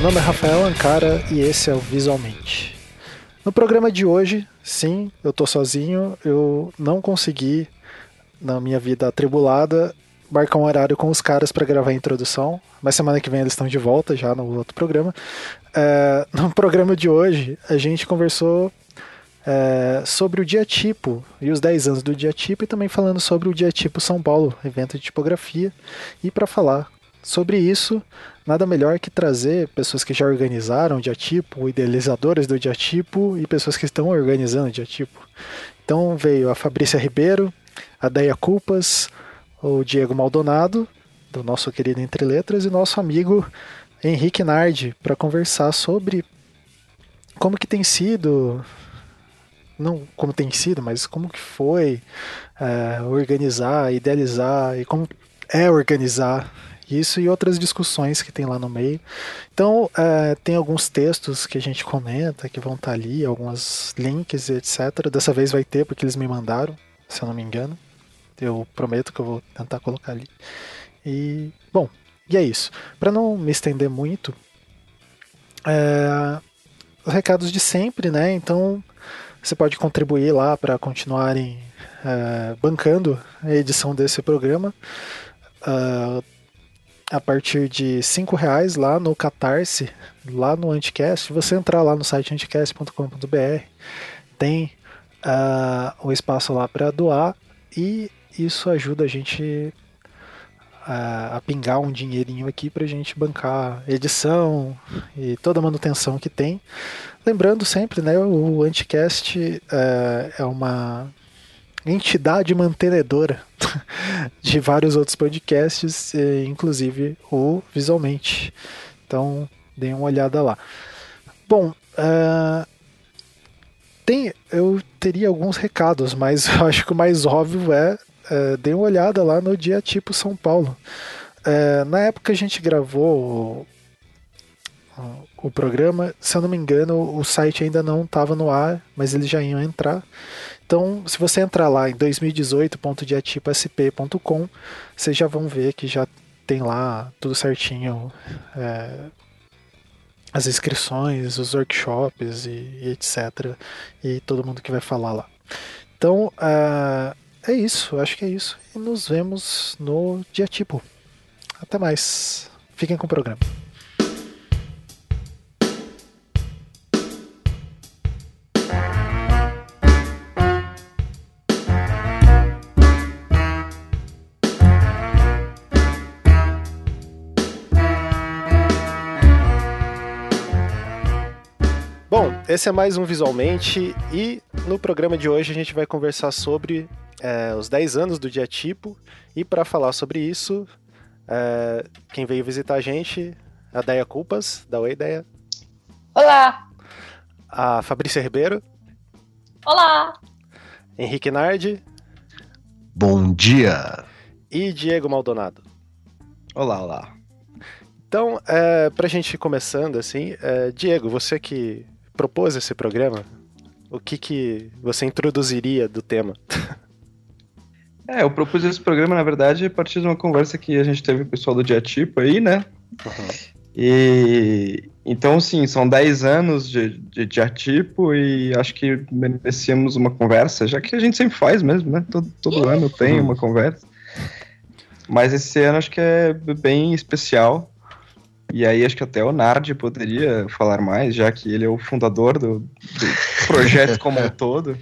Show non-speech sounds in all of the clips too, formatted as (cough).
Meu nome é Rafael Ancara e esse é o Visualmente. No programa de hoje, sim, eu tô sozinho, eu não consegui, na minha vida atribulada, marcar um horário com os caras para gravar a introdução, mas semana que vem eles estão de volta já no outro programa. É, no (laughs) programa de hoje, a gente conversou é, sobre o dia tipo e os 10 anos do dia tipo e também falando sobre o dia tipo São Paulo, evento de tipografia. E para falar sobre isso, nada melhor que trazer pessoas que já organizaram o dia tipo, idealizadores do dia tipo e pessoas que estão organizando o dia tipo. Então veio a Fabrícia Ribeiro, a Deia Culpas, o Diego Maldonado, do nosso querido Entre Letras, e nosso amigo Henrique Nardi, para conversar sobre como que tem sido não como tem sido, mas como que foi é, organizar, idealizar e como é organizar isso e outras discussões que tem lá no meio. Então, é, tem alguns textos que a gente comenta que vão estar tá ali, alguns links e etc. Dessa vez vai ter, porque eles me mandaram, se eu não me engano. Eu prometo que eu vou tentar colocar ali. E, bom, e é isso. Para não me estender muito, é, os recados de sempre, né? Então, você pode contribuir lá para continuarem é, bancando a edição desse programa. Uh, a partir de cinco reais lá no Catarse, lá no Anticast, você entrar lá no site anticast.com.br, tem uh, o espaço lá para doar e isso ajuda a gente a, a pingar um dinheirinho aqui para a gente bancar edição e toda a manutenção que tem. Lembrando sempre, né, o Anticast é, é uma entidade mantenedora (laughs) de vários outros podcasts, inclusive o Visualmente. Então, deem uma olhada lá. Bom, uh, tem, eu teria alguns recados, mas (laughs) acho que o mais óbvio é uh, deem uma olhada lá no Dia Tipo São Paulo. Uh, na época a gente gravou o, o programa, se eu não me engano, o site ainda não estava no ar, mas eles já iam entrar. Então, se você entrar lá em 2018.diatipasp.com, vocês já vão ver que já tem lá tudo certinho. É, as inscrições, os workshops e, e, etc. E todo mundo que vai falar lá. Então, uh, é isso, acho que é isso. E nos vemos no dia tipo. Até mais. Fiquem com o programa. Esse é mais um Visualmente e no programa de hoje a gente vai conversar sobre é, os 10 anos do Dia Tipo e para falar sobre isso, é, quem veio visitar a gente, a Deia Culpas, da Oi Deia. Olá! A Fabrícia Ribeiro. Olá! Henrique Nardi. Bom dia! E Diego Maldonado. Olá, olá. Então, é, para a gente ir começando, assim, é, Diego, você que propôs esse programa, o que, que você introduziria do tema? (laughs) É, eu propus esse programa, na verdade, a partir de uma conversa que a gente teve com o pessoal do Diatipo aí, né? Uhum. E então, sim, são 10 anos de, de Diatipo e acho que merecíamos uma conversa, já que a gente sempre faz mesmo, né? Todo, todo ano tem uma conversa. Mas esse ano acho que é bem especial. E aí acho que até o Nardi poderia falar mais, já que ele é o fundador do, do projeto como um (laughs) todo.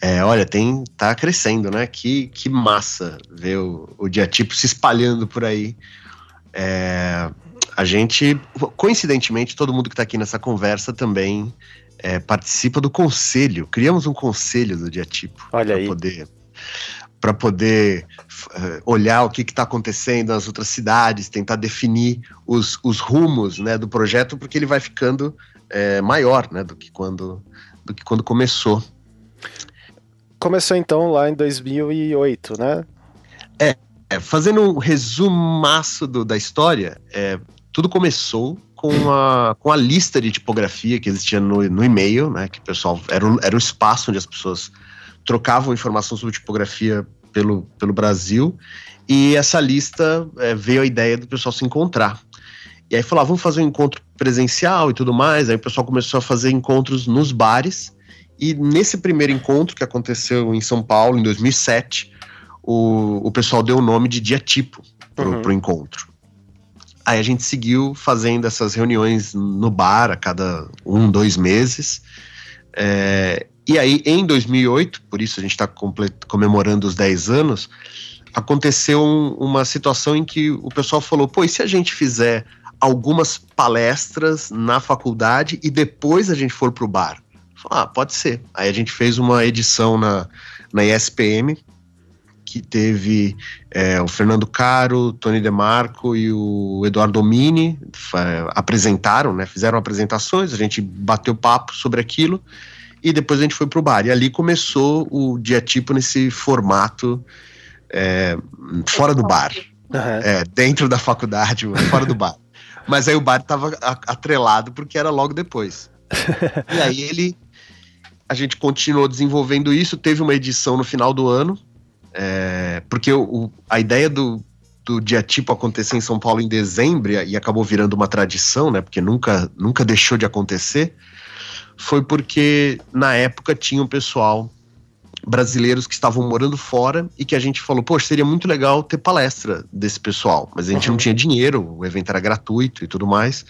É, olha, tem tá crescendo, né? Que, que massa ver o, o diatipo se espalhando por aí. É, a gente, coincidentemente, todo mundo que está aqui nessa conversa também é, participa do conselho. Criamos um conselho do diatipo. Olha aí. Poder, para poder uh, olhar o que está acontecendo nas outras cidades, tentar definir os, os rumos né, do projeto, porque ele vai ficando é, maior né, do, que quando, do que quando começou. Começou então lá em 2008, né? É, é fazendo um resumaço do, da história, é, tudo começou com a, com a lista de tipografia que existia no, no e-mail, né? Que o pessoal era um, era um espaço onde as pessoas trocavam informação sobre tipografia pelo, pelo Brasil, e essa lista é, veio a ideia do pessoal se encontrar. E aí falou, ah, vamos fazer um encontro presencial e tudo mais. Aí o pessoal começou a fazer encontros nos bares. E nesse primeiro encontro que aconteceu em São Paulo, em 2007, o, o pessoal deu o nome de dia tipo pro, uhum. pro encontro. Aí a gente seguiu fazendo essas reuniões no bar a cada um, dois meses. É, e aí, em 2008, por isso a gente está comemorando os 10 anos, aconteceu um, uma situação em que o pessoal falou: pô, e se a gente fizer algumas palestras na faculdade e depois a gente for para o bar? Falei, ah, pode ser. Aí a gente fez uma edição na, na ESPM, que teve é, o Fernando Caro, Tony DeMarco e o Eduardo Domini apresentaram, né, fizeram apresentações, a gente bateu papo sobre aquilo e depois a gente foi pro bar. E ali começou o dia tipo nesse formato é, fora do bar. Uhum. É, dentro da faculdade, fora do bar. (laughs) Mas aí o bar estava atrelado porque era logo depois. (laughs) e aí ele. A gente continuou desenvolvendo isso, teve uma edição no final do ano, é, porque o, a ideia do, do dia tipo acontecer em São Paulo em dezembro e acabou virando uma tradição, né? Porque nunca, nunca deixou de acontecer. Foi porque na época tinha um pessoal brasileiros que estavam morando fora e que a gente falou, poxa, seria muito legal ter palestra desse pessoal, mas a gente uhum. não tinha dinheiro, o evento era gratuito e tudo mais.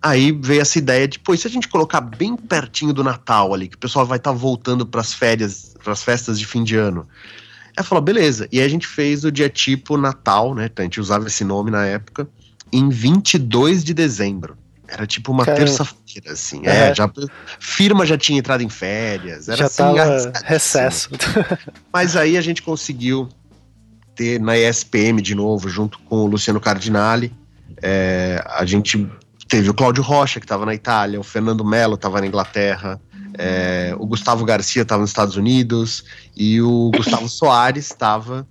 Aí veio essa ideia de, pô, e se a gente colocar bem pertinho do Natal ali, que o pessoal vai estar tá voltando para as férias, para as festas de fim de ano. Aí falou, beleza. E aí a gente fez o dia tipo Natal, né? Então a gente usava esse nome na época, em 22 de dezembro. Era tipo uma terça-feira, assim. É. é, já, firma já tinha entrado em férias. Era já assim, tava recesso. (laughs) Mas aí a gente conseguiu ter na ESPM de novo, junto com o Luciano Cardinali. É, a gente teve o Cláudio Rocha, que estava na Itália, o Fernando Melo estava na Inglaterra, é, o Gustavo Garcia estava nos Estados Unidos e o Gustavo Soares estava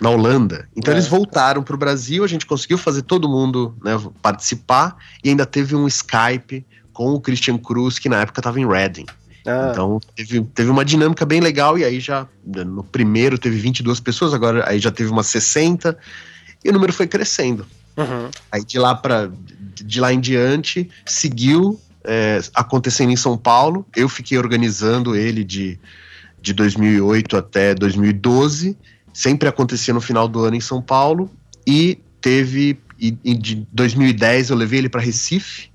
na Holanda. Então é. eles voltaram para o Brasil, a gente conseguiu fazer todo mundo né, participar e ainda teve um Skype com o Christian Cruz, que na época estava em Reading. Ah. Então teve, teve uma dinâmica bem legal e aí já no primeiro teve 22 pessoas, agora aí já teve umas 60 e o número foi crescendo. Uhum. Aí de lá para de lá em diante seguiu é, acontecendo em São Paulo. Eu fiquei organizando ele de, de 2008 até 2012. Sempre acontecia no final do ano em São Paulo. E teve. E, e de 2010 eu levei ele para Recife,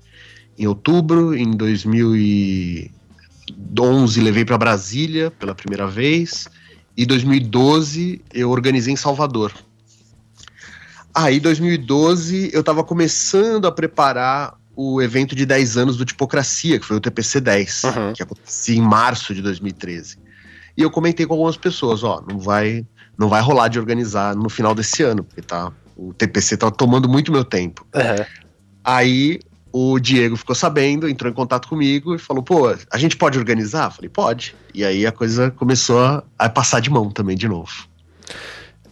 em outubro. Em 2011 levei para Brasília pela primeira vez. E 2012 eu organizei em Salvador. Aí, 2012, eu estava começando a preparar o evento de 10 anos do Tipocracia, que foi o TPC 10, uhum. que acontecia em março de 2013. E eu comentei com algumas pessoas, ó, não vai, não vai rolar de organizar no final desse ano, porque tá, o TPC tá tomando muito meu tempo. Uhum. Aí o Diego ficou sabendo, entrou em contato comigo e falou: pô, a gente pode organizar? Eu falei: pode. E aí a coisa começou a, a passar de mão também de novo.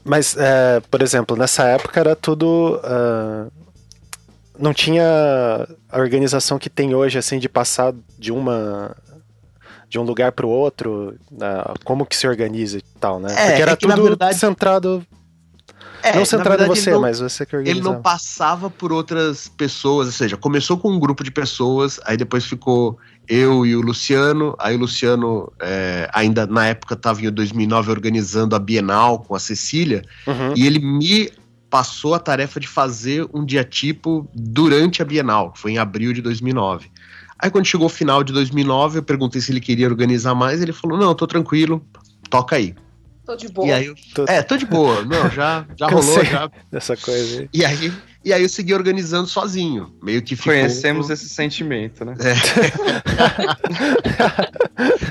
Mas, é, por exemplo, nessa época era tudo. Uh, não tinha a organização que tem hoje, assim, de passar de uma de um lugar para o outro, como que se organiza e tal, né? É, Porque era é que, tudo verdade, centrado é, não centrado verdade, em você, não, mas você que organizava. Ele não passava por outras pessoas, ou seja, começou com um grupo de pessoas, aí depois ficou eu e o Luciano, aí o Luciano é, ainda na época estava em 2009 organizando a Bienal com a Cecília, uhum. e ele me passou a tarefa de fazer um dia tipo durante a Bienal, que foi em abril de 2009. Aí quando chegou o final de 2009, eu perguntei se ele queria organizar mais, ele falou: "Não, tô tranquilo, toca aí". Tô de boa. E aí eu, tô... É, tô de boa. Não, já, já (laughs) rolou já. Dessa coisa aí. E aí, e aí eu segui organizando sozinho, meio que ficou... Conhecemos esse sentimento, né? É.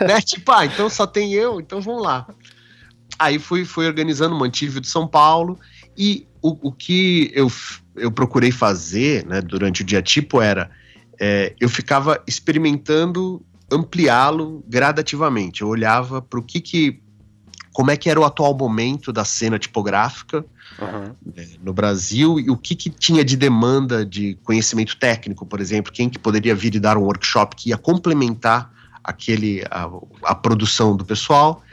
(laughs) né? Tipo, ah, então só tem eu, então vamos lá. Aí fui, fui organizando, mantive o de São Paulo e o, o que eu, eu procurei fazer né, durante o dia tipo era é, eu ficava experimentando ampliá-lo gradativamente. Eu olhava para o que, que como é que era o atual momento da cena tipográfica uhum. né, no Brasil e o que, que tinha de demanda de conhecimento técnico, por exemplo, quem que poderia vir e dar um workshop que ia complementar aquele a, a produção do pessoal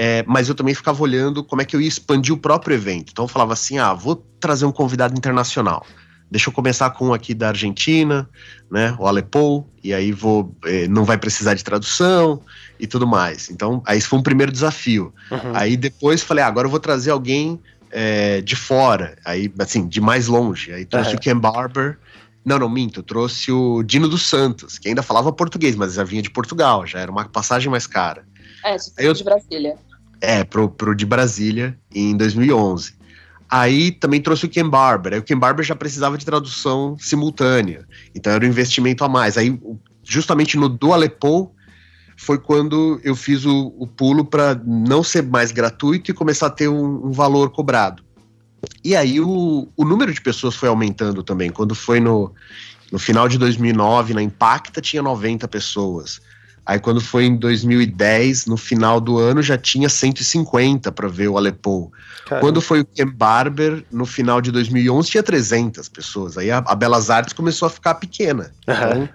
é, mas eu também ficava olhando como é que eu ia expandir o próprio evento. Então eu falava assim: ah, vou trazer um convidado internacional. Deixa eu começar com um aqui da Argentina, né, o Aleppo, e aí vou, eh, não vai precisar de tradução e tudo mais. Então, aí esse foi um primeiro desafio. Uhum. Aí depois falei, ah, agora eu vou trazer alguém é, de fora, aí, assim, de mais longe. Aí trouxe uhum. o Ken Barber. Não, não, minto, trouxe o Dino dos Santos, que ainda falava português, mas já vinha de Portugal, já era uma passagem mais cara. É, eu, de Brasília. É, pro, pro de Brasília, em 2011. Aí também trouxe o Ken Barber. Aí o Ken Barber já precisava de tradução simultânea. Então era um investimento a mais. Aí, justamente no do Aleppo, foi quando eu fiz o, o pulo para não ser mais gratuito e começar a ter um, um valor cobrado. E aí o, o, número de pessoas foi aumentando também. Quando foi no, no final de 2009, na Impacta, tinha 90 pessoas. Aí quando foi em 2010, no final do ano, já tinha 150 para ver o Aleppo. Caramba. Quando foi o Ken Barber, no final de 2011, tinha 300 pessoas. Aí a, a Belas Artes começou a ficar pequena. Então,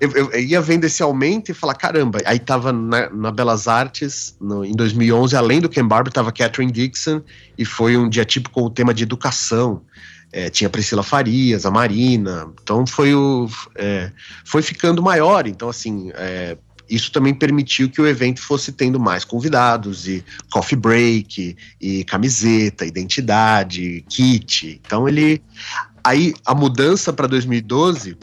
eu, eu, eu, ia vendo esse aumento e falar, caramba, aí tava na, na Belas Artes, no, em 2011, além do Ken Barber, tava Catherine Dixon, e foi um dia tipo com o tema de educação. É, tinha Priscila Farias, a Marina, então foi o é, foi ficando maior, então assim é, isso também permitiu que o evento fosse tendo mais convidados e coffee break e camiseta, identidade, kit. Então ele aí a mudança para 2012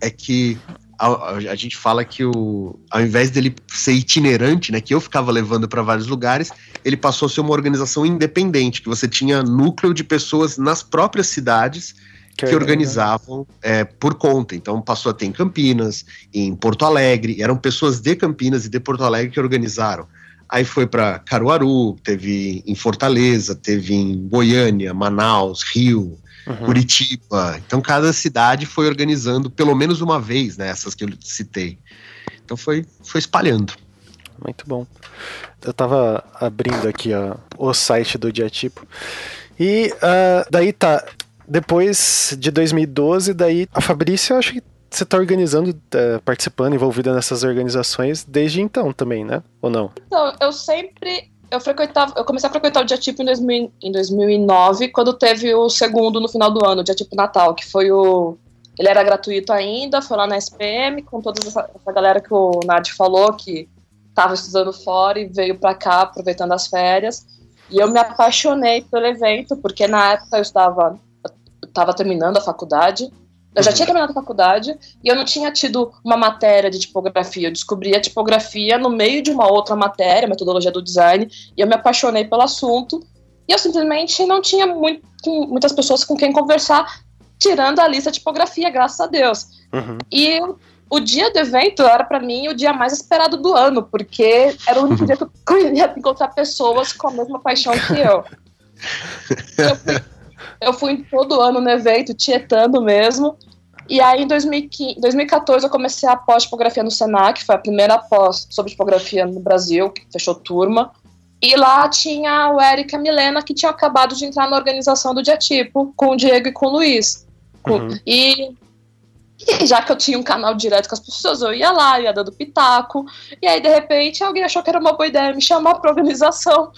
é que a, a, gente fala que o, ao invés dele ser itinerante, né, que eu ficava levando para vários lugares, ele passou a ser uma organização independente, que você tinha núcleo de pessoas nas próprias cidades que, que organizavam é, por conta. Então passou a ter em Campinas, em Porto Alegre, eram pessoas de Campinas e de Porto Alegre que organizaram. Aí foi para Caruaru, teve em Fortaleza, teve em Goiânia, Manaus, Rio, uhum. Curitiba. Então cada cidade foi organizando pelo menos uma vez, né, essas que eu citei. Então foi, foi espalhando. Muito bom. Eu estava abrindo aqui ó, o site do Diatipo. E uh, daí tá depois de 2012, daí a Fabrícia, acho que você está organizando, é, participando, envolvida nessas organizações desde então também, né? Ou não? Então, eu sempre. Eu frequentava, eu comecei a frequentar o dia tipo em, 2000, em 2009, quando teve o segundo no final do ano, o dia tipo Natal, que foi o. Ele era gratuito ainda, foi lá na SPM, com toda essa, essa galera que o Nadi falou, que estava estudando fora e veio para cá aproveitando as férias. E eu me apaixonei pelo evento, porque na época eu estava estava terminando a faculdade. Eu já uhum. tinha terminado a faculdade e eu não tinha tido uma matéria de tipografia. Eu descobri a tipografia no meio de uma outra matéria, metodologia do design, e eu me apaixonei pelo assunto. E eu simplesmente não tinha muito, muitas pessoas com quem conversar, tirando a lista de tipografia, graças a Deus. Uhum. E o dia do evento era para mim o dia mais esperado do ano, porque era o único (laughs) dia que eu ia encontrar pessoas com a mesma paixão que eu. (laughs) eu eu fui todo ano no evento, tietando mesmo. E aí, em 2015, 2014, eu comecei a pós-tipografia no Senac, foi a primeira pós sobre tipografia no Brasil, que fechou turma. E lá tinha o Eric e a Milena, que tinham acabado de entrar na organização do Diatipo, com o Diego e com o Luiz. Uhum. E, e, já que eu tinha um canal direto com as pessoas, eu ia lá, ia dando pitaco. E aí, de repente, alguém achou que era uma boa ideia me chamar para organização.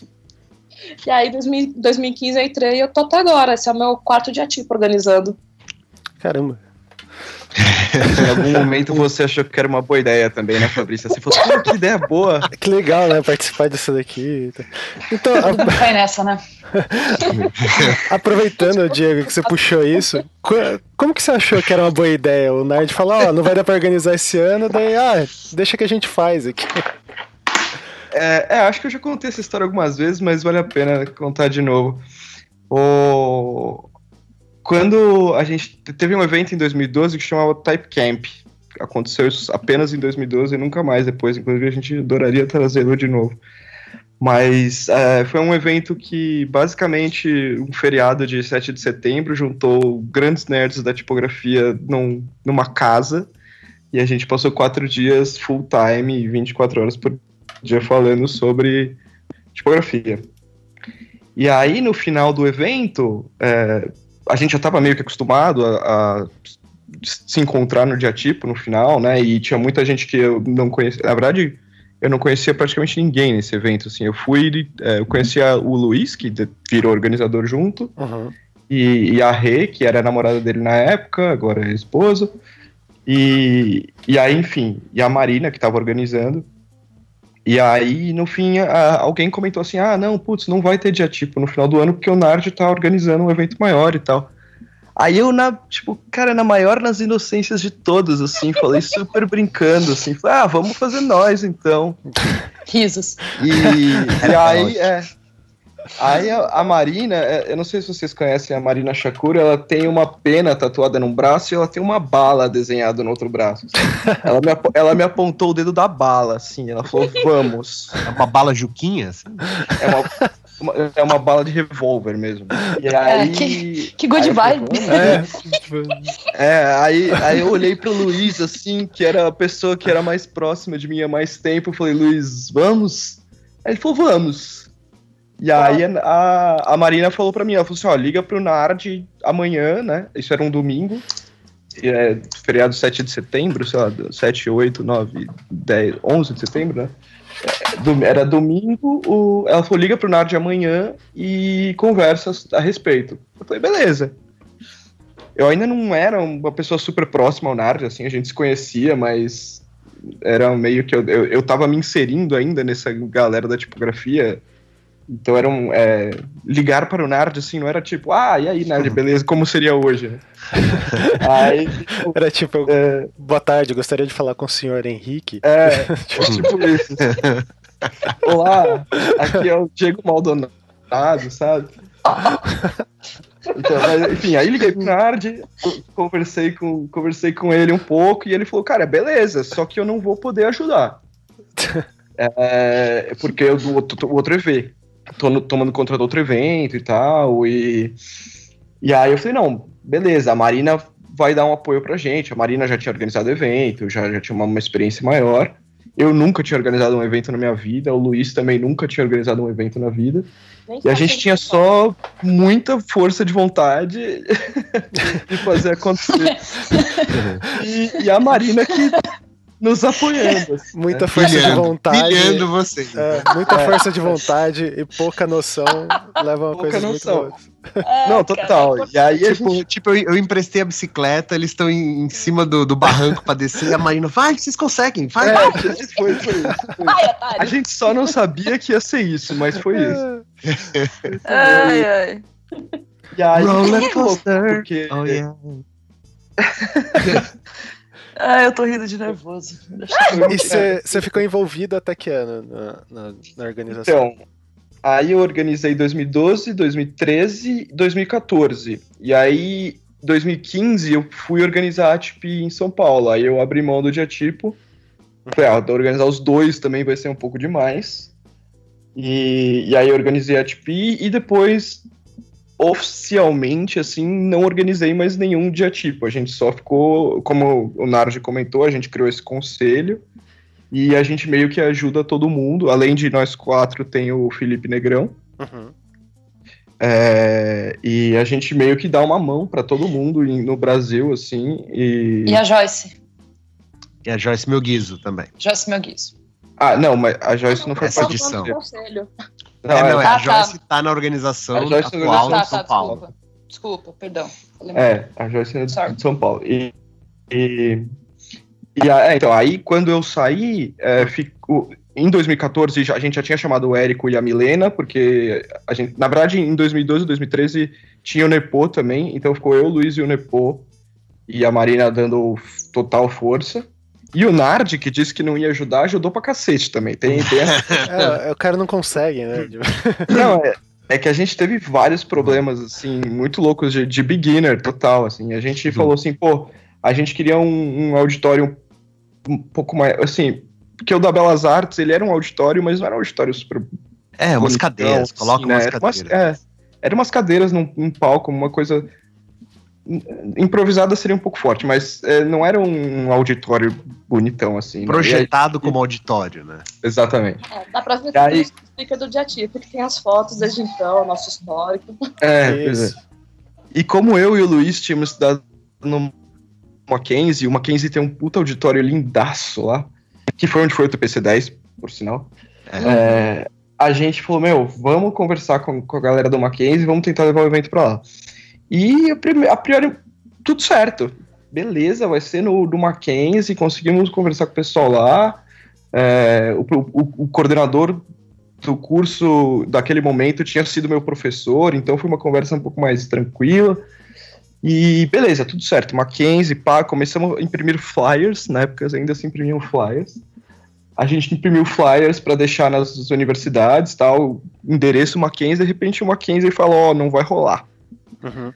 E aí, em 2015 eu entrei e eu tô até agora. Esse é o meu quarto dia tipo organizando. Caramba. (laughs) em algum momento você achou que era uma boa ideia também, né, Fabrício? Você falou, que ideia boa. (laughs) Que legal, né, participar disso daqui. Então, a... vai nessa, né? (laughs) Aproveitando, Diego, que você puxou isso, como que você achou que era uma boa ideia? O Nard falou, ó, oh, não vai dar pra organizar esse ano, daí, ah, deixa que a gente faz aqui. É, é, acho que eu já contei essa história algumas vezes, mas vale a pena contar de novo. O... Quando a gente teve um evento em 2012 que chamava Type Camp. Aconteceu isso apenas em 2012 e nunca mais depois. Inclusive, a gente adoraria trazê-lo de novo. Mas é, foi um evento que, basicamente, um feriado de 7 de setembro juntou grandes nerds da tipografia num, numa casa e a gente passou quatro dias full time, 24 horas por dia falando sobre tipografia. E aí, no final do evento, é, a gente já estava meio que acostumado a, a, se encontrar no dia tipo no final, né? E tinha muita gente que eu não conhecia. Na verdade, eu não conhecia praticamente ninguém nesse evento. Assim, eu fui, é, eu conhecia o Luiz, que virou organizador junto. Uhum. e, e a Rê, que era a namorada dele na época, agora é esposa. E, e aí, enfim, e a Marina, que tava organizando. E aí, no fim, a, alguém comentou assim: ah, não, putz, não vai ter dia tipo no final do ano porque o Nard tá organizando um evento maior e tal. Aí eu, na, tipo, cara, na maior nas inocências de todos, assim, falei super brincando, assim, falei, ah, vamos fazer nós então. (laughs) Risos. E, e aí, é. Aí a, a, Marina, é, eu não sei se vocês conhecem a Marina Shakura, ela tem uma pena tatuada num braço e ela tem uma bala desenhada no outro braço. (laughs) ela, me, ela me apontou o dedo da bala, assim, ela falou, vamos. É uma bala juquinha? Assim? É uma, uma, é uma bala de revólver mesmo. E é, aí, é, que, que good vibe. É, é, aí, aí eu olhei pro Luiz, assim, que era a pessoa que era mais próxima de mim há mais tempo, eu falei, Luiz, vamos? Aí ele falou, vamos. E aí a, a Marina falou para mim, ela falou assim, ó, liga pro Nard amanhã, né? Isso era um domingo. É, feriado 7 de setembro, sei lá, 7, 8, 9, 10, 11 de setembro, né? É, era domingo, o, ela falou, liga pro Nard amanhã e conversa a respeito. Eu falei, beleza. Eu ainda não era uma pessoa super próxima ao Nard, assim, a gente se conhecia, mas era meio que eu, eu, eu tava me inserindo ainda nessa galera da tipografia então era um. É, ligar para o Nard, assim, não era tipo, ah, e aí, Nard, (laughs) beleza, como seria hoje, né? (laughs) aí, (laughs) tipo, era tipo, é, boa tarde, gostaria de falar com o senhor Henrique. É, tipo, tipo isso. Olá, aqui é o Diego Maldonado, sabe? Então, mas, enfim, aí liguei pro Nard, conversei com, conversei com ele um pouco e ele falou, cara, beleza, só que eu não vou poder ajudar. É, porque o outro, o outro EV tô tomando conta do outro evento e tal. E, e aí eu falei, não, beleza, a Marina vai dar um apoio pra gente. A Marina já tinha organizado evento, já, já tinha uma, uma experiência maior. Eu nunca tinha organizado um evento na minha vida, o Luiz também nunca tinha organizado um evento na vida. Nem e a gente tinha só muita força de vontade (laughs) de fazer acontecer. (laughs) e, e, a Marina que nos apoiando. (laughs) Muita né? força pilhando, de vontade. Pilhando vocês. (laughs) É, muita é. força de vontade e pouca noção leva a coisa muito boa. É, (laughs) Não, total. Cara, e aí, tipo, gente... tipo eu, eu, emprestei a bicicleta, eles estão em, em, cima do, do barranco pra descer, e a Marina, vai, vocês conseguem, vai. É, foi, foi isso. Foi. a gente só não sabia que ia ser isso, mas foi isso. ai, ai. E aí, Roller coaster. Porque... Oh, yeah. Ah, eu tô rindo de nervoso. (laughs) E você ficou envolvido até que ano na, na, na, organização? Então, aí eu organizei 2012, 2013 2014. E aí, 2015, eu fui organizar a TIP em São Paulo. Aí eu abri mão do dia tipo. Falei, ah, organizar os dois também vai ser um pouco demais. E, e aí eu organizei a TIP e depois oficialmente, assim, não organizei mais nenhum dia tipo. A gente só ficou, como o Nardi comentou, a gente criou esse conselho e a gente meio que ajuda todo mundo. Além de nós quatro, tem o Felipe Negrão. Uhum. É, e a gente meio que dá uma mão para todo mundo no Brasil, assim. E... e a Joyce? E a Joyce Melguizo também. Joyce Melguizo. Ah, não, mas a Joyce não foi parte edição. Não, é, não, é, a ah, Joyce tá. tá na organização a Joyce atual tá, de São tá, Paulo. Desculpa, desculpa perdão. É, a Joyce é de São Paulo. E, e, e é, então, aí quando eu saí, é, fico, em 2014 a gente já tinha chamado o Érico e a Milena, porque a gente, na verdade, em 2012 e 2013 tinha o Nepo também, então ficou eu, o Luiz e o Nepo, e a Marina dando total força. E o Nard, que disse que não ia ajudar, ajudou pra cacete também. Tem, (laughs) tem essa... é, o cara não consegue, né? não, é, é que a gente teve vários problemas, assim, muito loucos de, de beginner total, assim. A gente falou assim, pô, a gente queria um, um, auditório um pouco mais, assim, porque o da Belas Artes, ele era um auditório, mas não era um auditório super... É, umas bonitão, cadeiras, assim, coloca né? umas cadeiras. Era umas, é, era umas cadeiras num, num palco, uma coisa improvisada seria um pouco forte, mas é, não era um auditório bonitão assim. Né? Projetado né? como auditório, né? Exatamente. É, da próxima vez aí... explica do Diatipo, que tem as fotos desde então, nosso histórico. É, é, E como eu e o Luiz tínhamos estudado no Mackenzie, o Mackenzie tem um puta auditório lindaço lá, que foi onde foi o TPC 10, por sinal. É. é. a gente falou, meu, vamos conversar com, com a galera do Mackenzie, vamos tentar levar o evento pra lá. E a, priori, tudo certo. Beleza, vai ser no, no Mackenzie, conseguimos conversar com o pessoal lá. É, o, o- o coordenador do curso daquele momento tinha sido meu professor, então foi uma conversa um pouco mais tranquila. E beleza, tudo certo. Mackenzie, pá, começamos a imprimir flyers, na época ainda se imprimiam flyers. A gente imprimiu flyers para deixar nas universidades, tal, endereço Mackenzie, de repente o Mackenzie falou, ó, não vai rolar. Uhum.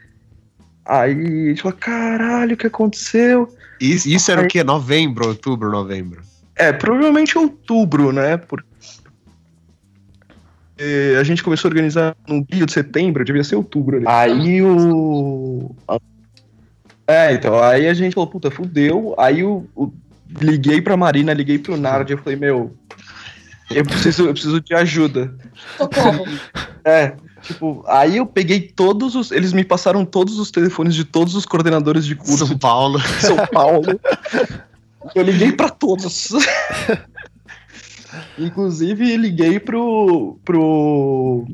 Aí a gente falou, caralho, o que aconteceu? Isso, isso era o quê? Novembro, outubro, novembro. É, provavelmente outubro, né? Porque a gente começou a organizar no dia de setembro, devia ser outubro. ali. Aí o. É, então, aí a gente falou, puta, fudeu. Aí o, o- liguei pra Marina, liguei pro Nard, eu falei, meu, eu preciso, eu preciso de ajuda. Socorro. (laughs) É, tipo, aí eu peguei todos os. Eles me passaram todos os telefones de todos os coordenadores de curso São Paulo. de São Paulo. (laughs) Eu liguei pra todos. Inclusive, liguei pro. pro.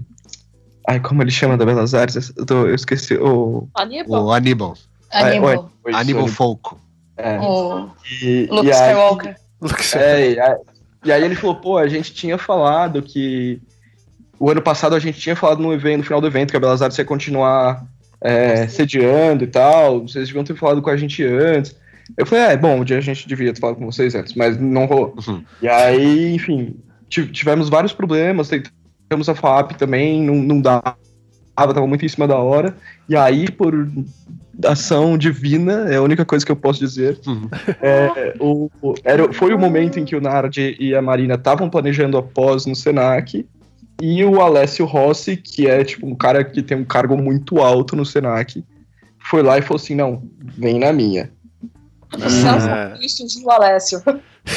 Ai, como ele chama da Belas Artes? Eu, tô- eu esqueci. O. Aníbal? O Aníbal. Aníbal. Oi, Aníbal. Folco. É. O E, Luke e aí, Skywalker. (laughs) É, e aí, e aí ele falou, pô, a gente tinha falado que. O ano passado a gente tinha falado no evento, no final do evento, que a Belas Artes ia continuar é, sediando e tal. Vocês deviam ter falado com a gente antes. Eu falei, é, bom, um dia a gente devia ter falado com vocês antes, mas não rolou. Uhum. E aí, enfim, ti- tivemos vários problemas, tentamos a FAP também, não, não dava, tava muito em cima da hora. E aí, por ação divina, é a única coisa que eu posso dizer, Uhum. é, o, o- era, foi o momento em que o Nard e a Marina estavam planejando a pós no Senac, e o Alessio Rossi, que é tipo um cara que tem um cargo muito alto no Senac, foi lá e falou assim, não, vem na minha. É. Cristo do Alessio.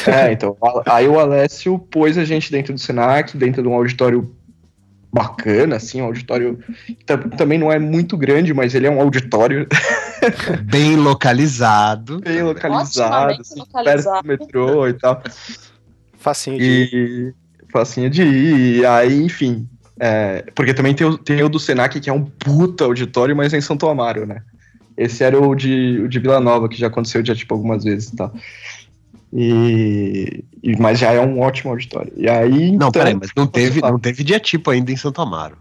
É, então, aí o Alessio pôs a gente dentro do Senac, dentro de um auditório bacana, assim, um auditório também não é muito grande, mas ele é um auditório (laughs) Bem localizado. bem localizado, assim, localizado. perto do metrô e tal. Facinho de. Facinho de ir, e aí, enfim. é, porque também tem o, tem o do Senac, que é um puta auditório, mas é em Santo Amaro, né? Esse era o de, o de Vila Nova, que já aconteceu já, tipo, algumas vezes e tal. E, e- mas já é um ótimo auditório. E aí. Não, então, peraí, mas não teve, não teve dia tipo ainda em Santo Amaro.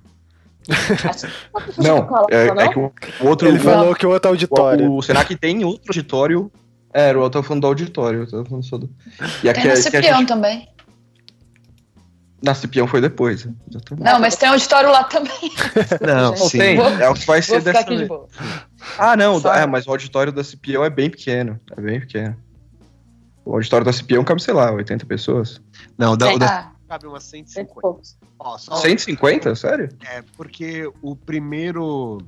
Não, é, é que o, o outro. Ele falou que o outro auditório. O, o Senac tem outro auditório. É, eu tava falando do auditório. Eu tava falando só do. E aqui Tem é- no que a Cipião gente- também. Na Cipião foi depois. exatamente. Não, mas tem auditório lá também. (laughs) Não, sim. tem, é o que vai ser dessa aqui de vez. boa. Ah, não, Só- é, mas o auditório da Cipião é bem pequeno. É bem pequeno. O auditório da Cipião cabe, sei lá, 80 pessoas. Não, da, da Ah, cabe umas Cento e 150. poucos. Ó, só- 150? Sério? É, porque o primeiro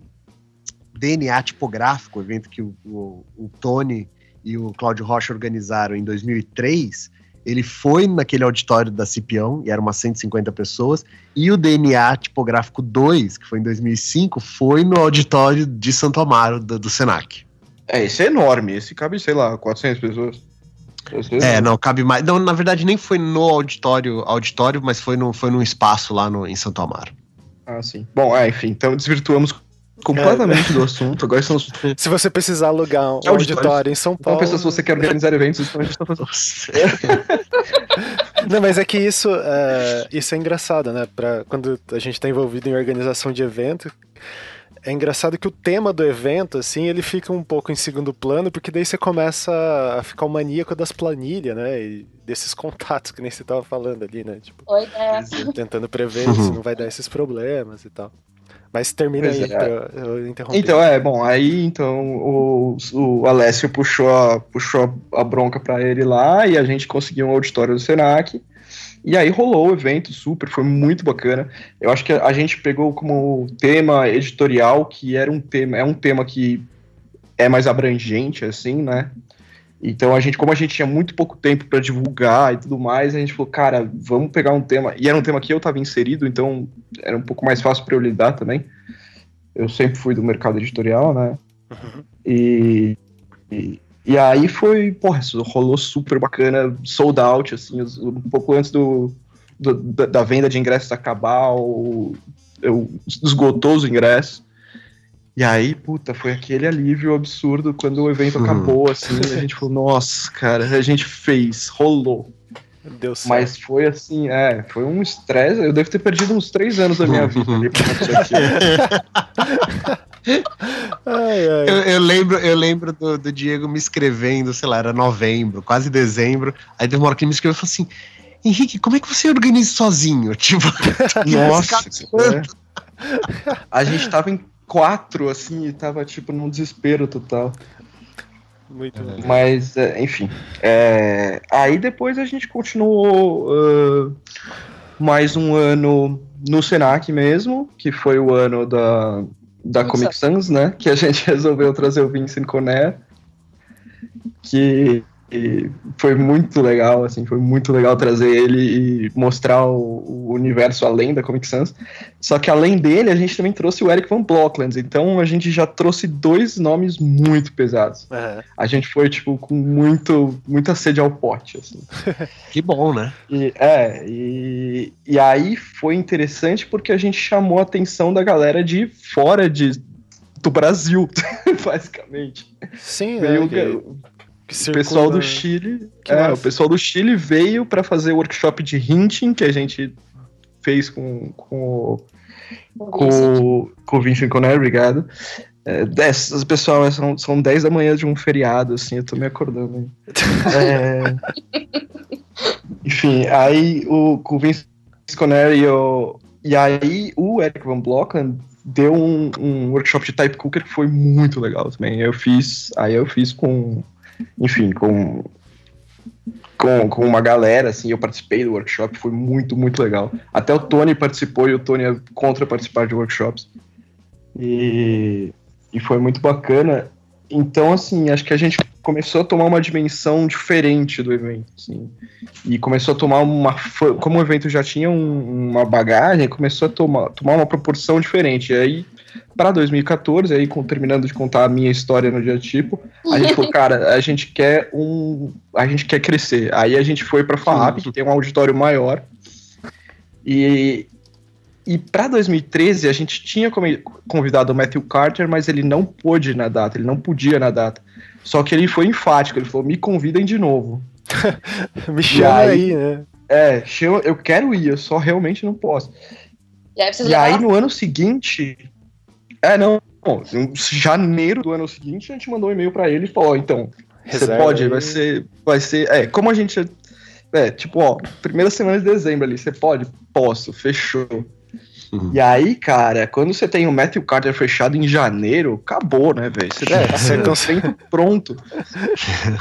DNA tipográfico, o evento que o, o, o Tony e o Cláudio Rocha organizaram em 2003, ele foi naquele auditório da Cipião, e eram umas 150 pessoas, e o DNA tipográfico 2, que foi em 2005, foi no auditório de Santo Amaro, do, do Senac. É, esse é enorme. Esse cabe, sei lá, 400 pessoas. É, não, cabe mais. Não, na verdade, nem foi no auditório, auditório mas foi, no, foi num espaço lá no, em Santo Amaro. Ah, sim. Bom, é, enfim, então desvirtuamos completamente do assunto. Agora estamos. Se você precisar alugar um Auditório. auditório em São Então, Paulo. pensa se você quer organizar eventos, então a gente tá fazendo. Não, mas é que isso, é, isso é engraçado, né? Pra, quando a gente está envolvido em organização de evento, é engraçado que o tema do evento, assim, ele fica um pouco em segundo plano, porque daí você começa a ficar o maníaco das planilhas, né? E desses contatos que nem você tava falando ali, né? Tipo, Oi, é. tentando prever se não vai dar esses problemas e tal. Mas termina Pois aí, é. eu interromper. Então, é, bom, aí então o, o Alessio puxou, a, puxou a bronca pra ele lá e a gente conseguiu um auditório do Senac. E aí rolou o evento super, foi muito bacana. Eu acho que a, a gente pegou como tema editorial, que era um tema, é um tema que é mais abrangente, assim, né? Então a gente, como a gente tinha muito pouco tempo para divulgar e tudo mais, a gente falou, cara, vamos pegar um tema. E era um tema que eu estava inserido, então era um pouco mais fácil para eu lidar também. Eu sempre fui do mercado editorial, né? E, e, e aí foi, porra, isso rolou super bacana, sold out, assim, um pouco antes do, do- da, da venda de ingressos acabar, o, eu, esgotou os ingressos. E aí, puta, foi aquele alívio absurdo quando o evento Uhum. acabou, assim, a gente falou, nossa, cara, a gente fez, rolou. Deu certo. Mas foi assim, é, foi um estresse. Eu devo ter perdido uns três anos da minha vida ali pra acontecer aquilo. (laughs) Ai, ai. Eu, eu lembro, eu lembro do, do Diego me escrevendo, sei lá, era novembro, quase dezembro. Aí teve uma hora que ele me escreveu e falou assim: Henrique, como é que você organiza isso sozinho? (laughs) Tipo, Nossa, Cara, é. A gente tava em quatro, assim, e tava, tipo, num desespero total. Muito bom. Mas, é, enfim. é, aí depois a gente continuou ah, mais um ano no Senac mesmo, que foi o ano da, da Comic Comic Sans, né? Que a gente (laughs) resolveu trazer o Vincent Conner. Que e foi muito legal, assim, foi muito legal trazer ele e mostrar o, o universo além da Comic Sans. Só que além dele, a gente também trouxe o Eric Van Blocklands. Então a gente já trouxe dois nomes muito pesados. A gente foi, tipo, com muito, muita sede ao pote, assim. (laughs) que bom, né? E, é, e, e aí foi interessante porque a gente chamou a atenção da galera de fora de, do Brasil, (laughs) basicamente. Sim, Veio é, que, o pessoal do Chile. Que é, massa. o pessoal do Chile veio para fazer o workshop de hinting que a gente fez com, com, o- com, com o Vincent Conner, obrigado. É, dez, pessoal, são, são 10 da manhã de um feriado, assim, eu tô me acordando. aí. (laughs) É, enfim, aí o, com o Vince Conner e o. E aí o Eric Van Blocken deu um, um workshop de type cooker que foi muito legal também. Eu fiz. Aí eu fiz com. Enfim, com. Com, com uma galera, assim, eu participei do workshop, foi muito, muito legal. Até o Tony participou e o Tony é contra participar de workshops. E, e foi muito bacana. Então, assim, acho que a gente começou a tomar uma dimensão diferente do evento, assim. E começou a tomar uma. Como o evento já tinha um- uma bagagem, começou a tomar, tomar uma proporção diferente. E aí, para 2014, aí com- terminando de contar a minha história no dia tipo, a gente falou, (laughs) cara, a gente quer um. A gente quer crescer. Aí a gente foi pra FAAP, que tem um auditório maior. E. E para 2013 a gente tinha convidado o Matthew Carter, mas ele não pôde na data, ele não podia na data. Só que ele foi enfático, ele falou: me convidem de novo. (laughs) Me chama aí- aí, né? É, chama, eu quero ir, eu só realmente não posso. E aí E aí no ano seguinte. É, não. bom, Em janeiro do ano seguinte, a gente mandou um e-mail pra ele e falou: ó, então, você pode, aí. vai ser. Vai ser. É, como a gente. É, tipo, ó, primeira semana de dezembro ali, você pode? Posso, fechou. Uhum. E aí, cara, quando você tem o Matthew Carter fechado em janeiro, acabou, né, velho? Você É, tá você consegue- evento pronto.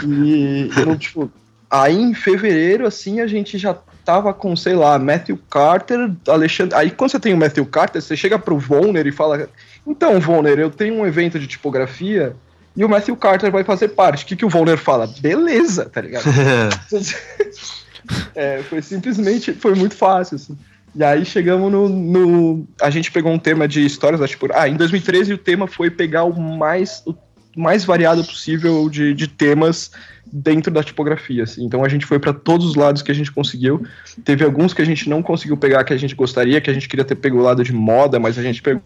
E, no, tipo, aí em fevereiro, assim, a gente já tava com, sei lá, Matthew Carter, Alexandre. Aí quando você tem o Matthew Carter, você chega pro Volner e fala: Então, Volner, eu tenho um evento de tipografia e o Matthew Carter vai fazer parte. O que, que o Volner fala? Beleza, tá ligado? (laughs) É, foi simplesmente, foi muito fácil, assim. E aí chegamos no, no- A gente pegou um tema de histórias da tipo. Ah, em 2013 o tema foi pegar o mais, o mais variado possível de, de temas dentro da tipografia. Assim. Então a gente foi para todos os lados que a gente conseguiu. Teve alguns que a gente não conseguiu pegar que a gente gostaria, que a gente queria ter pego o lado de moda, mas a gente pegou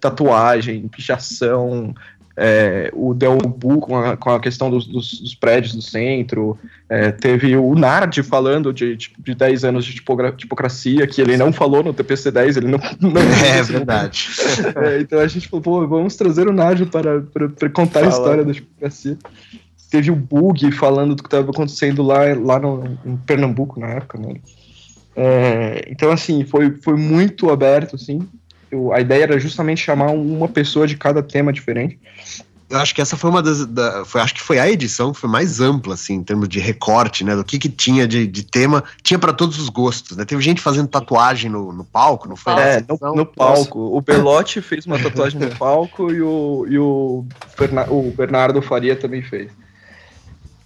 tatuagem, pichação. é, o Delbu com a, com a questão dos, dos- dos prédios do centro, é, teve o Nard falando de, de, de 10 anos de tipocracia, que ele não falou no TPC 10, ele não. não É no- verdade. É, então a gente falou, pô, vamos trazer o Nard para, para, para contar a Fala. história da tipocracia. Teve o Bug falando do que estava acontecendo lá, lá no, em Pernambuco na época, né? É, então, assim, foi, foi muito aberto, assim. Eu- a ideia era justamente chamar uma pessoa de cada tema diferente. Eu acho que essa foi uma das. Da, foi, acho que foi a edição que foi mais ampla, assim, em termos de recorte, né? Do que, que tinha de, de tema. Tinha para todos os gostos, né? Teve gente fazendo tatuagem no, no palco, não foi? É, nessa no, no palco. O Belotti fez uma tatuagem no palco e o, e o, Berna- o Bernardo Faria também fez.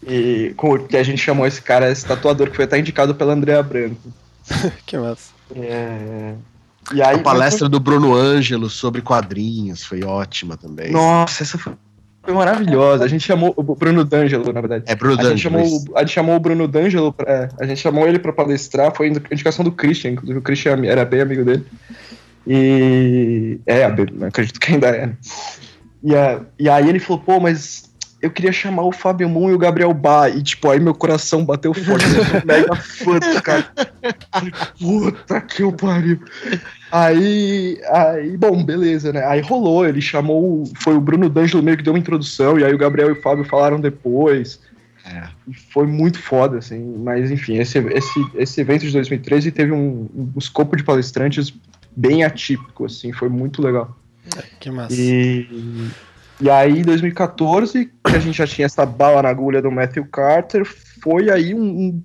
E com, que a gente chamou esse cara, esse tatuador, que foi até indicado pela Andrea Branco. (laughs) Que massa. É, E aí, A palestra do Bruno Ângelo sobre quadrinhos foi ótima também. Nossa, essa foi, foi maravilhosa. A gente chamou o Bruno D'Angelo, na verdade. É Bruno A gente, D'Angelo. chamou, a gente chamou o Bruno D'Angelo, pra- é, a gente chamou ele pra palestrar, foi indicação do Christian, inclusive o Christian era bem amigo dele. E. É, acredito que ainda é. Né? E, a, e aí ele falou, pô, mas eu queria chamar o Fábio Moon e o Gabriel Bá. E, tipo, aí meu coração bateu forte. Eu sou mega fã, cara. Puta que eu pariu. Aí, aí, bom, beleza, né? Aí rolou, ele chamou, foi o Bruno D'Angelo meio que deu uma introdução, e aí o Gabriel e o Fábio falaram depois. É. Foi muito foda, assim. Mas, enfim, esse, esse, esse evento de 2013 teve um, um escopo de palestrantes bem atípico, assim, foi muito legal. É, que massa. E, e aí, em 2014, que a gente já tinha essa bala na agulha do Matthew Carter, foi aí um, um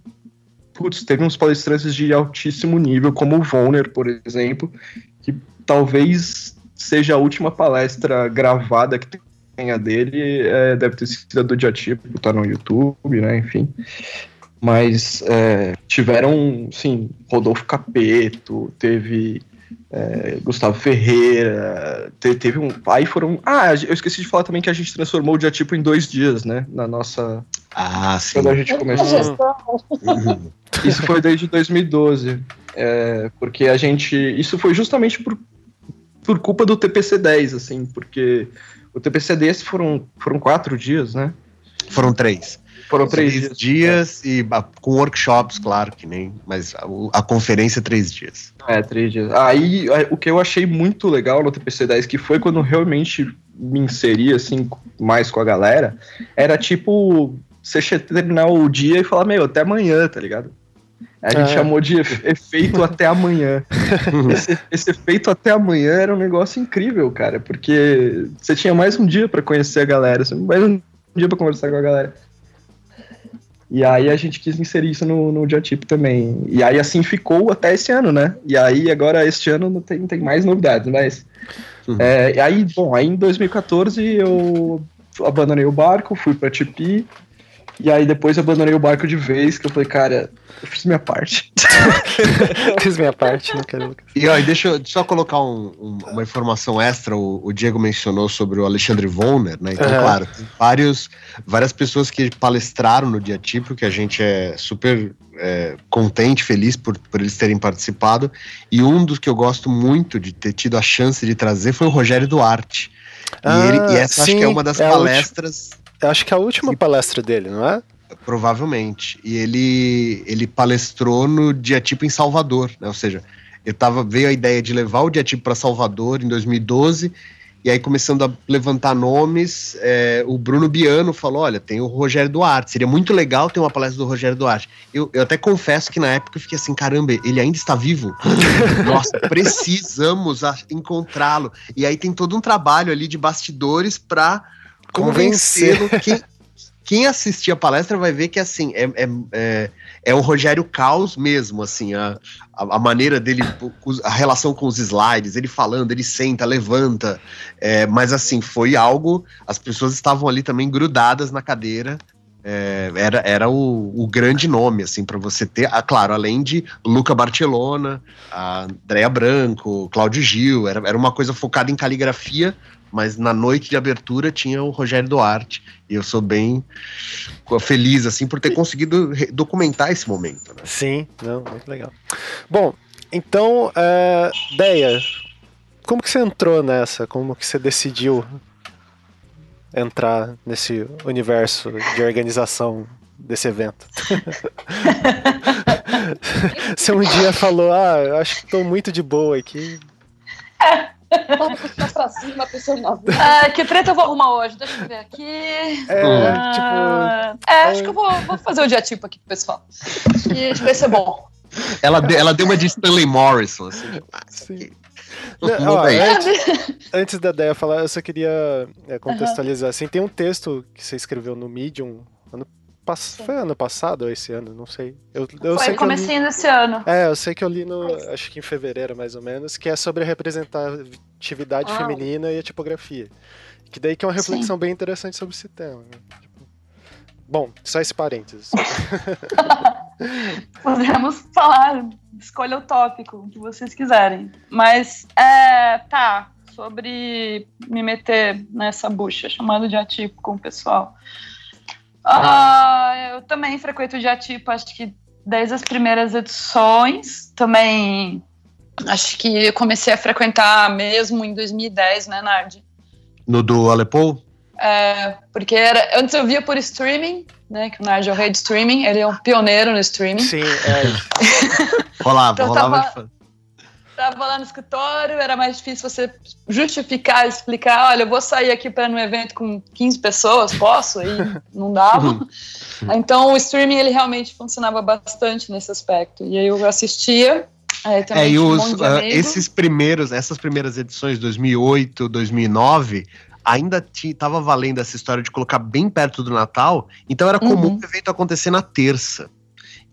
putz, teve uns palestrantes de altíssimo nível, como o Volner, por exemplo, que talvez seja a última palestra gravada que tenha dele, é, deve ter sido do Diatipo, tá no YouTube, né, enfim. Mas é, tiveram, sim, Rodolfo Capeto, teve é, Gustavo Ferreira, te, teve um. Aí foram. Ah, eu esqueci de falar também que a gente transformou o Diatipo em dois dias, né? Na nossa. Ah, sim. Quando a gente começou. Isso foi desde 2012. É, porque a gente. Isso foi justamente por, por culpa do TPC 10, assim, porque o TPC 10 foram, foram quatro dias, né? Foram três. Foram três, três dias, dias é. e com workshops, claro que nem, mas a, a, conferência três dias. É, três dias. Aí o que eu achei muito legal no TPC 10, que foi quando realmente me inseri assim mais com a galera, era tipo você terminar o dia e falar, meu, até amanhã, tá ligado? A gente é. chamou de efeito até amanhã. (laughs) Esse, esse, efeito até amanhã era um negócio incrível, cara, porque você tinha mais um dia para conhecer a galera, mais um dia para conversar com a galera. E aí a gente quis inserir isso no, no Diatip também. E aí assim ficou até esse ano, né? E aí agora este ano não tem, tem mais novidades, mas. Uhum. É, e aí, bom, aí em 2014 eu abandonei o barco, fui pra Tipi, e aí depois eu abandonei o barco de vez, que eu falei, cara, eu fiz minha parte. (laughs) fiz minha parte, não quero. E ó, deixa eu só colocar um, um, uma informação extra. O, o, Diego mencionou sobre o Alexandre Vonner, né? Então, uhum. claro, tem vários, várias pessoas que palestraram no dia tipo, que a gente é super é, contente, feliz por, por eles terem participado. E um dos que eu gosto muito de ter tido a chance de trazer foi o Rogério Duarte. Ah, e, ele, e essa sim, acho que é uma das é palestras acho que é a última palestra dele, não é? Provavelmente. E ele, ele palestrou no Diatipo em Salvador, né? Ou seja, eu tava, veio a ideia de levar o Diatipo para Salvador em 2012, e aí começando a levantar nomes, é, o Bruno Biano falou, olha, tem o Rogério Duarte, seria muito legal ter uma palestra do Rogério Duarte. Eu, eu até confesso que na época eu fiquei assim, caramba, ele ainda está vivo? (laughs) Nossa, precisamos encontrá-lo. E aí tem todo um trabalho ali de bastidores para convencê-lo. Quem, (laughs) quem assistir a palestra vai ver que assim é, é, é, é o Rogério Caos mesmo, assim, a, a, maneira dele, a relação com os slides, ele falando, ele senta, levanta, é, mas assim, foi algo, as pessoas estavam ali também grudadas na cadeira, é, era, era o, o, grande nome, assim, para você ter, ah, claro, além de Luca Barcelona, a Andrea Branco, Cláudio Gil, era, era uma coisa focada em caligrafia, mas na noite de abertura tinha o Rogério Duarte, e eu sou bem feliz, assim, por ter conseguido documentar esse momento. Né? Sim, não, muito legal. Bom, então, uh, Deia, como que você entrou nessa? Como que você decidiu entrar nesse universo de organização desse evento? (laughs) (laughs) você um dia falou, ah, eu acho que estou muito de boa aqui. (laughs) Pra cima, pessoa nova. (laughs) Ah, que treta eu vou arrumar hoje? Deixa eu ver aqui. É, ah, tipo. É, acho que eu vou, vou fazer o dia tipo aqui pro pessoal. E vai ser bom. Ela, deu, ela deu uma de Stanley Morrison, assim. Sim. Não, ó, antes, antes, da ideia falar, eu só queria é, contextualizar. Uhum. Assim, tem um texto que você escreveu no Medium ano foi ano passado ou esse ano? Não sei. Eu, eu Foi sei comecinho li... desse ano. É, eu sei que eu li no. Acho que em fevereiro, mais ou menos, que é sobre a representatividade ah. feminina e a tipografia. Que daí que é uma reflexão Sim. bem interessante sobre esse tema. Né? Tipo... Bom, só esse parênteses. (laughs) Podemos falar, escolha o tópico, que vocês quiserem. Mas, é, tá, sobre me meter nessa bucha chamada de atípico com o pessoal. Uh, eu também frequento o Diatipo, acho que desde as primeiras edições. Também acho que eu comecei a frequentar mesmo em 2010, né, Nardi? No do Aleppo? É, porque era, antes eu via por streaming, né? Que o Nigel é o rei de streaming, ele é um pioneiro no streaming. Sim, é. (laughs) rolava, Então rolava tava- de fã. Tava lá no escritório, era mais difícil você justificar, explicar, olha, eu vou sair aqui para um evento com 15 pessoas, posso? Aí (laughs) não dava. Então o streaming ele realmente funcionava bastante nesse aspecto. E aí eu assistia, É, e os, amigo. esses primeiros, essas primeiras edições, 2008, 2009, ainda ti- tava valendo essa história de colocar bem perto do Natal, então era comum Uhum. o evento acontecer na terça.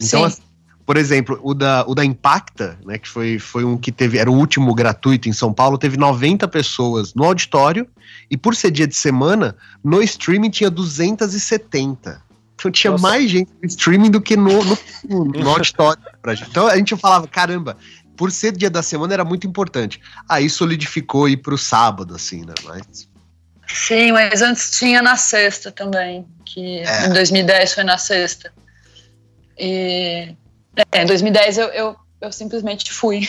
Então, Sim. assim, por exemplo, o da, o da Impacta, né, que foi, foi um que teve, era o último gratuito em São Paulo, teve 90 pessoas no auditório, e por ser dia de semana, no streaming tinha 270. Então tinha Nossa. mais gente no streaming do que no, no, no auditório (laughs) pra gente. Então a gente falava, caramba, por ser dia da semana era muito importante. Aí solidificou ir pro sábado, assim, né? Mas. Sim, mas antes tinha na sexta também, que É. em 2010 foi na sexta. E é, em 2010 eu, eu, eu simplesmente fui. (laughs)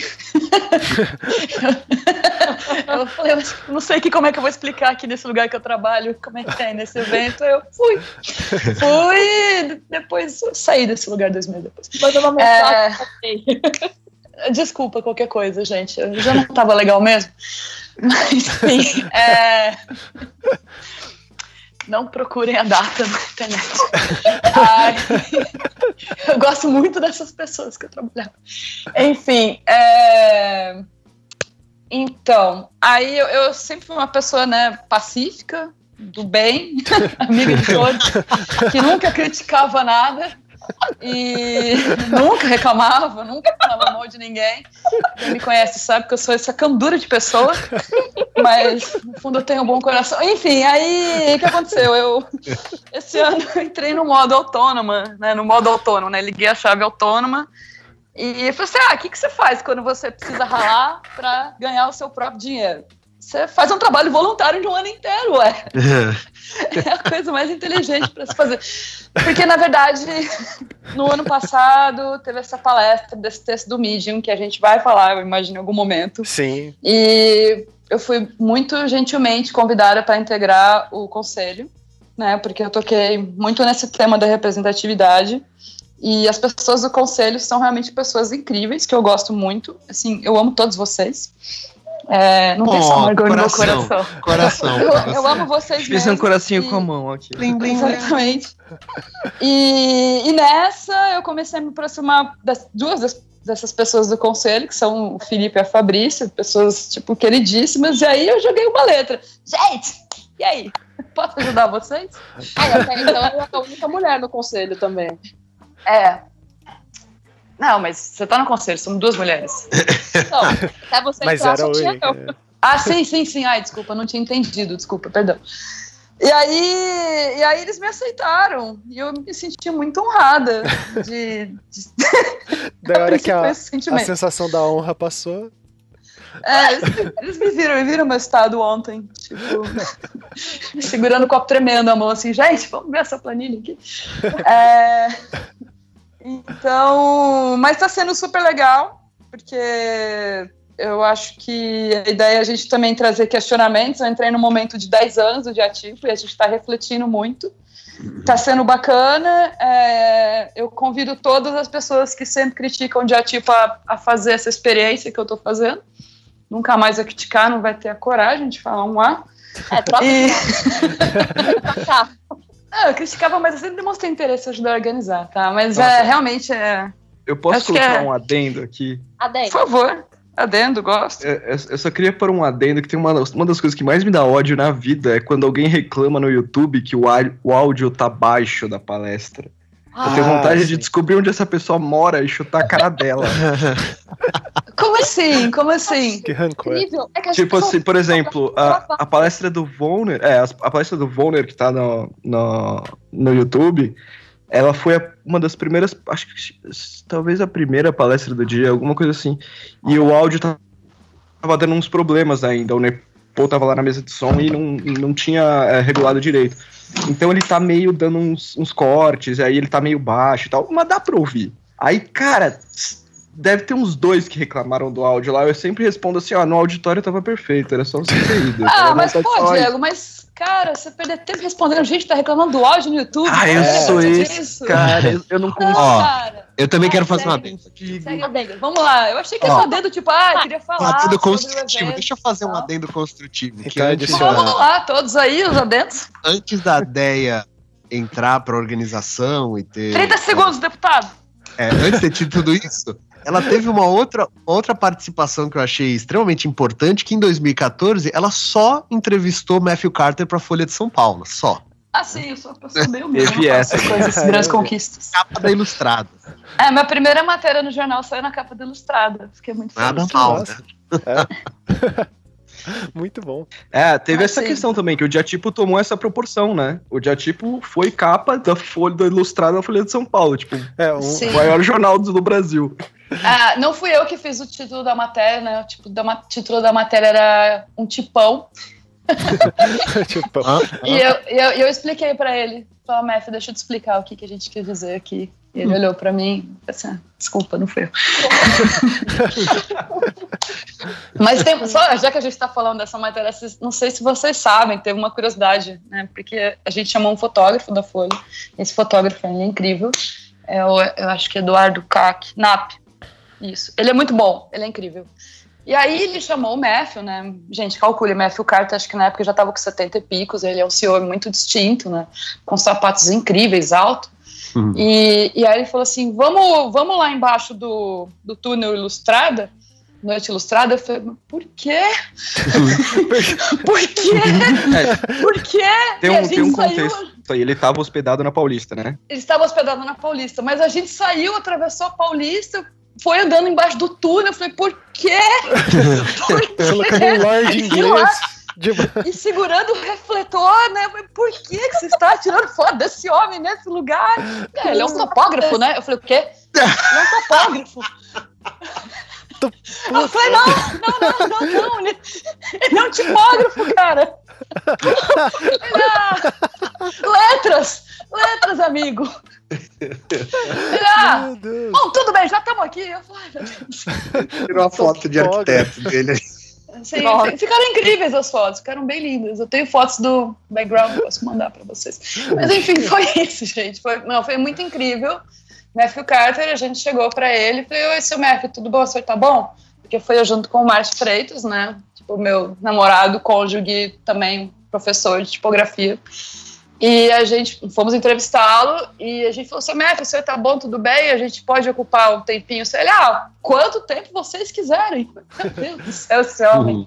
eu falei, eu não sei que, como é que eu vou explicar aqui nesse lugar que eu trabalho, como é que tem nesse evento. Eu fui. Fui, depois eu saí desse lugar dois meses depois. Mas uma mensagem. É, (laughs) Desculpa qualquer coisa, gente. Eu já não estava legal mesmo. Mas, enfim. (laughs) é, Não procurem a data na internet. Ai, (laughs) Eu gosto muito dessas pessoas que eu trabalhava. Enfim. é, Então, aí eu, eu sempre fui uma pessoa né, pacífica, do bem, (laughs) amiga de todos, que nunca criticava nada. E nunca reclamava, nunca falava mal de ninguém. Quem me conhece sabe que eu sou essa candura de pessoa, mas no fundo eu tenho um bom coração. Enfim, aí o que aconteceu? Eu esse ano eu entrei no modo autônoma, né? No modo autônomo, né? Liguei a chave autônoma e falei assim: ah, o que, que você faz quando você precisa ralar para ganhar o seu próprio dinheiro? Você faz um trabalho voluntário de um ano inteiro, ué. (laughs) É a coisa mais inteligente para se fazer. Porque, na verdade, no ano passado teve essa palestra desse texto do Medium, que a gente vai falar, eu imagino, em algum momento. Sim. E eu fui muito gentilmente convidada para integrar o conselho, né? Porque eu toquei muito nesse tema da representatividade. E as pessoas do conselho são realmente pessoas incríveis, que eu gosto muito. Assim, eu amo todos vocês. É, não tem Oh, só amargor no meu coração. coração. Coração. Eu, coração. eu amo vocês Fiz mesmo. um coracinho e- com a mão aqui. Blim, blim, blim. Exatamente. E, e nessa eu comecei a me aproximar das duas das- dessas pessoas do conselho, que são o Felipe e a Fabrícia, pessoas, tipo, queridíssimas, e aí eu joguei uma letra. Gente, e aí? Posso ajudar vocês? Ah, até então eu era a única mulher no conselho também. É. Não, mas você tá no conselho, somos duas mulheres. (laughs) Não, até você Mas entrar, era só o tinha eu. Ah, sim, sim, sim. Ai, desculpa, não tinha entendido, desculpa, perdão. E aí, e aí eles me aceitaram e eu me senti muito honrada de, de (laughs) Da hora (laughs) que com a, a sensação da honra passou. É, eles, eles me viram, me viram meu estado ontem, tipo, me segurando o copo tremendo a mão assim, gente, vamos ver essa planilha aqui. É, então, mas tá sendo super legal, porque eu acho que a ideia é a gente também trazer questionamentos. Eu entrei no momento de 10 anos do Diatipo e a gente está refletindo muito. Tá sendo bacana. é, eu convido todas as pessoas que sempre criticam o Diatipo a, a fazer essa experiência que eu tô fazendo. Nunca mais vai criticar, não vai ter a coragem de falar um A. É, troca E... (laughs) Ah, eu criticava, mas eu sempre demonstrei interesse em ajudar a organizar, tá? Mas Nossa. é realmente é. Eu posso Acho colocar é- um adendo aqui? Por Adendo. favor, adendo, gosto. É, é, Eu só queria pôr um adendo que tem uma, uma das coisas que mais me dá ódio na vida é quando alguém reclama no YouTube que o, o áudio tá baixo da palestra. Eu tenho Ah, vontade de sim. descobrir onde essa pessoa mora e chutar a cara dela. (laughs) Como assim? Como assim? Que rancor. É que tipo pessoas- assim, por exemplo, a, a palestra do Volner, é, a palestra do Volner que tá no, no, no YouTube, ela foi a- uma das primeiras, acho que talvez a primeira palestra do dia, alguma coisa assim. E o áudio tava dando uns problemas ainda. O Nepo tava lá na mesa de som e não, não tinha é, regulado direito. Então ele tá meio dando uns, uns cortes, aí ele tá meio baixo e tal, mas dá pra ouvir. Aí, cara, deve ter uns dois que reclamaram do áudio lá. Eu sempre respondo assim, ó, no auditório tava perfeito, era só você ter ido. ah, mas pô, Diego, mas, cara, você perder tempo respondendo, gente tá reclamando do áudio no YouTube. Ah, eu é, sou esse, (laughs) cara, eu, eu não consigo. Ah, eu também quero fazer uma adendo aqui. Vamos lá, eu achei que esse adendo, tipo, ah, queria falar. Um adendo construtivo, deixa eu fazer um adendo construtivo. Que antes, vamos lá, todos aí, os adendos. Antes da ideia entrar pra organização e ter. 30 segundos, deputado. É, antes de ter tido tudo isso, ela teve uma outra, outra participação que eu achei extremamente importante, que em 2014 ela só entrevistou Matthew Carter para a Folha de São Paulo, só. Ah, sim, eu sou uma pessoa meio mesmo. Teve essa. Coisas, grandes conquistas. Capa da Ilustrada. É, minha primeira matéria no jornal saiu na capa da Ilustrada. Fiquei muito feliz. Nada mal, né? É. (laughs) Muito bom. É, teve ah, essa sim. questão também, que o Diatipo tomou essa proporção, né? O Diatipo foi capa da Folha da Ilustrada na Folha de São Paulo, tipo, é, um, o maior jornal do, do Brasil. Ah, não fui eu que fiz o título da matéria, né? O tipo, da, título da matéria era um tipão. (laughs) tipão. e eu, eu, eu expliquei para ele, falei, Mef, deixa eu te explicar o que, que a gente quer dizer aqui. E ele olhou para mim e assim, ah, desculpa, não foi eu. (laughs) Mas tem, só, já que a gente está falando dessa matéria, não sei se vocês sabem, teve uma curiosidade, né? Porque a gente chamou um fotógrafo da Folha. Esse fotógrafo é incrível. É o, eu acho que é Eduardo Cac, Nap. Isso. Ele é muito bom, ele é incrível. E aí ele chamou o Matthew, né? Gente, calcule, Matthew Carter, acho que na época já estava com 70 e picos, ele é um senhor muito distinto, né? Com sapatos incríveis, alto. Uhum. E, e aí ele falou assim: vamos, vamos lá embaixo do, do túnel Ilustrada, Noite Ilustrada. Eu falei: por quê? (laughs) por quê? É, por quê? Tem um, tem um contexto. Ele estava hospedado na Paulista, né? Ele estava hospedado na Paulista, mas a gente saiu, atravessou a Paulista, foi andando embaixo do túnel. Eu falei: por quê? Por (laughs) quê? Colocando um Lorde inglês. De... E segurando o refletor, né? Por que, que você está tirando foto desse homem nesse lugar? É, ele é um topógrafo, né? Eu falei, o quê? Ele é um topógrafo. Eu falei, não, não, não, não, não. Ele, ele é um tipógrafo, cara. É... Letras, letras, amigo. Ah, bom, tudo bem, já estamos aqui. Eu falei, Tirou uma foto de arquiteto dele. Sim, ficaram incríveis as fotos, ficaram bem lindas. Eu tenho fotos do background, posso mandar para vocês. Mas enfim, (laughs) foi isso, gente. Foi, não, foi muito incrível. Matthew Carter, a gente chegou para ele e falei: Oi, seu Matthew, tudo bom? O senhor tá bom? Porque foi eu junto com o Márcio Freitas, né? Tipo, meu namorado, cônjuge, também professor de tipografia. E a gente fomos entrevistá-lo e a gente falou assim: Mestre, o senhor tá bom, tudo bem? A gente pode ocupar um tempinho. Ele, ah, quanto tempo vocês quiserem. (laughs) Meu Deus do céu, esse homem. Uhum.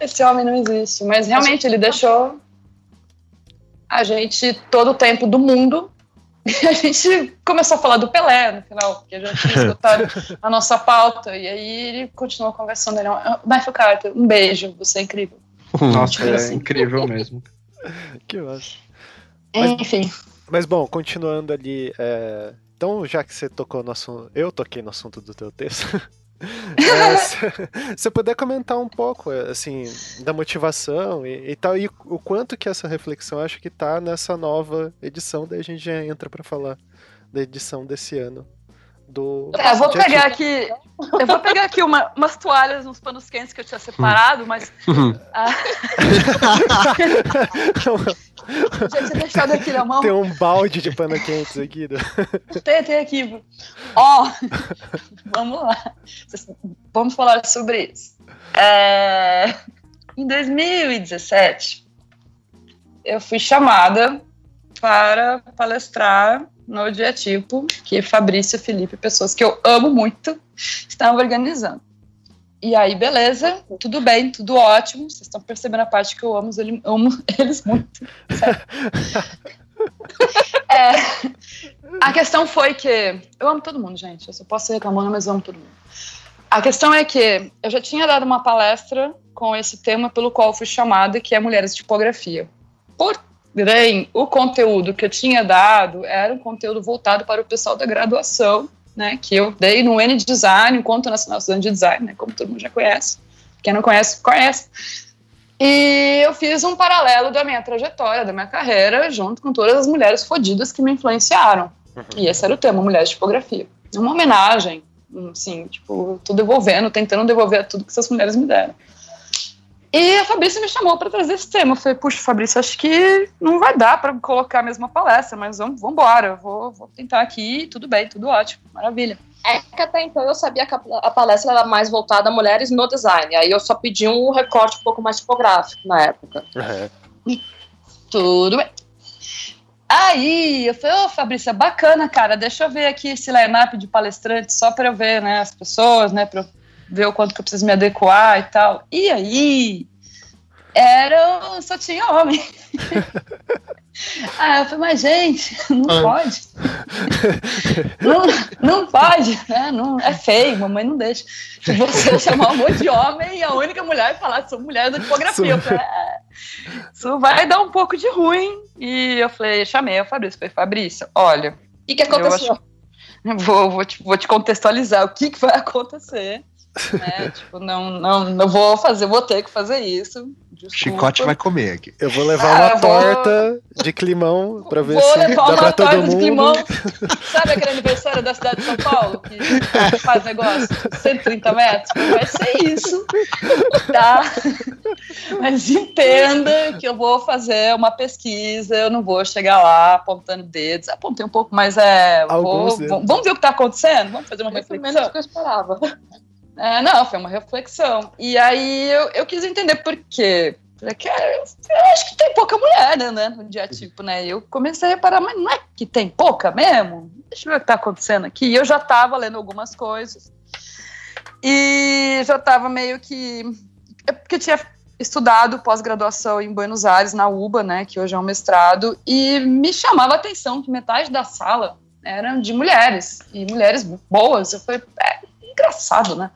Esse homem não existe. Mas realmente ele deixou a gente todo o tempo do mundo. E (laughs) a gente começou a falar do Pelé no final, porque a gente tinha (laughs) escutado a nossa pauta. E aí ele continuou conversando. Ele, Matthew Carter, um beijo, você é incrível. Nossa, tipo é assim. incrível mesmo. que massa. Mas, Enfim. Mas bom, continuando ali. É... Então, já que você tocou no assunto. Eu toquei no assunto do teu texto. (laughs) é, se você puder comentar um pouco, assim, da motivação e, e, tal, e o quanto que essa reflexão acho que tá nessa nova edição, daí a gente já entra para falar da edição desse ano do. É, eu vou pegar aqui. Eu vou pegar aqui uma, umas toalhas, uns panos quentes que eu tinha separado, mas. ah, (laughs) (laughs) já tinha deixado aqui na mão. Tem um balde de pano quentes aqui. Do... (laughs) Tem, tem aqui. Ó, oh, (laughs) vamos lá. Vamos falar sobre isso. É, em 2017, eu fui chamada para palestrar no dia tipo que Fabrício, Felipe, pessoas que eu amo muito, estavam organizando. E aí, beleza, tudo bem, tudo ótimo. Vocês estão percebendo a parte que eu amo, amo (laughs) eles muito. (laughs) é, a questão foi que. Eu amo todo mundo, gente. Eu só posso ser reclamando, mas eu amo todo mundo. A questão é que eu já tinha dado uma palestra com esse tema pelo qual fui chamada, que é Mulheres de Tipografia. Por Porém, o conteúdo que eu tinha dado era um conteúdo voltado para o pessoal da graduação, né, que eu dei no N Design, Encontro Nacional Estudante de Design, né, como todo mundo já conhece. Quem não conhece, conhece. E eu fiz um paralelo da minha trajetória, da minha carreira, junto com todas as mulheres fodidas que me influenciaram. Uhum. E esse era o tema, Mulheres de Tipografia. Uma homenagem Assim, tipo, tô devolvendo, tentando devolver tudo que essas mulheres me deram. E a Fabrícia me chamou para trazer esse tema. Eu falei, puxa, Fabrícia, acho que não vai dar para colocar a mesma palestra, mas vamos, vamos embora. Eu vou, vou tentar aqui, tudo bem, tudo ótimo, maravilha. É que até então eu sabia que a palestra era mais voltada a mulheres no design. Aí eu só pedi um recorte um pouco mais tipográfico na época. Uhum. Tudo bem. Aí eu falei, ô oh, Fabrícia, bacana, cara, deixa eu ver aqui esse line-up de palestrantes só para eu ver, né, as pessoas, né, para ver o quanto que eu preciso me adequar e tal. E aí, era, só tinha homem. (laughs) ah, eu falei, mas gente, não ah. pode. não, não pode, né? Não, é feio, mamãe não deixa. Você (laughs) chamar um monte de homem e a única mulher falar sou mulher da tipografia. Eu falei, é, isso vai dar um pouco de ruim. E eu falei, chamei a Fabrício, falei, Fabrício, olha. O que, que aconteceu? Vou, vou, te, vou te contextualizar o que, que vai acontecer. Né? (laughs) tipo, não, não, não vou fazer, vou ter que fazer isso. Desculpa. Chicote vai comer aqui. Eu vou levar ah, uma torta vou... de climão pra ver vou se levar dá uma pra todo mundo. De climão. Sabe aquele aniversário da cidade de São Paulo que faz negócio 130 metros? Vai ser isso, tá? Mas entenda que eu vou fazer uma pesquisa, eu não vou chegar lá apontando dedos. Apontei um pouco, mas é. Vou, vamos ver o que tá acontecendo? Vamos fazer uma reflexão. Menos do que eu esperava. É, não, foi uma reflexão. E aí eu, eu quis entender por quê. Porque eu acho que tem pouca mulher, né, né, no dia tipo, né? Eu comecei a reparar, mas não é que tem pouca mesmo? Deixa eu ver o que tá acontecendo aqui. E eu já tava lendo algumas coisas. E já tava meio que. É porque tinha estudado pós-graduação em Buenos Aires, na UBA, né, que hoje é um mestrado, e me chamava a atenção que metade da sala eram de mulheres, e mulheres boas. Eu falei, é engraçado, né?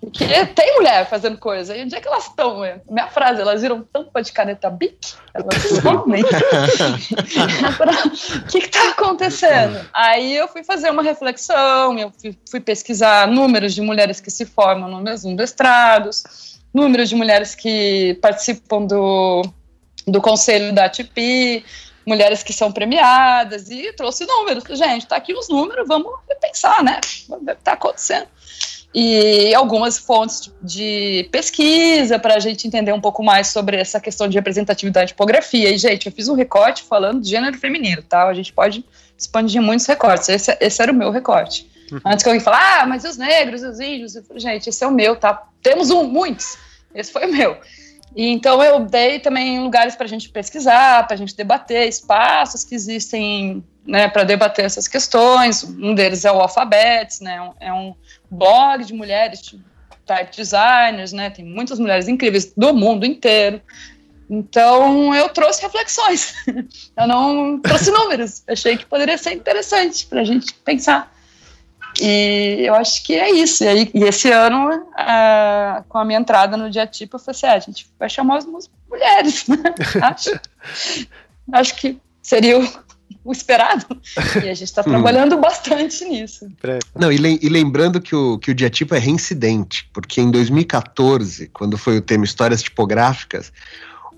Porque tem mulher fazendo coisa. E onde é que elas estão? Minha frase, elas viram tampa de caneta Bic? Elas. (laughs) O que está acontecendo? Aí eu fui fazer uma reflexão, eu fui, fui, pesquisar números de mulheres que se formam no mesmo mestrados, números de mulheres que participam do, do conselho da ATP, mulheres que são premiadas, e trouxe números. Gente, tá aqui os números, vamos pensar, né? O que está acontecendo e algumas fontes de pesquisa para a gente entender um pouco mais sobre essa questão de representatividade de tipografia. E, gente, eu fiz um recorte falando de gênero feminino, tá? A gente pode expandir muitos recortes. Esse, esse era o meu recorte. Uhum. Antes que alguém fale, ah, mas e os negros, os índios? Falei, gente, esse é o meu, tá? Temos um, muitos. Esse foi o meu. E então eu dei também lugares para a gente pesquisar, para a gente debater, espaços que existem né, para debater essas questões. Um deles é o Alphabets, né? É um blog de mulheres, type designers, né? Tem muitas mulheres incríveis do mundo inteiro. Então eu trouxe reflexões. (laughs) eu não trouxe números. Achei que poderia ser interessante para a gente pensar. E eu acho que é isso. E, aí, e esse ano, a, com a minha entrada no dia tipo, eu falei assim: ah, a gente vai chamar as mulheres, né? (laughs) acho, acho que seria o, o esperado. E a gente está trabalhando bastante nisso. Não, e, le e, lembrando que o, que o diatipo é reincidente, porque em 2014, quando foi o tema Histórias Tipográficas,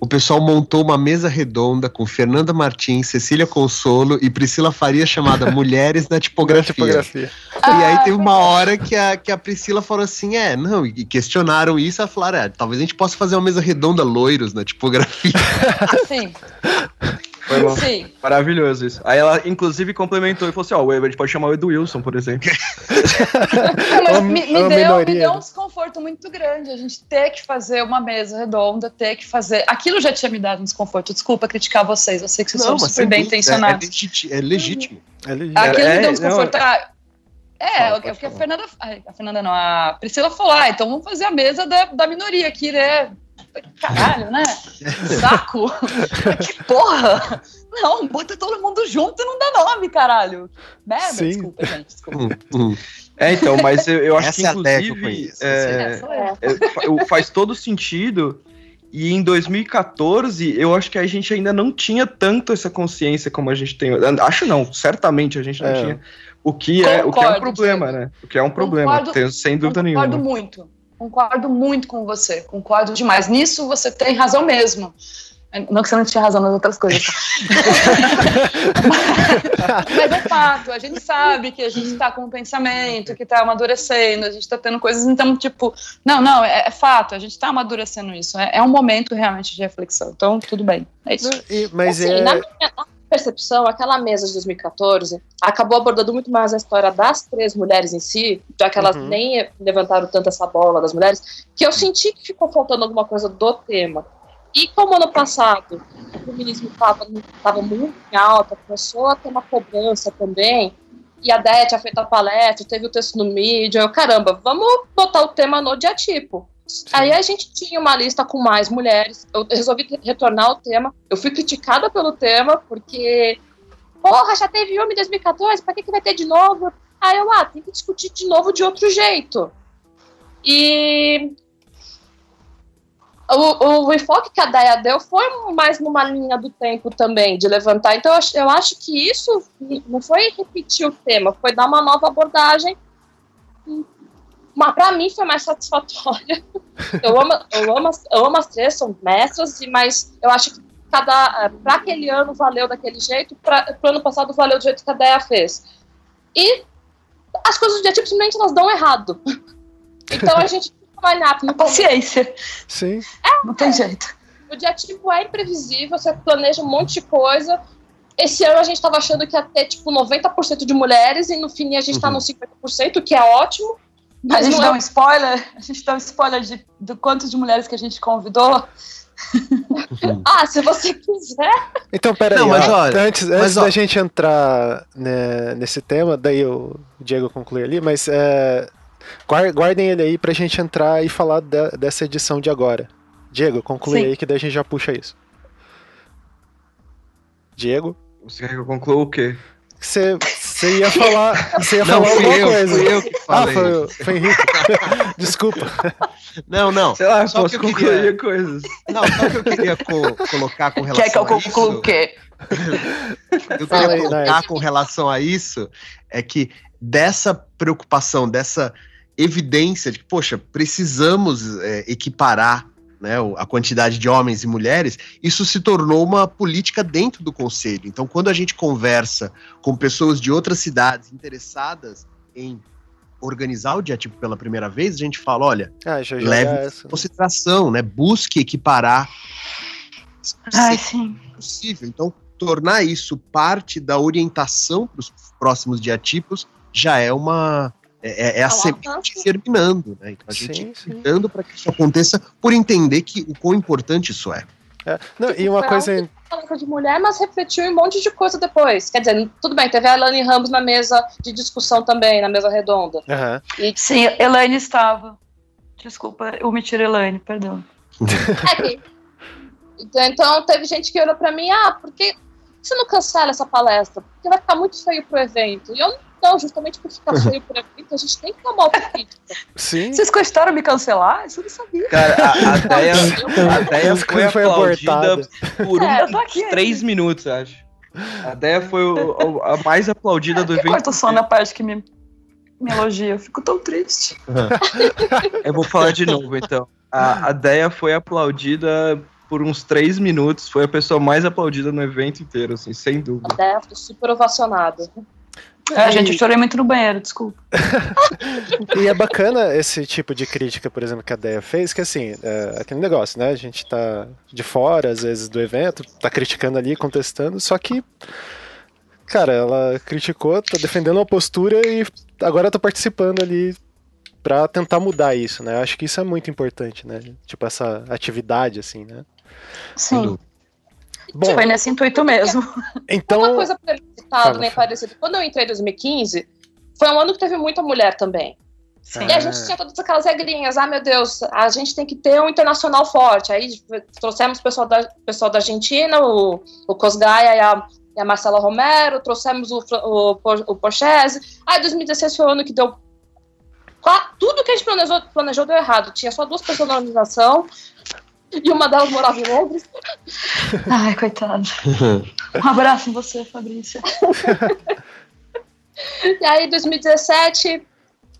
o pessoal montou uma mesa redonda com Fernanda Martins, Cecília Consolo e Priscila Faria chamada (laughs) Mulheres na Tipografia. tipografia. E aí ah, teve uma hora que a, que a Priscila falou assim: é, não, e questionaram isso, ela falou: é, talvez a gente possa fazer uma mesa redonda loiros na tipografia. (laughs) Sim. (laughs) Foi bom. Sim. Maravilhoso isso. Aí ela, inclusive, complementou e falou assim: ó, oh, a gente pode chamar o Edu Wilson, por exemplo. (laughs) mas me, me, deu, me deu um desconforto muito grande a gente ter que fazer uma mesa redonda, ter que fazer. Aquilo já tinha me dado um desconforto. Desculpa criticar vocês, eu sei que vocês não, são super bem intencionados. É, é, legítimo. É legítimo. Aquilo é, me deu um desconforto. Não, é... É, o que a Fernanda. A Fernanda não, a Priscila falou: ah, então vamos fazer a mesa da, da minoria aqui, né? Caralho, né? Saco! (laughs) que porra! Não, bota todo mundo junto e não dá nome, caralho. Merda, Sim. desculpa, gente, desculpa. Hum, hum. É, então, mas eu, eu acho que, é inclusive, é, é, faz todo sentido. E em 2014, eu acho que a gente ainda não tinha tanto essa consciência como a gente tem. Acho não, certamente a gente não é. tinha. O que, é, o que é um problema, né? O que é um problema, concordo, tenho, sem dúvida concordo nenhuma. Concordo muito. Concordo muito com você, concordo demais. Nisso você tem razão mesmo. Não que você não tinha razão nas outras coisas. Tá? (laughs) Mas é fato, a gente sabe que a gente está com um pensamento, que está amadurecendo, a gente está tendo coisas, então, tipo, não, não, é, é fato, a gente está amadurecendo isso. É, é, um momento realmente de reflexão. Então, tudo bem. É isso. E, mas assim, é... na minha percepção, aquela mesa de 2014 acabou abordando muito mais a história das três mulheres em si, já que elas Uhum. nem levantaram tanto essa bola das mulheres, que eu senti que ficou faltando alguma coisa do tema. E como ano passado o feminismo estava muito em alta, começou a ter uma cobrança também, e a Déia tinha feito a palestra, teve o texto no mídia, eu, caramba, vamos botar o tema no diatipo. Aí a gente tinha uma lista com mais mulheres. Eu resolvi retornar ao tema. Eu fui criticada pelo tema, porque. Porra, já teve homem em 2014, pra que, que vai ter de novo? Aí eu, ah, tem que discutir de novo de outro jeito. E. O, o enfoque que a Daya deu foi mais numa linha do tempo também, de levantar. Então eu, eu acho que isso não foi repetir o tema, foi dar uma nova abordagem. Mas para mim foi mais satisfatória. (laughs) Eu amo, eu amo, as, eu amo as três, são mestras, e- mas eu acho que cada para aquele ano valeu daquele jeito, para o ano passado valeu do jeito que a Dea fez. E as coisas do dia tipo, simplesmente elas dão errado. (laughs) Então a gente tem que trabalhar começo. Paciência, Sim. não tem jeito. O dia tipo é imprevisível, você planeja um monte de coisa. Esse ano a gente estava achando que ia ter tipo 90% de mulheres e no fim a gente está Uhum. no 50%, o que é ótimo. A Mas gente não dá é um spoiler, a gente dá um spoiler de, do quanto de mulheres que a gente convidou. Ah, se você quiser. Então, peraí, Não, mas ó, olha, antes, mas antes ó- da gente entrar né, nesse tema, daí o Diego conclui ali, mas é, guar- guardem ele aí pra gente entrar e falar de- dessa edição de agora. Diego, conclui Sim. aí que daí a gente já puxa isso. Diego, Você quer que eu conclua o quê? você, você ia falar, você ia Não, falar alguma eu, coisa. fui eu que ah, falei. foi, foi Henrique. (laughs) Desculpa. Não, não. Sei lá, Só posso que eu concluir queria- coisas. Não, só o que eu queria co- colocar com relação Quer que eu conclua o quê? eu Fala queria aí, colocar com relação a isso é que dessa preocupação, dessa evidência de que, poxa, precisamos é, equiparar né, a quantidade de homens e mulheres, isso se tornou uma política dentro do conselho. Então, quando a gente conversa com pessoas de outras cidades interessadas em organizar o dia tipo pela primeira vez, a gente fala, olha, Ah, leve essa. em consideração, né? Busque equiparar Ai, se sim. possível. Então, tornar isso parte da orientação para os próximos diatipos já é uma é, é a É um semente germinando, né? Então a gente Sim, sim. cuidando para que isso aconteça, por entender que o quão importante isso é. É, não, e uma coisa. palestra de mulher, mas refletiu em um monte de coisa depois. Quer dizer, tudo bem, teve a Elane Ramos na mesa de discussão também, na mesa redonda. Aham. Sim, Elaine estava. Desculpa, eu me tiro Elaine, perdão. É que- então, teve gente que olhou pra mim, ah, por que você não cancela essa palestra? Porque vai ficar muito feio pro evento. E eu não, justamente por ficar feio pro evento, a gente tem que tomar autocrítica. Sim. Vocês gostaram me cancelar? Isso eu não sabia. Cara, a, a (laughs) Deia, a Deia Essa foi foi aplaudida abortada. por É, uns aqui três minutos, acho. A Deia foi o- o- a mais aplaudida do Por evento. corta só na parte que me, me elogia? Eu fico tão triste. (laughs) Eu vou falar de novo, então. A, a Deia foi aplaudida por uns três minutos. Foi a pessoa mais aplaudida no evento inteiro, assim, sem dúvida. A Débora foi super ovacionada. É, gente, eu chorei muito no banheiro, desculpa. (laughs) E é bacana esse tipo de crítica, por exemplo, que a Deia fez, que assim, é aquele negócio, né? A gente tá de fora, às vezes, do evento, tá criticando ali, contestando, só que, cara, ela criticou, tá defendendo uma postura e agora tá participando ali pra tentar mudar isso, né? Eu acho que isso é muito importante, né? Tipo, essa atividade, assim, né? Sim, Bom, foi nesse intuito mesmo. então. Uma coisa Fala, nem fala. parecido. Quando eu entrei em 2015, foi um ano que teve muita mulher também. Sim. E a gente tinha todas aquelas regrinhas. Ah, meu Deus, a gente tem que ter um internacional forte. Aí trouxemos o pessoal da, pessoal da Argentina, o, o Cosgaia e a, e a Marcela Romero, trouxemos o, o, o Porchese. Aí 2016 foi o ano que deu. Tudo que a gente planejou, planejou deu errado. Tinha só duas pessoas na organização. E uma delas morava em Londres. (laughs) Ai, coitado. (laughs) Um abraço em você, Fabrícia. (laughs) E aí, 2017,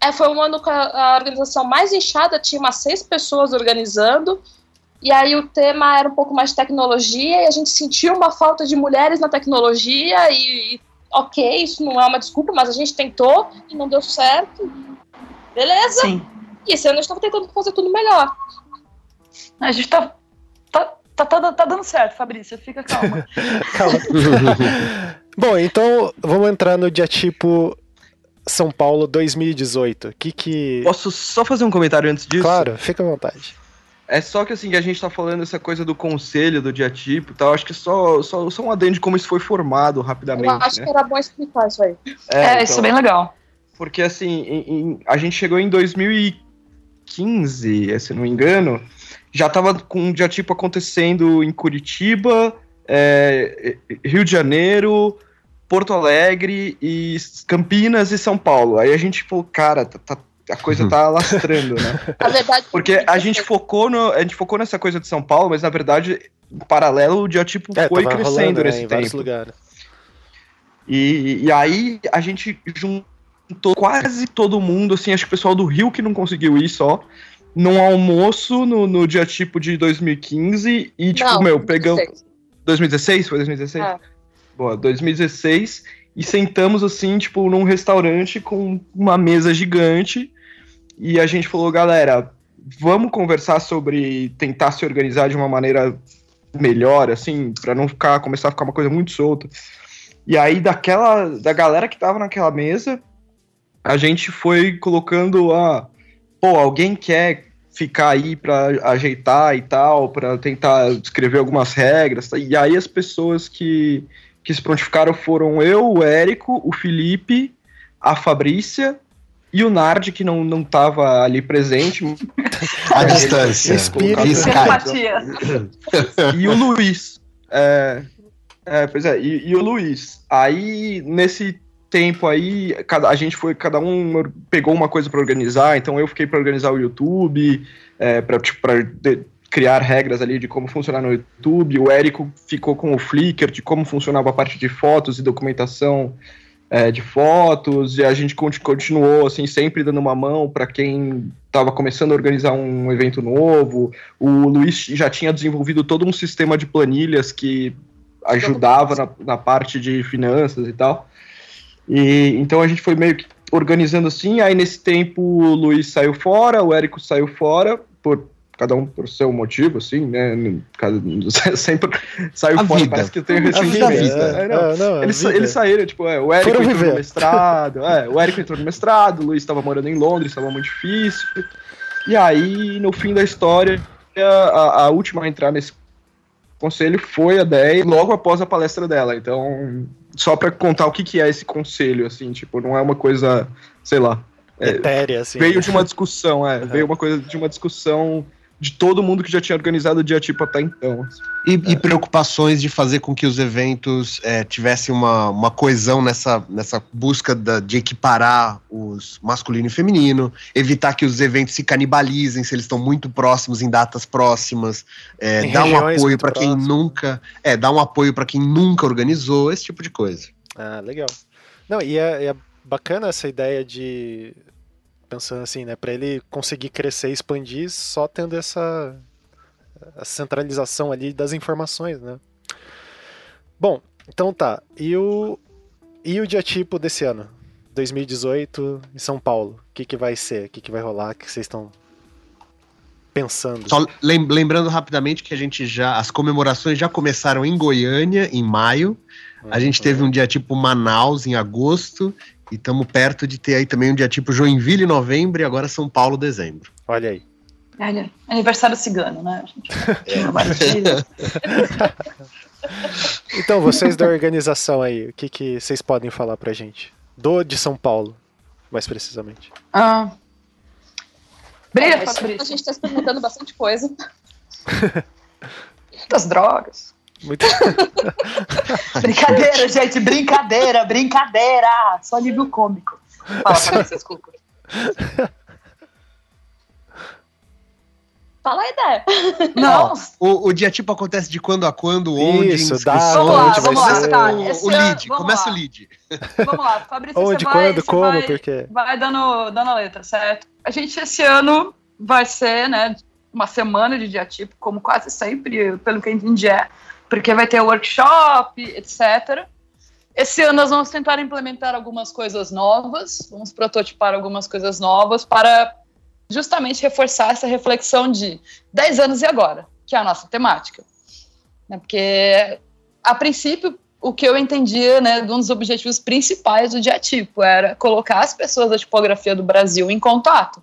é, foi um ano com a, a organização mais inchada, tinha umas seis pessoas organizando. E aí o tema era um pouco mais de tecnologia e a gente sentiu uma falta de mulheres na tecnologia e, e ok, isso não é uma desculpa, mas a gente tentou e não deu certo. Beleza? Sim. E esse ano a gente tava tentando fazer tudo melhor. A gente tá, tá, tá, tá, tá dando certo, Fabrícia, fica calma. (laughs) Calma. (laughs) Bom, então vamos entrar no dia tipo São Paulo 2018. Que que. Posso só fazer um comentário antes disso? Claro, fica à vontade. É só que assim, que a gente tá falando essa coisa do conselho, do diatipo e tal, acho que só, só, só um adendo de como isso foi formado rapidamente, Eu acho né? que era bom explicar isso aí. É, então, isso é bem legal. Porque assim, em- em- a gente chegou em 2015, se não me engano, já tava com o diatipo acontecendo em Curitiba, é, Rio de Janeiro, Porto Alegre e Campinas e São Paulo. Aí a gente falou, cara, tá- tá- a coisa tá (laughs) alastrando, né? (laughs) Na verdade, Porque a gente focou no, a gente focou nessa coisa de São Paulo, mas na verdade, em paralelo, o diatipo É, foi crescendo rolando, né, nesse em vários tempo. lugares. E, e aí a gente juntou quase todo mundo, assim, acho que o pessoal do Rio que não conseguiu ir só, num almoço no, no dia tipo de 2015 e, tipo, Não, meu, pegamos. 16. 2016? Foi 2016? É. Boa, 2016. E sentamos, assim, tipo, num restaurante com uma mesa gigante. E a gente falou, galera, vamos conversar sobre tentar se organizar de uma maneira melhor, assim, pra não ficar, começar a ficar uma coisa muito solta. E aí, daquela, da galera que tava naquela mesa, a gente foi colocando a. Pô, alguém quer ficar aí pra ajeitar e tal, pra tentar escrever algumas regras. tá? E aí, as pessoas que, que se prontificaram foram eu, o Érico, o Felipe, a Fabrícia e o Nard, que não, não tava ali presente, (laughs) À distância. E o Luiz. É, é, pois é, e, e o Luiz. Aí, nesse tempo aí, cada, a gente foi, cada um pegou uma coisa pra organizar, então eu fiquei pra organizar o YouTube, é, pra, tipo, criar regras ali de como funcionar no YouTube, o Érico ficou com o Flickr, de como funcionava a parte de fotos e documentação é, de fotos, e a gente conti- continuou, assim, sempre dando uma mão pra quem estava começando a organizar um evento novo, o Luiz já tinha desenvolvido todo um sistema de planilhas que ajudava na, na parte de finanças e tal. E então a gente foi meio que organizando assim. Aí nesse tempo o Luiz saiu fora, o Érico saiu fora, por cada um por seu motivo, assim, né? Cada, (laughs) sempre saiu A fora, vida. parece que eu tenho A vida, ressentimento. vida. É, não. É, não, a Eles, sa- vida. eles saíram, tipo, é, o Érico Foram entrou viver. no mestrado, é, o Érico entrou no mestrado, o Luiz estava morando em Londres, estava muito difícil. E aí, no fim da história, a, a última a entrar nesse conselho foi a Déia, logo após a palestra dela. Então, só para contar o que, que é esse conselho, assim, tipo, não é uma coisa, sei lá. é, Etérea, assim. veio de uma discussão, é, Uhum. veio uma coisa de uma discussão de todo mundo que já tinha organizado o dia tipo até então. assim. E, e preocupações de fazer com que os eventos é, tivessem uma, uma coesão nessa, nessa busca da- de equiparar os masculino e feminino, evitar que os eventos se canibalizem se eles estão muito próximos em datas próximas, é, Em dar um apoio para quem nunca, é, dar um apoio para quem nunca organizou, esse tipo de coisa. Ah, legal. Não, e é, é bacana essa ideia de. Pensando assim, né? Pra ele conseguir crescer e expandir só tendo essa centralização ali das informações, né? Bom, então tá. E o, e o dia tipo desse ano? 2018 em São Paulo. O que, que vai ser? O que, que vai rolar? O que vocês estão pensando? Só lem- lembrando rapidamente que a gente já, as comemorações já começaram em Goiânia em maio, a gente teve um dia tipo Manaus em agosto e estamos perto de ter aí também um dia tipo Joinville em novembro e agora São Paulo em dezembro. Olha aí. Olha, aniversário cigano, né? maravilha. (laughs) Então, vocês da organização aí, o que, que vocês podem falar pra gente? Do de São Paulo, mais precisamente. Ah. Brilha, Mas a gente tá experimentando bastante coisa. (laughs) Muitas drogas. Muito... (laughs) Brincadeira, gente, brincadeira, brincadeira. Só alívio cômico. Fala, (laughs) Fabrício, desculpa. Fala a ideia. (laughs) Não, O, o dia tipo acontece de quando a quando, onde, Isso, inscrições. dá, Vamos lá, onde vai vamos lá, ser. tá. O, o ano, lead, vamos começa lá. o lead. vamos lá, Fabrício, Onde, você vai, quando, você como, vai, porque... vai dando, dando a letra, certo? A gente esse ano vai ser, né, uma semana de dia tipo, como quase sempre, pelo que eu entendi é, porque vai ter workshop, etc. Esse ano nós vamos tentar implementar algumas coisas novas, vamos prototipar algumas coisas novas para justamente reforçar essa reflexão de 10 anos e agora, que é a nossa temática. Né? Porque, a princípio, o que eu entendia, né, um dos objetivos principais do Diatipo era colocar as pessoas da tipografia do Brasil em contato.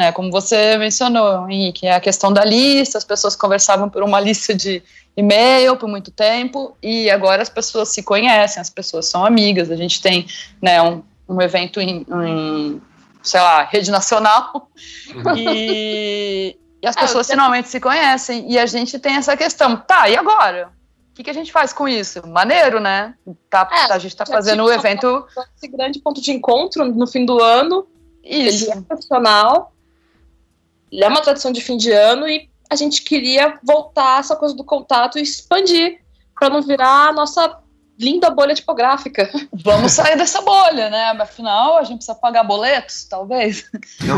Né, como você mencionou, Henrique, é a questão da lista, as pessoas conversavam por uma (laughs) lista de e-mail por muito tempo e agora as pessoas se conhecem, as pessoas são amigas, a gente tem né, um, um evento em, em, sei lá, rede nacional uhum. e, e, as é, pessoas finalmente se conhecem e a gente tem essa questão, tá, e agora? O que, que a gente faz com isso? Maneiro, né? Tá, é, a gente está fazendo o um evento. Esse grande ponto de encontro no fim do ano. Isso. Ele é profissional. Ele é uma tradição de fim de ano e a gente queria voltar essa coisa do contato e expandir para não virar a nossa linda bolha tipográfica. (laughs) Vamos sair dessa bolha, né? Afinal, a gente precisa pagar boletos, talvez.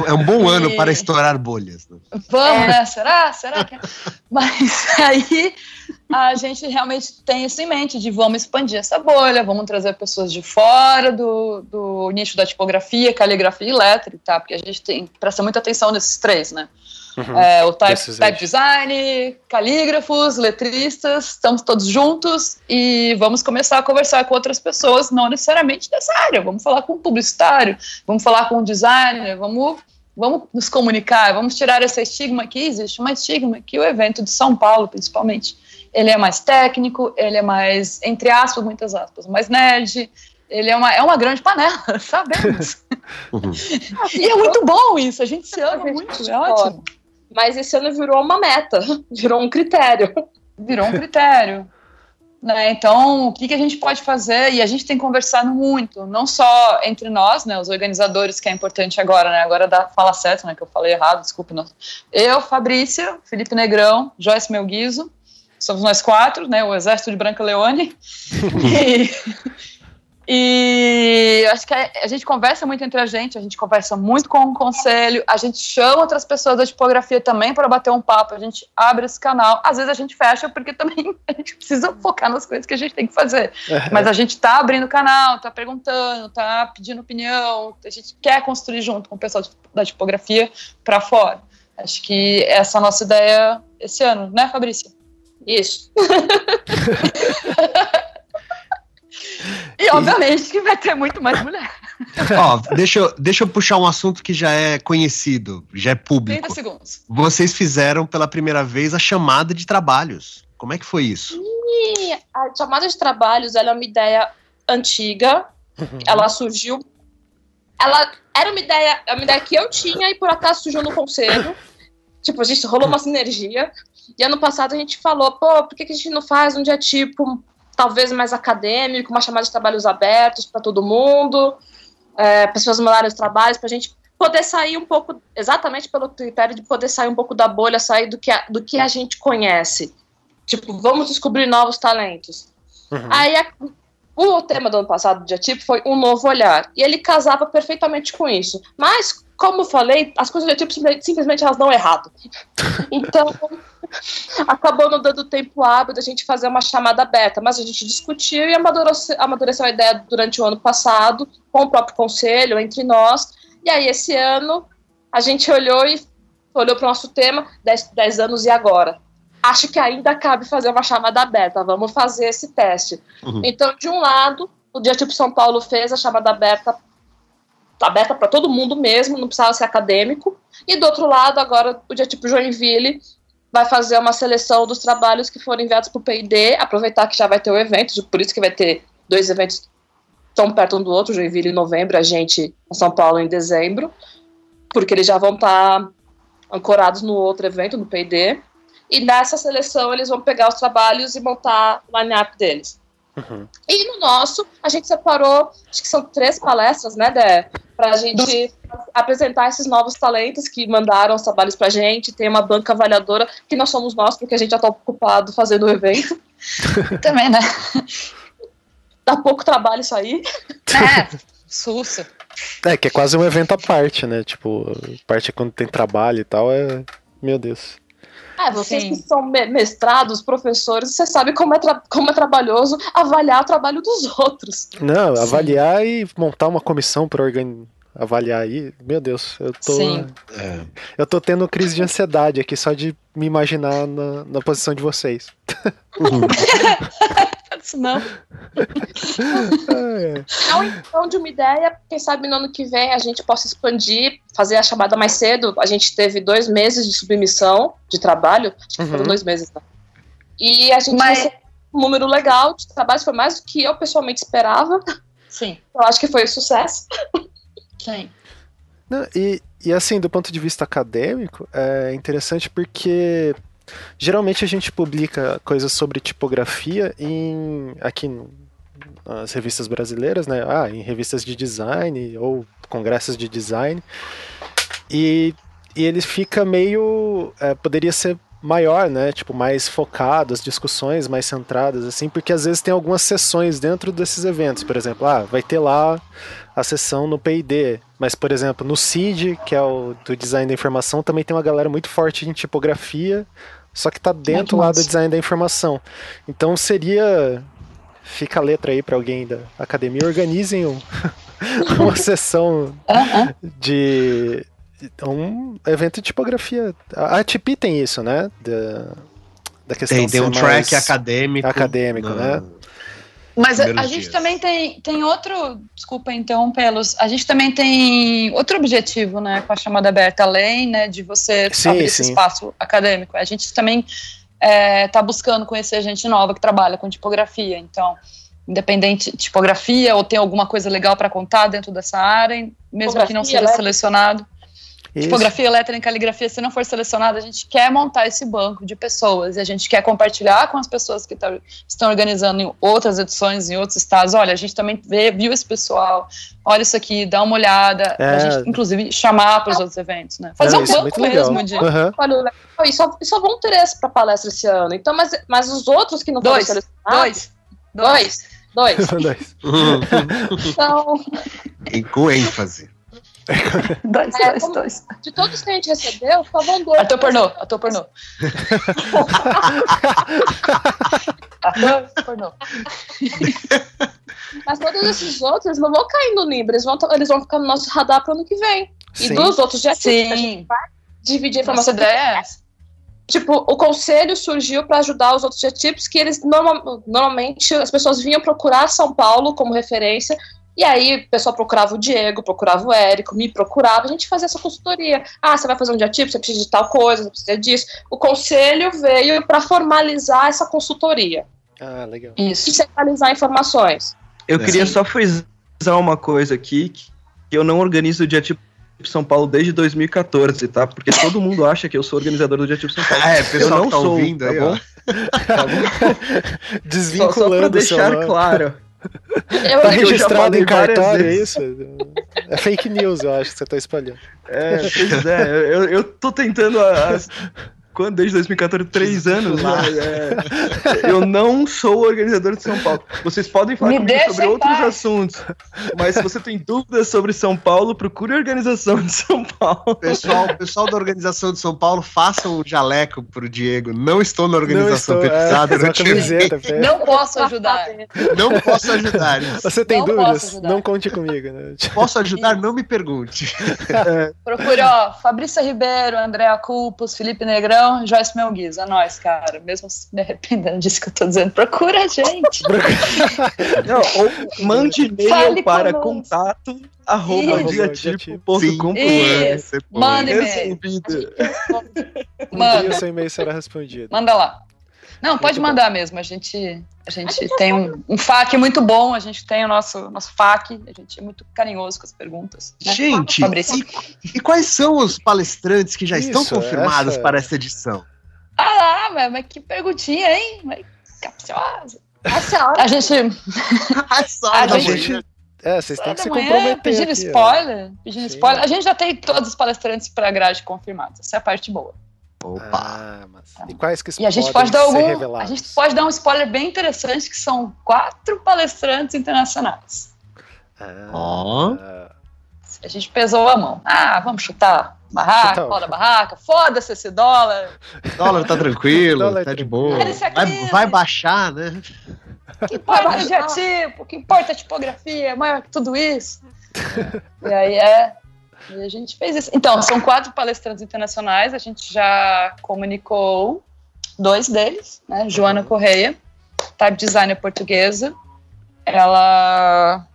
É um bom e... ano para estourar bolhas. Né? Vamos, é. né? Será? Será que... É? Mas (laughs) aí a gente realmente tem isso em mente, de vamos expandir essa bolha, vamos trazer pessoas de fora do, do nicho da tipografia, caligrafia e letra, tá? Porque a gente tem presta muita atenção nesses três, né? Uhum. É, o type, type design, calígrafos, letristas, estamos todos juntos e vamos começar a conversar com outras pessoas, não necessariamente dessa área. Vamos falar com um publicitário, vamos falar com um designer, vamos, vamos nos comunicar, vamos tirar esse estigma que existe, um estigma que o evento de São Paulo, principalmente, ele é mais técnico, ele é mais, entre aspas, muitas aspas, mais nerd, ele é uma, é uma grande panela, (laughs) sabemos. Uhum. e é muito bom isso, a gente se ama muito, é ótimo. Mas esse ano virou uma meta, (laughs) virou um critério. Virou um critério. Né? Então, o que, que a gente pode fazer? E a gente tem conversado muito, não só entre nós, né, os organizadores, que é importante agora, né? Agora da fala certo, né? Que eu falei errado, desculpe. Não. Eu, Fabrícia, Felipe Negrão, Joyce Melguizo, somos nós quatro, né? O exército de Branca Leone. e, (laughs) e acho que a, gente conversa muito entre a gente, a gente conversa muito com o conselho, a gente chama outras pessoas da tipografia também para bater um papo, a gente abre esse canal. Às vezes a gente fecha porque também (laughs) a gente precisa focar nas coisas que a gente tem que fazer. Mas a gente está abrindo o canal, está perguntando, está pedindo opinião, a gente quer construir junto com o pessoal da tipografia para fora. Acho que essa é a nossa ideia esse ano, né, Fabrícia? Isso. E obviamente que vai ter muito mais mulher. Ó, deixa eu, deixa eu puxar um assunto que já é conhecido, já é público. 30 segundos. Vocês fizeram pela primeira vez a chamada de trabalhos. Como é que foi isso? E a chamada de trabalhos ela é uma ideia antiga. Uhum. Ela surgiu. Ela era uma ideia, é uma ideia que eu tinha e por acaso surgiu no conselho. Tipo, a gente rolou uma sinergia. E ano passado a gente falou, pô, por que, que a gente não faz um dia tipo talvez mais acadêmico, uma chamada de trabalhos abertos para todo mundo, é, pessoas mandarem os trabalhos, para a gente poder sair um pouco, exatamente pelo critério de poder sair um pouco da bolha, sair do que a, do que a gente conhece. Tipo, vamos descobrir novos talentos. Uhum. Aí a, o tema do ano passado do dia tipo foi um novo olhar. E ele casava perfeitamente com isso. Mas, como falei, as coisas tipo simplesmente elas dão errado. (laughs) Então, acabou não dando tempo hábil da gente fazer uma chamada aberta. Mas a gente discutiu e amadureceu, amadureceu a ideia durante o ano passado, com o próprio conselho, entre nós. E aí, esse ano, a gente olhou e olhou para o nosso tema 10 anos e agora acho que ainda cabe fazer uma chamada aberta, vamos fazer esse teste. Uhum. Então, de um lado, o Dia Tipo São Paulo fez a chamada aberta aberta para todo mundo mesmo, não precisava ser acadêmico. E do outro lado, agora o Dia Tipo Joinville vai fazer uma seleção dos trabalhos que foram enviados para o PID, aproveitar que já vai ter o evento, por isso que vai ter dois eventos tão perto um do outro, Joinville em novembro, a gente em São Paulo em dezembro, porque eles já vão estar tá ancorados no outro evento, no PID. E nessa seleção eles vão pegar os trabalhos e montar o line-up deles. Uhum. E no nosso, a gente separou, acho que são três palestras, né, Dé? Pra gente apresentar esses novos talentos que mandaram os trabalhos pra gente. Tem uma banca avaliadora, que não somos nós, porque a gente já tá ocupado fazendo o evento. (laughs) Também, né? Dá pouco trabalho isso aí. É, (laughs) sussa. É, que é quase um evento à parte, né? Tipo, parte quando tem trabalho e tal, é. Meu Deus. É, vocês Sim. que são mestrados, professores, você sabe como é, como é trabalhoso avaliar o trabalho dos (laughs) outros. Não, Sim. avaliar e montar uma comissão para organizar avaliar aí, meu Deus, eu tô. Sim. É. Eu tô tendo crise de ansiedade aqui só de me imaginar na, na posição de vocês. (laughs) Isso não. Então, então, de uma ideia, quem sabe no ano que vem a gente possa expandir, fazer a chamada mais cedo. A gente teve dois meses de submissão de trabalho, acho que uhum. foram dois meses, né? E a gente Mas... um número legal de trabalhos, foi mais do que eu pessoalmente esperava. Sim. Eu acho que foi um sucesso. Sim. Não, e, e assim, do ponto de vista acadêmico, é interessante porque geralmente a gente publica coisas sobre tipografia em aqui nas revistas brasileiras, né? Ah, em revistas de design ou congressos de design. E, e ele fica meio. É, poderia ser maior, né? Tipo, mais focado, as discussões mais centradas, assim, porque às vezes tem algumas sessões dentro desses eventos. Por exemplo, ah, vai ter lá a sessão no PD, mas, por exemplo, no CID, que é o do design da informação, também tem uma galera muito forte em tipografia, só que tá dentro lá do design da informação. Então seria. Fica a letra aí para alguém da academia, organizem um, (laughs) uma (laughs) sessão de um evento de tipografia. A TIP tem isso, né? Da, da questão tem, tem um track acadêmico. Acadêmico, no, né? Mas a, a gente também tem, tem outro, desculpa interrompê-los, a gente também tem outro objetivo, né, com a chamada aberta, além, né, de você sim, abrir sim. esse espaço acadêmico. A gente também está é, tá buscando conhecer gente nova que trabalha com tipografia, então, independente de tipografia ou tem alguma coisa legal para contar dentro dessa área, mesmo que não seja selecionado. Isso. Tipografia, letra e caligrafia, se não for selecionada, a gente quer montar esse banco de pessoas e a gente quer compartilhar com as pessoas que tá, estão organizando em outras edições, em outros estados. Olha, a gente também vê, viu esse pessoal, olha isso aqui, dá uma olhada, é. a gente, inclusive, chamar para os outros eventos, né? Fazer é, um é banco mesmo de. Uhum. Olha, e só, e só vão ter esse para palestra esse ano. Então, mas, mas os outros que não dois, foram selecionados. Dois. Dois. Dois. dois. (laughs) então. (laughs) Com ênfase. Dois, é, dois, dois. De todos que a gente recebeu, estavam dois. Ator pornô, ator pornô. (laughs) ator pornô. Mas todos esses outros não vão cair no Libra, eles vão, eles vão ficar no nosso radar para o ano que vem. Sim. E dos outros já Sim. a gente vai dividir a informação. Nossa ideia é. Tipo, o conselho surgiu para ajudar os outros tipos que eles normal, normalmente as pessoas vinham procurar São Paulo como referência e aí o pessoal procurava o Diego, procurava o Érico, me procurava, a gente fazia essa consultoria. Ah, você vai fazer um diatipo, você precisa de tal coisa, você precisa disso. O conselho veio para formalizar essa consultoria. Ah, legal. Isso. E centralizar informações. Eu é. queria só frisar uma coisa aqui, que eu não organizo o diatipo São Paulo desde 2014, tá? Porque todo mundo acha que eu sou organizador do Diatipo São Paulo. (laughs) É, pessoal eu não tá sou, ouvindo tá aí, bom? (laughs) Tá bom? (laughs) Desvinculando só, só pra deixar claro. Eu, tá registrado em cartório, é isso? É fake news, eu acho que você tá espalhando. É, pois é, eu, eu tô tentando as, quando? Desde 2014, três anos. É, eu não sou organizador de São Paulo. Vocês podem falar Me comigo sobre outros assuntos, mas se você tem dúvidas sobre São Paulo, procure a organização de São Paulo. Pessoal, pessoal da organização de São Paulo, façam um jaleco pro Diego. Não estou na organização não estou, é, (laughs) não posso ajudar. Não posso ajudar. Você tem não dúvidas? Não conte comigo. Né? Posso ajudar? Não me pergunte. É. Procure, ó, Fabrícia Ribeiro, Andréa Culpos, Felipe Negrão, então, Joyce Melguiz, a nós, cara. Mesmo se me arrependendo disso que eu tô dizendo, procura a gente. (laughs) Não, ou mande e-mail para contato arroba diatipo.com.br. Manda e-mail. Manda. seu e-mail será respondido. Manda lá. Não, pode muito mandar bom. mesmo. A gente, a gente tem um, um FAQ muito bom, a gente tem o nosso, nosso FAQ, a gente é muito carinhoso com as perguntas. Né? Gente, e, e, quais são os palestrantes que já Isso, estão confirmados essa... para essa edição? Ah, mas, mas que perguntinha, hein? Mas, capciosa. A gente. (laughs) a gente. É, vocês têm que se comprometer. Pedindo aqui, spoiler. Pedindo spoiler. A gente já tem todos os palestrantes para a grade confirmados. Essa é a parte boa. Opa! Ah, mas... E quais que e a gente pode dar algum, A gente pode dar um spoiler bem interessante, que são quatro palestrantes internacionais. Ah. A gente pesou a mão. Ah, vamos chutar barraca, Chutar. foda barraca, foda-se esse dólar. O dólar tá tranquilo, Dólar tá de boa. Vai, vai baixar, né? O que importa é o adjetivo, o que importa é a tipografia, é maior que tudo isso. (laughs) e aí é. E a gente fez isso. Então, são quatro palestrantes internacionais, a gente já comunicou dois deles, né? Joana Correia, type designer portuguesa. Ela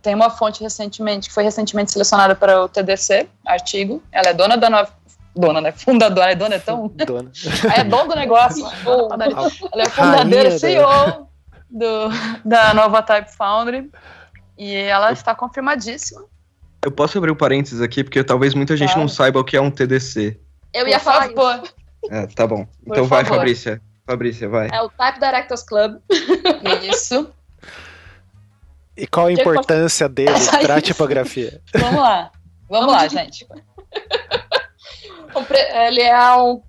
tem uma fonte recentemente, que foi recentemente selecionada para o TDC, artigo. Ela é dona da nova. Dona, né? Fundadora, é dona, é tão. Dona. (laughs) É dono do negócio. (laughs) Ela é fundadeira CEO do, da Nova Type Foundry. E ela está confirmadíssima. Eu posso abrir um parênteses aqui, porque talvez muita gente Claro. não saiba o que é um TDC. Eu ia falar favor. É, tá bom. Por Então vai, favor. Fabrícia. Fabrícia, vai. É o Type Directors Club. Isso. E qual a importância dele pra isso. tipografia? Vamos lá. Vamos lá, gente. Ele é um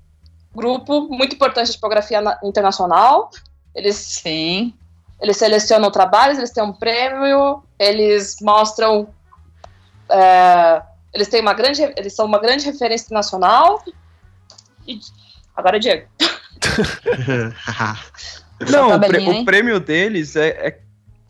grupo muito importante de tipografia na- internacional. Eles, Sim. eles selecionam trabalhos, eles têm um prêmio, eles mostram. É, eles têm uma grande. Eles são uma grande referência internacional. E- agora, Diego. (laughs) Não, o, prê- tabelinha, hein? o prêmio deles é, é,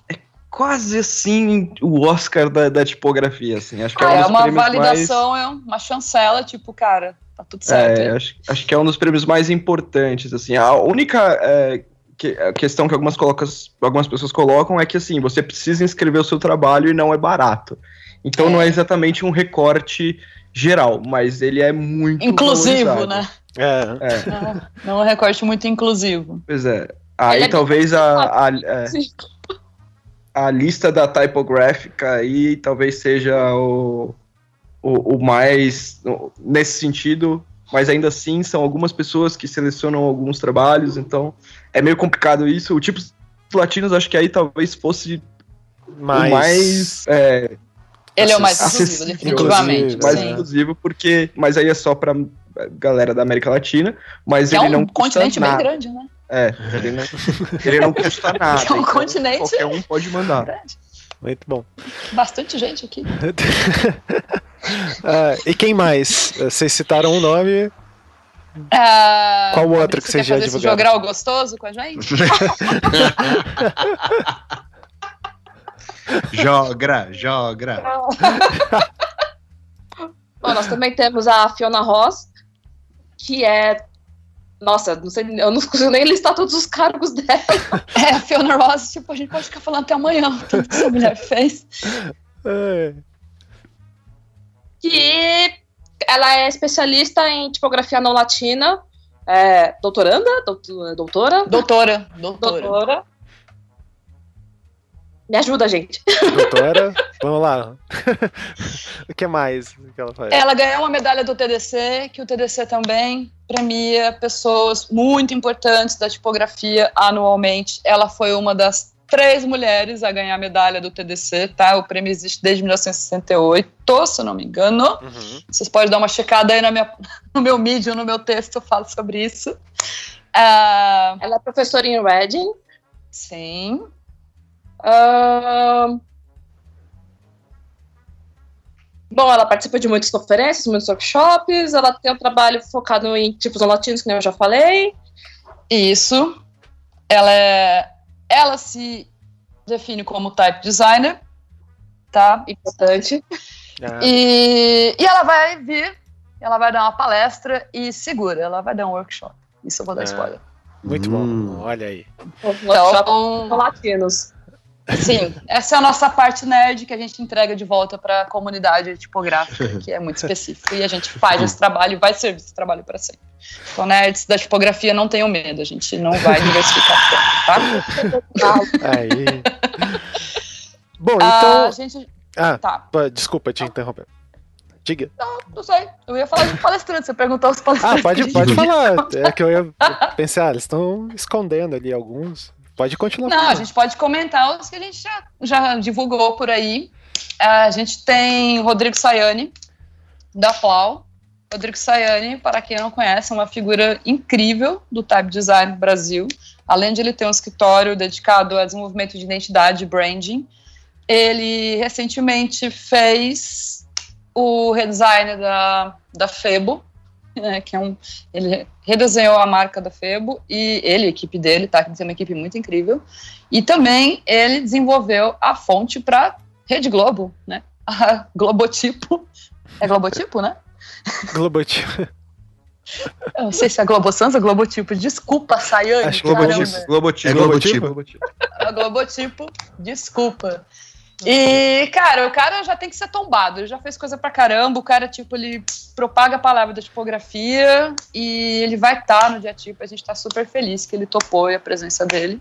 é quase assim o Oscar da, da tipografia, assim. Acho que é, Ah, um é dos uma prêmios validação, é uma chancela, tipo, cara, tá tudo mais. certo. É, acho, acho que é um dos prêmios mais importantes, assim. A única é, que- a questão que algumas, colocas, algumas pessoas colocam é que, assim, você precisa inscrever o seu trabalho e não é barato. Então É. não é exatamente um recorte geral, mas ele é muito Inclusivo, valorizado. né? É, É, Não, não é um recorte muito inclusivo. pois é. Aí Ele é talvez a, a, é, (laughs) a lista da typográfica aí talvez seja o, o, o mais nesse sentido, mas ainda assim são algumas pessoas que selecionam alguns trabalhos, então é meio complicado isso. O tipo latinos acho que aí talvez fosse mas, o mais é, Ele é o mais exclusivo, definitivamente. inclusive, mais sim. exclusivo porque mas aí é só pra galera da América Latina, mas Que é ele um não custa continente bem nada. grande, né? É, ele não, ele não custa (laughs) nada. Que é um então continente. Qualquer um pode mandar. Grande. muito bom. Bastante gente aqui. (laughs) Ah, e quem mais? Vocês citaram um nome. Ah, Qual outro que vocês quer já divulgaram? jogral gostoso com a gente? (laughs) jogra, jogra. (laughs) Bom, nós também temos a Fiona Ross, que é. Nossa, não sei, eu não consigo nem listar todos os cargos dela. (laughs) É, a Fiona Ross, tipo, a gente pode ficar falando até amanhã, o que essa mulher fez. É, (laughs) Que ela é especialista em tipografia não latina. É, doutoranda? Doutor- Doutora? Doutora, doutora. Doutora. Me ajuda, gente. doutora, (laughs) vamos lá. o que mais que ela faz? Ela ganhou uma medalha do TDC, que o TDC também premia pessoas muito importantes da tipografia anualmente. Ela foi uma das três mulheres a ganhar a medalha do TDC, tá? O prêmio existe desde 1968, se eu não me engano. Uhum. Vocês podem dar uma checada aí na minha, (laughs) no meu Medium, no meu texto, eu falo sobre isso. Ah, Ela é professora em Reading. sim. Bom, ela participa de muitas conferências, muitos workshops. Ela tem um trabalho focado em tipos latinos, que nem eu já falei. Isso. Ela é. Ela se define como type designer, tá? Importante. Ah, E, e ela vai vir, ela vai dar uma palestra e segura, ela vai dar um workshop. Isso eu vou dar Ah. spoiler. muito Hum. bom, olha aí. Não Então, latinos. Sim, essa é a nossa parte nerd que a gente entrega de volta para a comunidade tipográfica, (laughs) que é muito específico. E a gente faz esse trabalho e vai servir esse trabalho para sempre. Então, nerds da tipografia não tenham medo, a gente não vai diversificar tanto, tá? (laughs) Aí. Bom, Ah, então. a gente. Ah, Tá, desculpa te interromper. Diga. não sei. Eu ia falar de palestrante, você perguntou os Ah, palestrantes. que a pode, pode (laughs) falar. É que eu ia pensar, ah, eles estão escondendo ali alguns. Pode continuar. Não, a gente pode comentar os que a gente já, já divulgou por aí. A gente tem o Rodrigo Sayani, da Flau. Rodrigo Sayani, para quem não conhece, é uma figura incrível do Type Design Brasil. Além de ele ter um escritório dedicado a desenvolvimento de identidade e branding, ele recentemente fez o redesign da, da Febo, né, que é um, ele redesenhou a marca da Febo e ele, a equipe dele, tá, que tem uma equipe muito incrível, e também ele desenvolveu a fonte para Rede Globo, né, (laughs) a Globotipo, é Globotipo, né? Globotipo. Eu não sei se é Globo Sans ou Globotipo. Desculpa, Sayane. Acho que caramba. Globotipo. Globotipo. É Globotipo. Globotipo. É Globotipo, desculpa. E, cara, o cara já tem que ser tombado. Ele já fez coisa pra caramba. O cara, tipo, ele propaga a palavra da tipografia e ele vai estar no dia tipo. A gente tá super feliz que ele topou e a presença dele.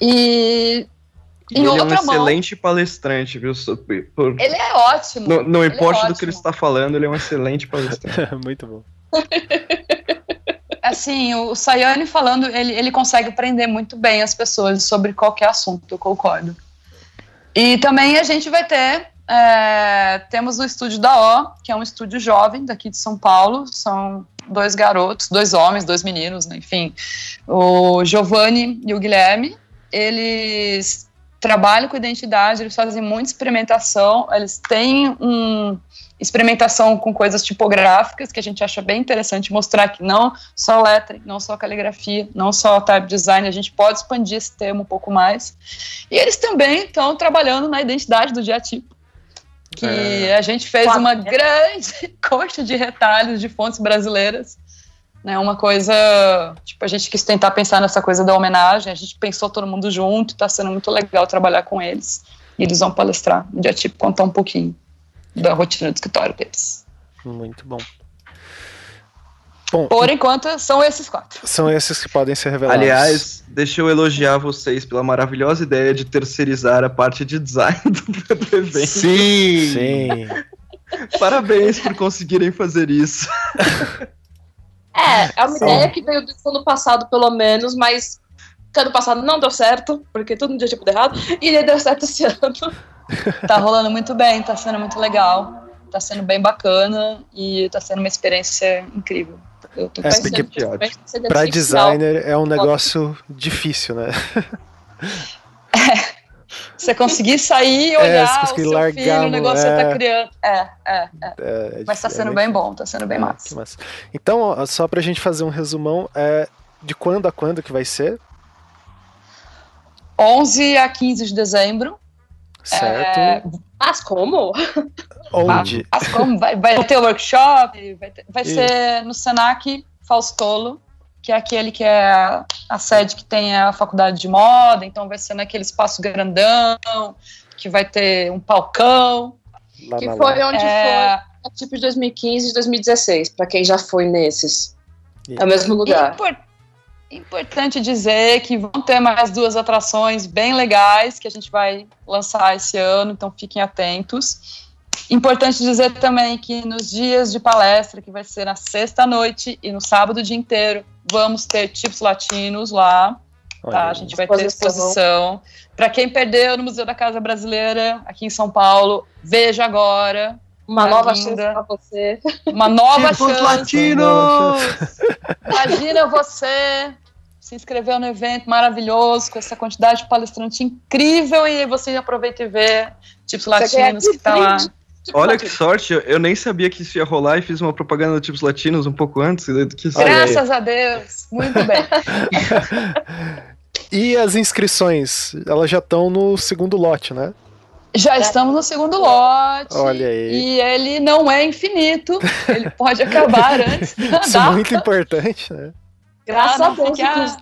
E. E ele é um outra mão- excelente palestrante, viu? Por- Ele é ótimo. Não, não é importa do que ele ótimo. está falando, ele é um excelente palestrante. (laughs) Muito bom. (laughs) Assim, o Sayane falando, ele, ele consegue prender muito bem as pessoas sobre qualquer assunto, eu concordo. E também a gente vai ter, é, temos o estúdio da O, que é um estúdio jovem daqui de São Paulo, são dois garotos, dois homens, dois meninos, né, enfim, o Giovanni e o Guilherme, eles trabalham com identidade, eles fazem muita experimentação, eles têm um experimentação com coisas tipográficas que a gente acha bem interessante mostrar que não só lettering, não só caligrafia, não só type design, a gente pode expandir esse tema um pouco mais. E eles também estão trabalhando na identidade do diatipo, que É. a gente fez Claro. uma grande (laughs) coxa de retalhos de fontes brasileiras, né, uma coisa, tipo, a gente quis tentar pensar nessa coisa da homenagem, a gente pensou todo mundo junto, está sendo muito legal trabalhar com eles, e eles vão palestrar no diatipo, contar um pouquinho da rotina do escritório deles. Muito bom. Bom, Por enquanto, são esses quatro. são esses que podem ser revelados. Aliás, deixa eu elogiar vocês pela maravilhosa ideia de terceirizar a parte de design (laughs) do, do evento. Sim! Sim. (laughs) Parabéns por conseguirem fazer isso. É, é uma Sim. ideia que veio do ano passado, pelo menos, mas que ano passado não deu certo, porque tudo no dia tipo deu errado, e ele deu certo esse ano. Tá rolando muito bem, tá sendo muito legal, tá sendo bem bacana e tá sendo uma experiência incrível. Eu tô É, gostando. porque essencial. designer é um negócio difícil, né? (laughs) Você conseguir sair e É, olhar você o seu largar, filho, o negócio que você é. tá criando. É, é, é. É, Mas tá é sendo muito bem bom, tá sendo bem Ah, massa. massa. Então, ó, só pra gente fazer um resumão, é de quando a quando que vai ser, 11 a 15 de dezembro. Certo? É, Mas como? Onde? As como vai, vai ter workshop, vai, ter- vai ser no Senac Faustolo, que é aquele que é a, sede que tem a faculdade de moda, então vai ser naquele espaço grandão, que vai ter um palcão. Lá Que na foi lá. onde É, foi tipo de 2015 e 2016, pra quem já foi nesses. E- É o mesmo lugar. Importante dizer que vão ter mais duas atrações bem legais que a gente vai lançar esse ano, então fiquem atentos. Importante dizer também que nos dias de palestra, que vai ser na sexta-noite e no sábado o dia inteiro, vamos ter tipos latinos lá. Tá, a gente vai ter exposição. Para quem perdeu no Museu da Casa Brasileira, aqui em São Paulo, veja agora. Uma Tá nova linda. chance pra você. Uma nova Tipos chance. latinos! Imagina você se inscreveu no evento maravilhoso, com essa quantidade de palestrante incrível, e você aproveita e vê tipos latinos que tá lá. Tipo, Olha que latino. sorte, eu, eu nem sabia que isso ia rolar e fiz uma propaganda do Tipos Latinos um pouco antes. Que. Graças a Deus. Muito bem. (laughs) E as inscrições, elas já estão no segundo lote, né? Já estamos no segundo lote. Olha aí. E ele não é infinito. Ele pode acabar (laughs) antes da Isso é muito importante, né? Graças Ah, a Deus.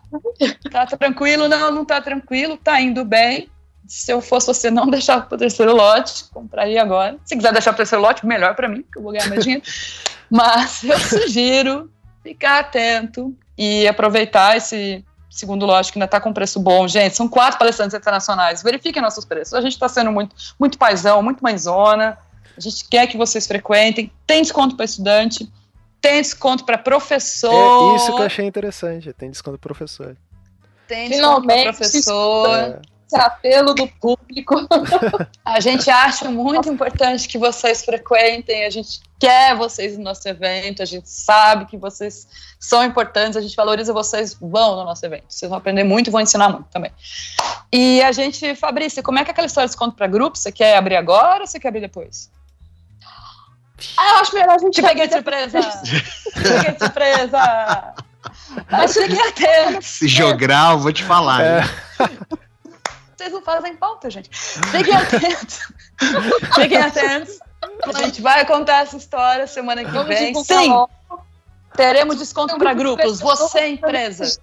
Tá tranquilo? Não, não tá tranquilo. Tá indo bem. Se eu fosse você, não deixava pro terceiro lote. Compraria agora. Se quiser deixar pro terceiro lote, melhor para mim, que eu vou ganhar mais dinheiro. (laughs) Mas eu sugiro ficar atento e aproveitar esse segundo que ainda tá com preço bom. Gente, são quatro palestrantes internacionais. Verifiquem nossos preços. A gente tá sendo muito, muito paizão, muito mãezona. A gente quer que vocês frequentem. Tem desconto para estudante. Tem desconto para professor. É isso que eu achei interessante. Tem desconto pro professor. Tem desconto Finalmente, professor. É, apelo do público. (laughs) A gente acha muito importante que vocês frequentem, a gente quer vocês no nosso evento, a gente sabe que vocês são importantes, a gente valoriza vocês, vão no nosso evento. Vocês vão aprender muito e vão ensinar muito também. E a gente, Fabrícia, como é que é aquela história de desconto para grupo? Você quer abrir agora ou você quer abrir depois? Ah, eu acho melhor a gente. Te peguei de surpresa! Te peguei de surpresa! (laughs) Mas fiquem atentos. Se jogar, eu vou te falar. É. hein? (laughs) Vocês não fazem pauta, gente. Fiquem atentos. Fiquem atentos. A gente vai contar essa história semana que Vamos vem. Sim, logo. teremos desconto para grupos. Você, empresa.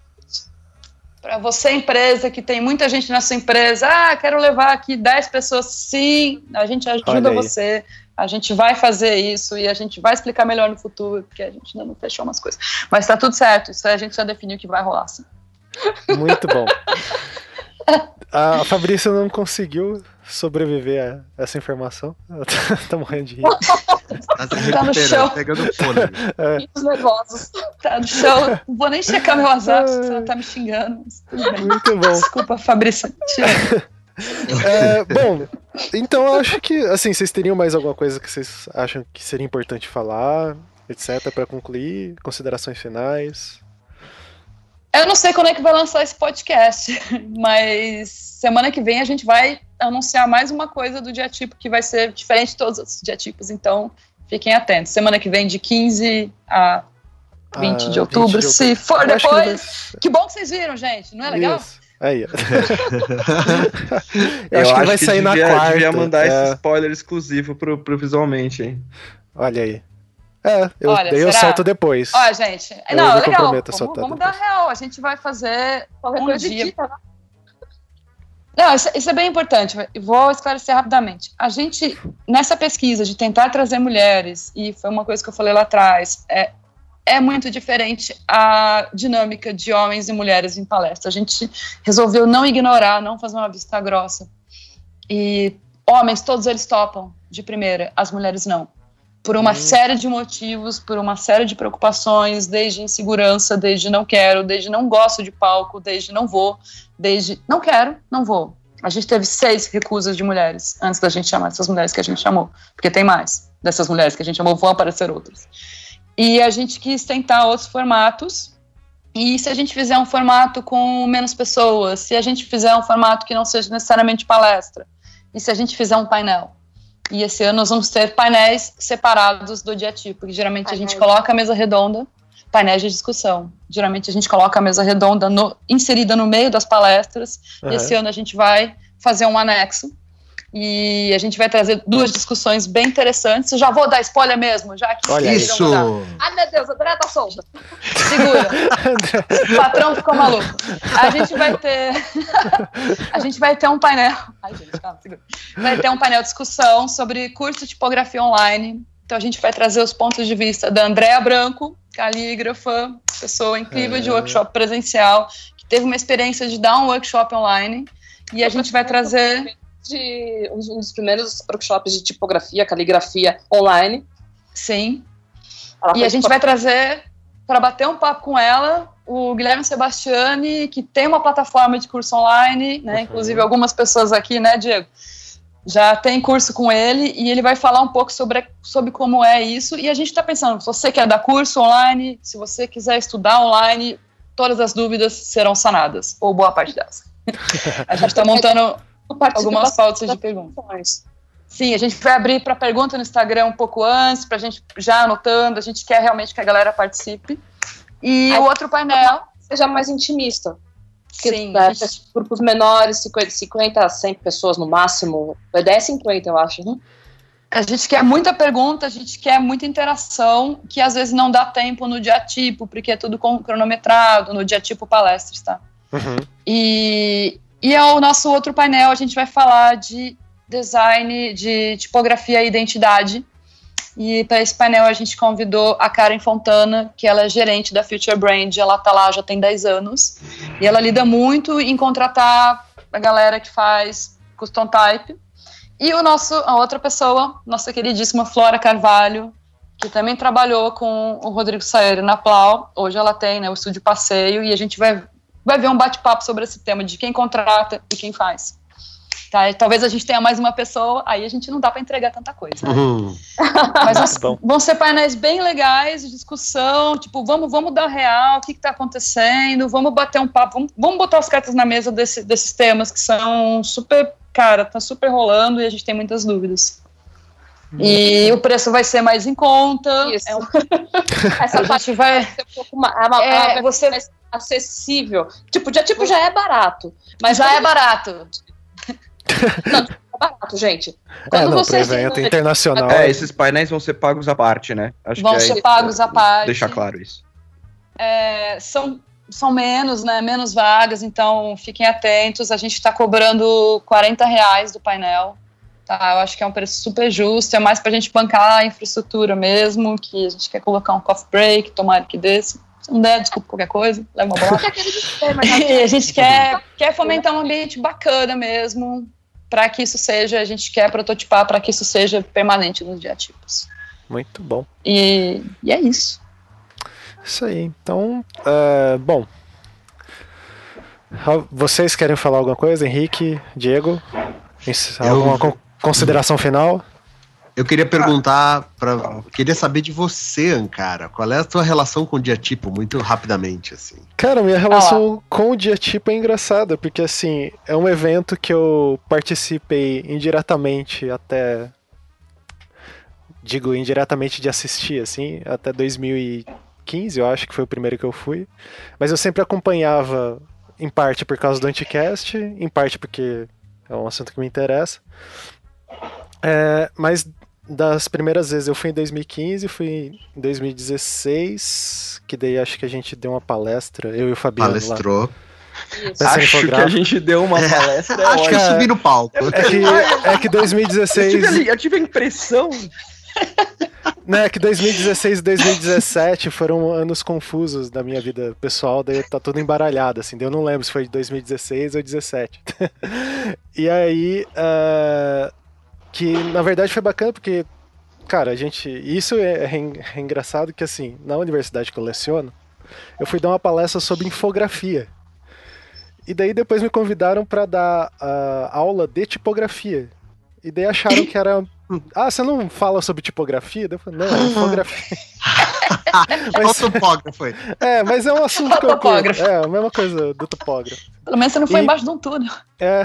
Para você, empresa, que tem muita gente na sua empresa. Ah, quero levar aqui 10 pessoas. Sim, a gente ajuda você. A gente vai fazer isso e a gente vai explicar melhor no futuro, porque a gente ainda não fechou umas coisas. Mas tá tudo certo. Isso aí a gente já definiu que vai rolar, sim. Muito bom. (laughs) A Fabrícia não conseguiu sobreviver a essa informação. Ela tá, (laughs) tá morrendo de rir. Tá se Tá no chão. pegando fôlego. Rios nervosos. Tá no chão. Não vou nem checar meu WhatsApp, se ela tá me xingando. Muito bom. Desculpa, Fabrícia. (laughs) É, bom, então eu acho que, assim, vocês teriam mais alguma coisa que vocês acham que seria importante falar, etc, pra concluir? Considerações finais? Eu não sei quando é que vai lançar esse podcast, (laughs) mas semana que vem a gente vai anunciar mais uma coisa do diatipo que vai ser diferente de todos os diatipos, então fiquem atentos. Semana que vem, de 15 a 20 Ah, de outubro, 20 de se for Eu acho que depois. Que bom que vocês viram, gente, não é legal? Isso. Aí, ó. (laughs) Eu, acho que vai sair na devia, quarta. devia mandar é. esse spoiler exclusivo pro, pro visualmente, hein? Olha aí. É, eu, Olha, eu solto depois. Ó, gente, Eu não, me é legal. Vamos, vamos dar real. A gente vai fazer Qualquer um coisa dia. edita, né? Não, isso, isso é bem importante. Vou esclarecer rapidamente. A gente, nessa pesquisa de tentar trazer mulheres, e foi uma coisa que eu falei lá atrás, é, é muito diferente a dinâmica de homens e mulheres em palestra. A gente resolveu não ignorar, não fazer uma vista grossa. E homens, todos eles topam de primeira, as mulheres não. Por uma Hum. série de motivos, por uma série de preocupações, desde insegurança, desde não quero, desde não gosto de palco, desde não vou, desde não quero, não vou. A gente teve seis recusas de mulheres antes da gente chamar essas mulheres que a gente chamou, porque tem mais dessas mulheres que a gente chamou, vão aparecer outras. E a gente quis tentar outros formatos. E se a gente fizer um formato com menos pessoas, se a gente fizer um formato que não seja necessariamente palestra, e se a gente fizer um painel. E esse ano nós vamos ter painéis separados do diatipo, que geralmente a gente Painéis. coloca a mesa redonda, painéis de discussão. Geralmente a gente coloca a mesa redonda no- inserida no meio das palestras, Aham. e esse ano a gente vai fazer um anexo. E a gente vai trazer duas discussões bem interessantes. Eu já vou dar spoiler mesmo, já que Olha. Isso! Ai, meu Deus, a André tá solta. Segura. (laughs) O patrão ficou maluco. A gente vai ter. (laughs) A gente vai ter um painel. Ai, gente, calma, segura. Vai ter um painel de discussão sobre curso de tipografia online. Então a gente vai trazer os pontos de vista da Andréa Branco, calígrafa, pessoa incrível de É. workshop presencial, que teve uma experiência de dar um workshop online. E a gente vai trazer. De um dos primeiros workshops de tipografia, caligrafia online. Sim, Ela E a gente vai trazer para bater um papo com ela o Guilherme Sebastiani, que tem uma plataforma de curso online, né? Uhum. Inclusive algumas pessoas aqui, né, Diego? Já tem curso com ele e ele vai falar um pouco sobre, sobre como é isso. E a gente está pensando, se você quer dar curso online, se você quiser estudar online, todas as dúvidas serão sanadas, ou boa parte delas. (laughs) A gente está montando algumas pautas de perguntas. Sim, a gente vai abrir para pergunta no Instagram um pouco antes, para a gente já anotando. A gente quer realmente que a galera participe. E Aí- o outro painel. Seja mais intimista. Sim, né, a gente- grupos menores, 50, 50 a 100 pessoas no máximo. 10, 50, eu acho. Né? a gente quer muita pergunta, a gente quer muita interação, que às vezes não dá tempo no dia tipo, porque é tudo cronometrado, no dia tipo palestras, tá? Uhum. E, e é o nosso outro painel, a gente vai falar de design, de tipografia e identidade. E para esse painel a gente convidou a Karen Fontana, que ela é gerente da Future Brand, ela tá lá já tem 10 anos. E ela lida muito em contratar a galera que faz custom type. E o nosso, a outra pessoa, nossa queridíssima Flora Carvalho, que também trabalhou com o Rodrigo Saeiro na Plau. Hoje ela tem né, o estúdio Passeio e a gente vai, vai ver um bate-papo sobre esse tema de quem contrata e quem faz. Tá? Talvez a gente tenha mais uma pessoa, aí a gente não dá para entregar tanta coisa. né? Uhum. (laughs) Mas vão, vão ser painéis bem legais de discussão, tipo, vamos, vamos dar real, o que está acontecendo, vamos bater um papo, vamos, vamos botar as cartas na mesa desse- desses temas que são super, cara, tá super rolando e a gente tem muitas dúvidas. E o preço vai ser mais em conta. Isso. É um- (laughs) Essa a parte vai. ser um pouco ma- é uma- É, ela vai você- ser mais acessível. Tipo, já, tipo, já é barato. Mas já é barato. (laughs) é barato, gente. É, Quando não, você para evento assina- internacional. É, esses painéis vão ser pagos à parte, né? Acho Vão que é ser pagos à parte. Deixar claro isso. É, são, são menos, né? Menos vagas, então fiquem atentos. A gente está cobrando 40 reais do painel. Tá, eu acho que é um preço super justo, é mais pra gente bancar a infraestrutura mesmo, que a gente quer colocar um coffee break, tomara que desse. Se não der, desculpa qualquer coisa, leva uma bola. (laughs) E a gente quer, quer fomentar um ambiente bacana mesmo, para que isso seja, a gente quer prototipar para que isso seja permanente nos diatipos. Muito bom. E, e é isso. Isso aí. Então, é, bom. Vocês querem falar alguma coisa? Henrique, Diego? Eu- Alguma con- consideração final? Eu queria perguntar para, queria saber de você, Ancara. Qual é a tua relação com o diatipo, muito rapidamente, assim. Cara, minha relação com o Diatipo é engraçada, porque assim, é um evento que eu participei indiretamente até. Digo indiretamente de assistir, assim, até 2015, eu acho que foi o primeiro que eu fui. Mas eu sempre acompanhava, em parte por causa do Anticast, em parte porque é um assunto que me interessa. É, mas das primeiras vezes eu fui em 2015, fui em 2016, que daí acho que a gente deu uma palestra, eu e o Fabiano lá. Palestrou. Isso. Pensa em Acho que a gente deu uma palestra. Acho que eu subi no palco. É que, é que eu, 2016, tive, ali- eu tive a impressão. né, que 2016 e 2017 foram anos confusos da minha vida pessoal, daí tá tudo embaralhado, assim, daí eu não lembro se foi 2016 ou 17. (laughs) e aí, ah, que na verdade foi bacana porque, cara, a gente, isso é, é é engraçado que assim, na universidade que eu leciono, eu fui dar uma palestra sobre infografia. E daí depois me convidaram para dar ah, aula de tipografia. E daí acharam que era. Ah, você não fala sobre tipografia? Eu falei, não, é infografia. Qual (laughs) mas, topógrafo é, mas é um assunto que eu curto. É, a mesma coisa do topógrafo. Pelo menos você não foi E- embaixo de um túnel. É.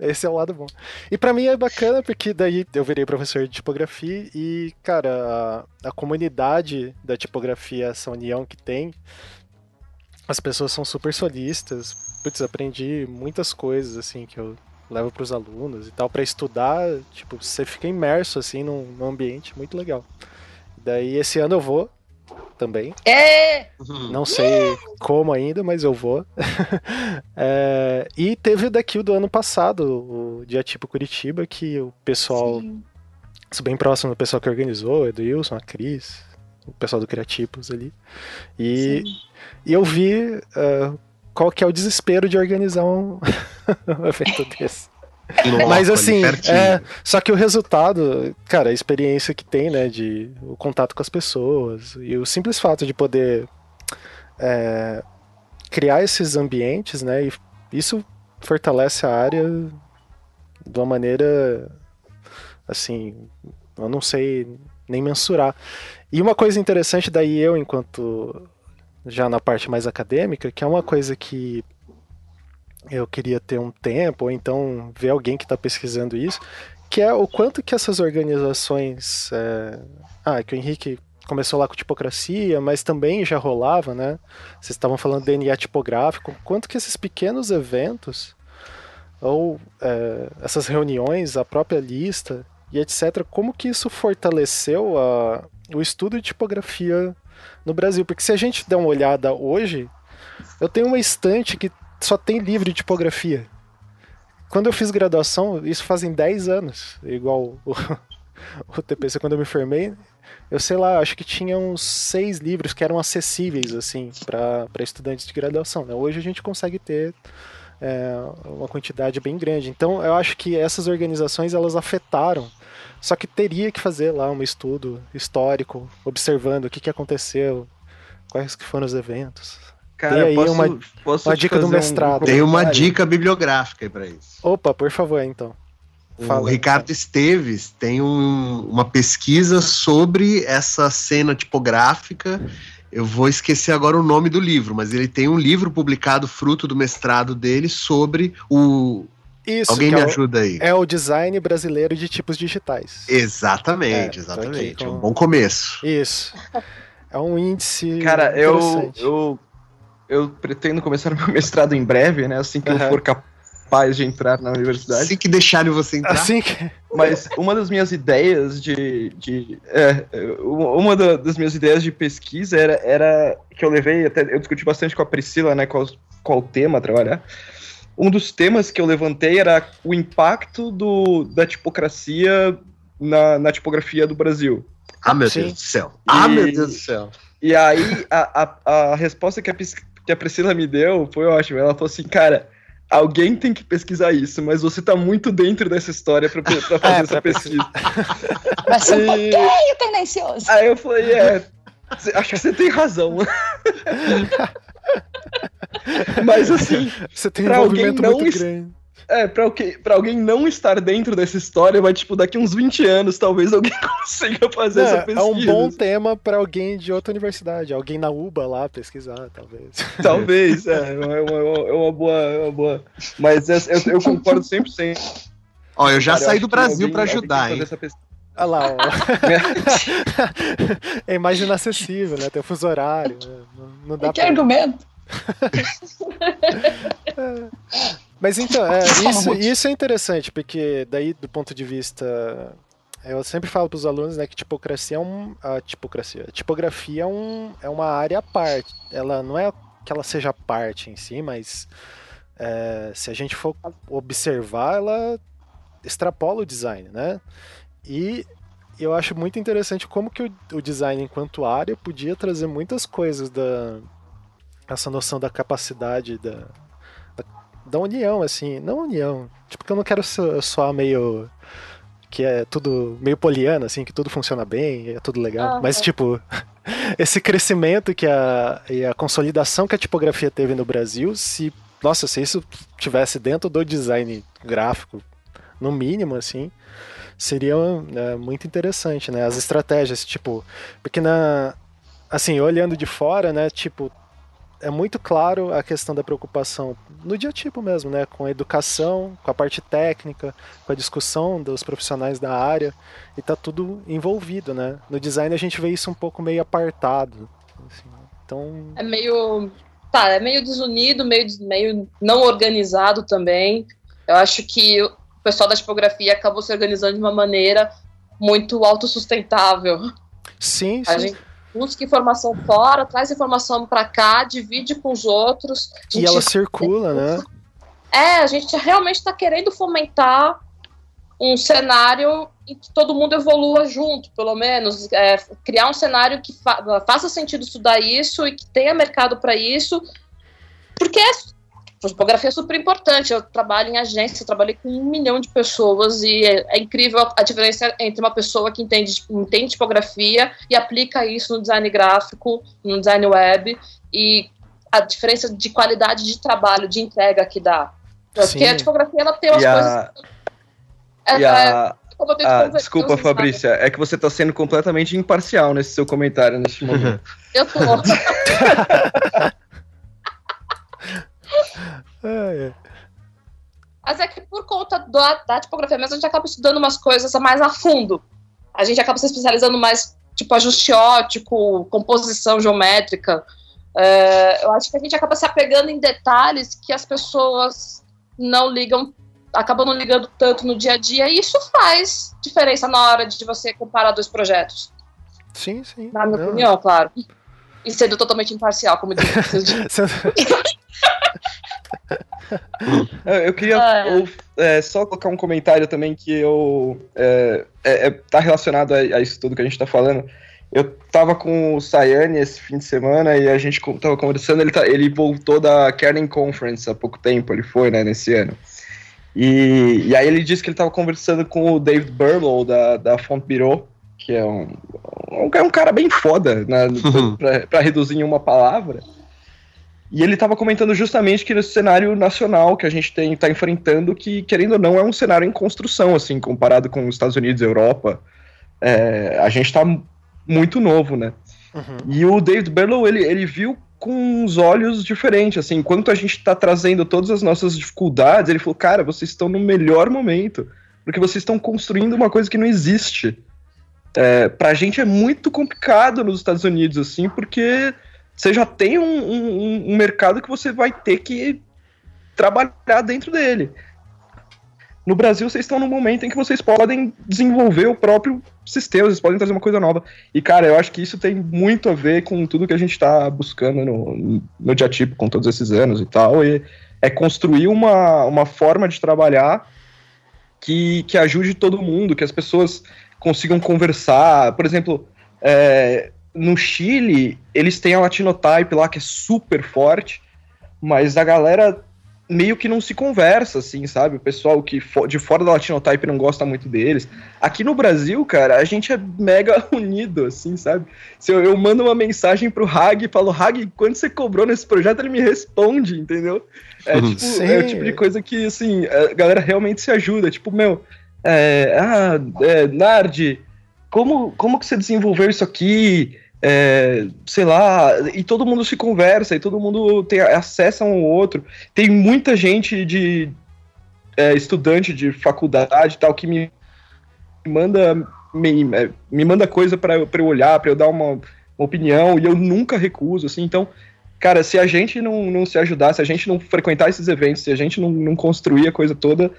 (laughs) Esse é o lado bom. E pra mim é bacana porque daí eu virei professor de tipografia e, cara, a, a comunidade da tipografia, essa união que tem, as pessoas são super solistas. Putz, aprendi muitas coisas, assim, que eu levo pros alunos e tal, pra estudar, tipo, você fica imerso, assim, num, num ambiente muito legal. Daí esse ano eu vou também. É! Não sei como ainda, mas eu vou. (laughs) É, e teve o daqui o do ano passado, o Diatipo Curitiba, que o pessoal, Sim. sou bem próximo do pessoal que organizou, o Edilson, a Cris, o pessoal do Criatipos ali. E, e eu vi ah, qual que é o desespero de organizar um, (laughs) um evento desse. Loco, Mas assim, é, só que o resultado, cara, a experiência que tem, né, de o contato com as pessoas e o simples fato de poder é, criar esses ambientes, né, e isso fortalece a área de uma maneira, assim, eu não sei nem mensurar. E uma coisa interessante daí eu, enquanto já na parte mais acadêmica, que é uma coisa que eu queria ter um tempo, ou então ver alguém que está pesquisando isso, que é o quanto que essas organizações. é, Ah, que o Henrique começou lá com tipocracia, mas também já rolava, né? Vocês estavam falando DNA tipográfico, quanto que esses pequenos eventos, ou é, essas reuniões, a própria lista e etc., como que isso fortaleceu a- o estudo de tipografia no Brasil? Porque se a gente der uma olhada hoje, eu tenho uma estante que só tem livro de tipografia. Quando eu fiz graduação, isso fazem 10 anos, igual o, (laughs) o TPC quando eu me formei, eu sei lá, acho que tinha uns seis livros que eram acessíveis assim para estudantes de graduação. né? Hoje a gente consegue ter é, uma quantidade bem grande. Então eu acho que essas organizações elas afetaram. Só que teria que fazer lá um estudo histórico, observando o que, que aconteceu, quais que foram os eventos. Cara, Tem aí posso, uma- posso uma dica do um- mestrado. um Tem uma dica bibliográfica aí pra isso. Opa, por favor, então. O Fala. Ricardo Esteves tem um- uma pesquisa sobre essa cena tipográfica. Eu vou esquecer agora o nome do livro, mas ele tem um livro publicado, fruto do mestrado dele, sobre o, Isso, Alguém que me é o- ajuda aí. É o design brasileiro de tipos digitais. Exatamente, É, exatamente. com- Um bom começo. Isso. É um índice. Cara, eu, eu, eu pretendo começar (laughs) meu mestrado em breve, né? Assim que Aham. eu for capaz de entrar na universidade. Assim que deixarem você entrar. Assim que. Mas uma das minhas ideias de. de é, uma da- das minhas ideias de pesquisa era, era que eu levei, até eu discuti bastante com a Priscila, né? Qual, qual tema a trabalhar. Um dos temas que eu levantei era o impacto do, da tipocracia na, na tipografia do Brasil. Ah, meu Sim. Deus do céu. Ah, E- meu Deus do céu. E aí, a, a, a resposta que a, que a Priscila me deu foi ótima. Ela falou assim, cara, alguém tem que pesquisar isso, mas você tá muito dentro dessa história pra, pe- pra (laughs) fazer É, essa pra pesquisa. Vai ser um E- pouquinho tendencioso. Aí eu falei, é, acho que você tem razão. (laughs) (laughs) mas assim, Você tem um Pra alguém envolvimento não muito es- grande. é, pra, alguém- pra alguém não estar dentro dessa história, vai, tipo, daqui uns 20 anos, talvez alguém (laughs) consiga fazer essa pesquisa. é um bom tema pra alguém de outra universidade. Alguém na UBA lá pesquisar, talvez. (laughs) Talvez, é, é uma, é uma- é uma boa, é uma boa. Mas essa- eu, eu concordo 100%. Ó, eu já Cara, saí do que Brasil que ajudar, hein? essa pesquisa. Olha lá, ó. (laughs) é mais inacessível, né? Tem o fuso horário. né? Não, não dá Que pra... argumento. (laughs) Mas então, é, isso, isso é interessante, porque daí, do ponto de vista. Eu sempre falo para os alunos né, que tipocracia é um. A tipocracia. A tipografia é, um, é uma área à parte. Ela não é que ela seja parte em si, mas é, se a gente for observar, ela extrapola o design, né? E eu acho muito interessante como que o, o design enquanto área podia trazer muitas coisas da essa noção da capacidade da, da, da união, assim, não união, tipo que eu não quero so- soar meio que é tudo meio poliana, assim, que tudo funciona bem, é tudo legal, mas tipo (laughs) esse crescimento que a e a consolidação que a tipografia teve no Brasil, se nossa, se isso tivesse dentro do design gráfico, no mínimo, assim, seria é, muito interessante, né? As estratégias, tipo, porque na assim, olhando de fora, né, tipo, é muito claro a questão da preocupação no dia tipo mesmo, né, com a educação, com a parte técnica, com a discussão dos profissionais da área, e tá tudo envolvido, né? No design a gente vê isso um pouco meio apartado, assim, então, É meio. Tá, é meio desunido, meio, meio não organizado também. Eu acho que o pessoal da tipografia acabou se organizando de uma maneira muito autossustentável. sim, A sim. gente busca informação fora, traz informação pra cá, divide com os outros. E ela circula, né? É, a gente realmente está querendo fomentar um cenário em que todo mundo evolua junto, pelo menos. É, criar um cenário que fa- faça sentido estudar isso e que tenha mercado para isso. Porque a tipografia é super importante. Eu trabalho em agência, eu trabalhei com um milhão de pessoas e é, é incrível a diferença entre uma pessoa que entende, entende tipografia e aplica isso no design gráfico, no design web e a diferença de qualidade de trabalho, de entrega que dá. Porque Sim. a tipografia ela tem umas E coisas. a, É, e é, a, como eu tento a- conver- desculpa. Fabrícia, é que você tá sendo completamente imparcial nesse seu comentário neste (laughs) momento. Eu tô. (laughs) É, é. Mas é que por conta da, da tipografia mesmo, a gente acaba estudando umas coisas mais a fundo. A gente acaba se especializando mais, tipo, ajuste ótico, composição geométrica. É, eu acho que a gente acaba se apegando em detalhes que as pessoas não ligam, acabam não ligando tanto no dia a dia, e isso faz diferença na hora de você comparar dois projetos. Sim, sim. Na minha Não. opinião, claro. E sendo totalmente imparcial, como disse. (laughs) (laughs) Eu eu queria Ah, é. ou- é, só colocar um comentário também que eu. É, é, é- tá relacionado a, a isso tudo que a gente tá falando. Eu tava com o Sayane esse fim de semana e a gente tava conversando. Ele, tá, ele voltou da Kernel Conference há pouco tempo, ele foi, né, nesse ano. E, e aí ele disse que ele tava conversando com o David Burlow da, da Font Bureau, que é um, um, é um cara bem foda, né, (laughs) pra, pra reduzir em uma palavra. E ele estava comentando justamente que esse cenário nacional que a gente tem está enfrentando, que querendo ou não é um cenário em construção, assim, comparado com os Estados Unidos e Europa, é, a gente está muito novo, né? Uhum. E o David Berlow, ele, ele viu com uns olhos diferentes, assim, enquanto a gente está trazendo todas as nossas dificuldades, ele falou, cara, vocês estão no melhor momento, porque vocês estão construindo uma coisa que não existe. É, pra gente é muito complicado nos Estados Unidos, assim, porque você já tem um, um, um mercado que você vai ter que trabalhar dentro dele. No Brasil, vocês estão num momento em que vocês podem desenvolver o próprio sistema, vocês podem trazer uma coisa nova. E, cara, eu acho que isso tem muito a ver com tudo que a gente está buscando no, no Diatipo com todos esses anos e tal. E é construir uma, uma forma de trabalhar que, que ajude todo mundo, que as pessoas consigam conversar. Por exemplo, é, no Chile, eles têm a Latinotype lá, que é super forte, mas a galera meio que não se conversa, assim, sabe? O pessoal que de fora da Latinotype não gosta muito deles. Aqui no Brasil, cara, a gente é mega (laughs) unido, assim, sabe? Se eu, eu mando uma mensagem pro Hag e falo, Hag, quando você cobrou nesse projeto, ele me responde, entendeu? É, uhum. tipo, é o tipo de coisa que, assim, a galera realmente se ajuda. Tipo, meu, é, ah, é, Nard, como, como que você desenvolveu isso aqui? é, sei lá, e todo mundo se conversa, e todo mundo tem acesso a um outro. Tem muita gente de é, estudante de faculdade tal que me manda me, é, me manda coisa para eu olhar, para eu dar uma, uma, opinião, e eu nunca recuso, assim, então, cara, se a gente não, não se ajudar, se a gente não frequentar esses eventos, se a gente não, não construir a coisa toda,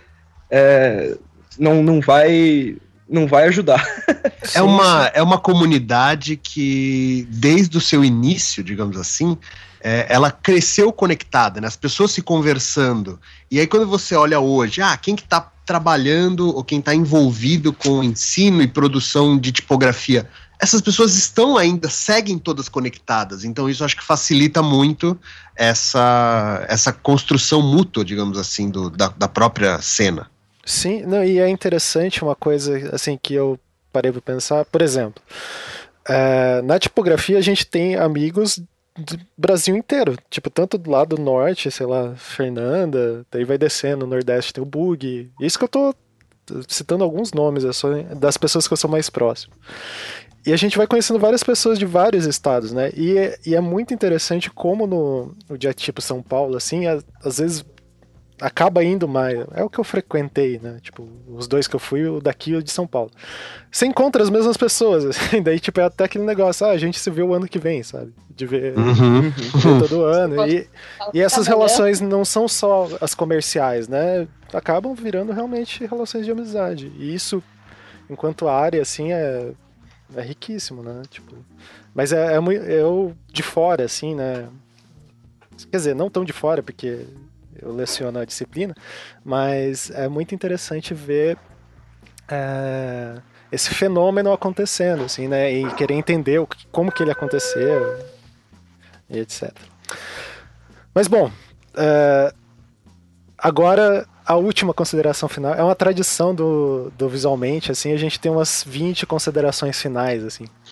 é, não, não vai não vai ajudar. (laughs) é, uma, é uma comunidade que, desde o seu início, digamos assim, é, ela cresceu conectada, né? as pessoas se conversando. E aí, quando você olha hoje, ah, quem que está trabalhando ou quem está envolvido com ensino e produção de tipografia, essas pessoas estão ainda, seguem todas conectadas. Então, isso acho que facilita muito essa, essa construção mútua, digamos assim, do, da, da própria cena. Sim, não, e é interessante uma coisa assim que eu parei para pensar, por exemplo, é, na tipografia a gente tem amigos do Brasil inteiro, tipo, tanto do lado norte, sei lá, Fernanda, daí vai descendo, no Nordeste tem o Bug, isso que eu tô citando alguns nomes, é das pessoas que eu sou mais próximo. E a gente vai conhecendo várias pessoas de vários estados, né? E é, e é muito interessante como no, no dia tipo São Paulo, assim, às vezes acaba indo mais. É o que eu frequentei, né? Tipo, os dois que eu fui, o daqui e o de São Paulo. Você encontra as mesmas pessoas, assim, (laughs) daí, tipo, é até aquele negócio, ah, a gente se vê o ano que vem, sabe? De ver, uhum. ver todo ano. E, e essas relações não são só as comerciais, né? Acabam virando realmente relações de amizade. E isso, enquanto área, assim, é, é riquíssimo, né? Tipo, mas é, é eu de fora, assim, né? Quer dizer, não tão de fora, porque eu leciono a disciplina, mas é muito interessante ver é, esse fenômeno acontecendo, assim, né, e querer entender o, como que ele aconteceu, e etc. Mas bom, é, agora a última consideração final é uma tradição do, do visualmente, assim, a gente tem umas 20 considerações finais, assim. (laughs)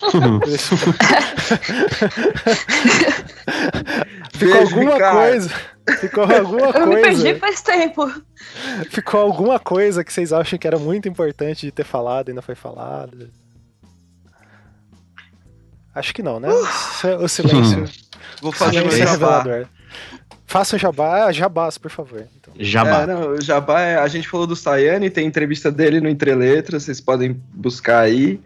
Ficou alguma coisa Ficou alguma coisa. Eu me perdi faz tempo. Ficou alguma coisa que vocês acham que era muito importante de ter falado e não foi falado? Acho que não, né? Uh! O silêncio. Vou fazer silêncio é revelador. Faça o jabá, ah, jabás, por favor. Jabá. É, não, o jabá é, a gente falou do Sayane, tem entrevista dele no Entre Letras, vocês podem buscar aí.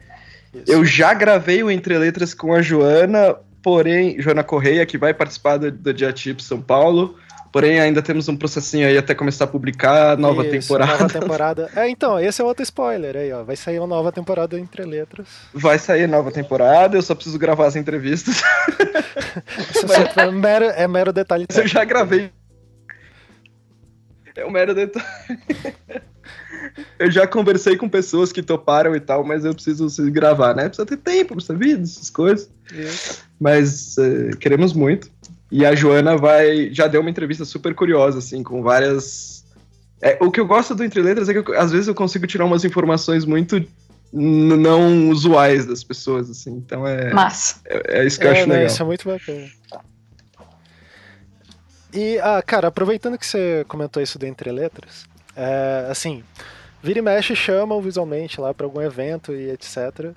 Isso. Eu já gravei o Entre Letras com a Joana, porém, Joana Correia, que vai participar do, do Dia Tipo São Paulo. Porém, ainda temos um processinho aí até começar a publicar nova Isso, temporada. Nova temporada. É, então, esse é outro spoiler aí, ó. Vai sair uma nova temporada entre letras. Vai sair nova temporada, eu só preciso gravar as entrevistas. (laughs) Isso é, mero, é mero detalhe. Eu já gravei. É um mero detalhe. (laughs) eu já conversei com pessoas que toparam e tal, mas eu preciso gravar, né? Precisa ter tempo, precisa vida, essas coisas. Mas uh, queremos muito. E a Joana vai. Já deu uma entrevista super curiosa, assim, com várias. É, o que eu gosto do Entre Letras é que eu, às vezes eu consigo tirar umas informações muito não usuais das pessoas, assim. Então é. Mas. É, é isso que eu é, acho legal. Isso é muito bacana. E, ah, cara, aproveitando que você comentou isso do Entre Letras, é, assim, vira e mexe chamam visualmente lá para algum evento e etc.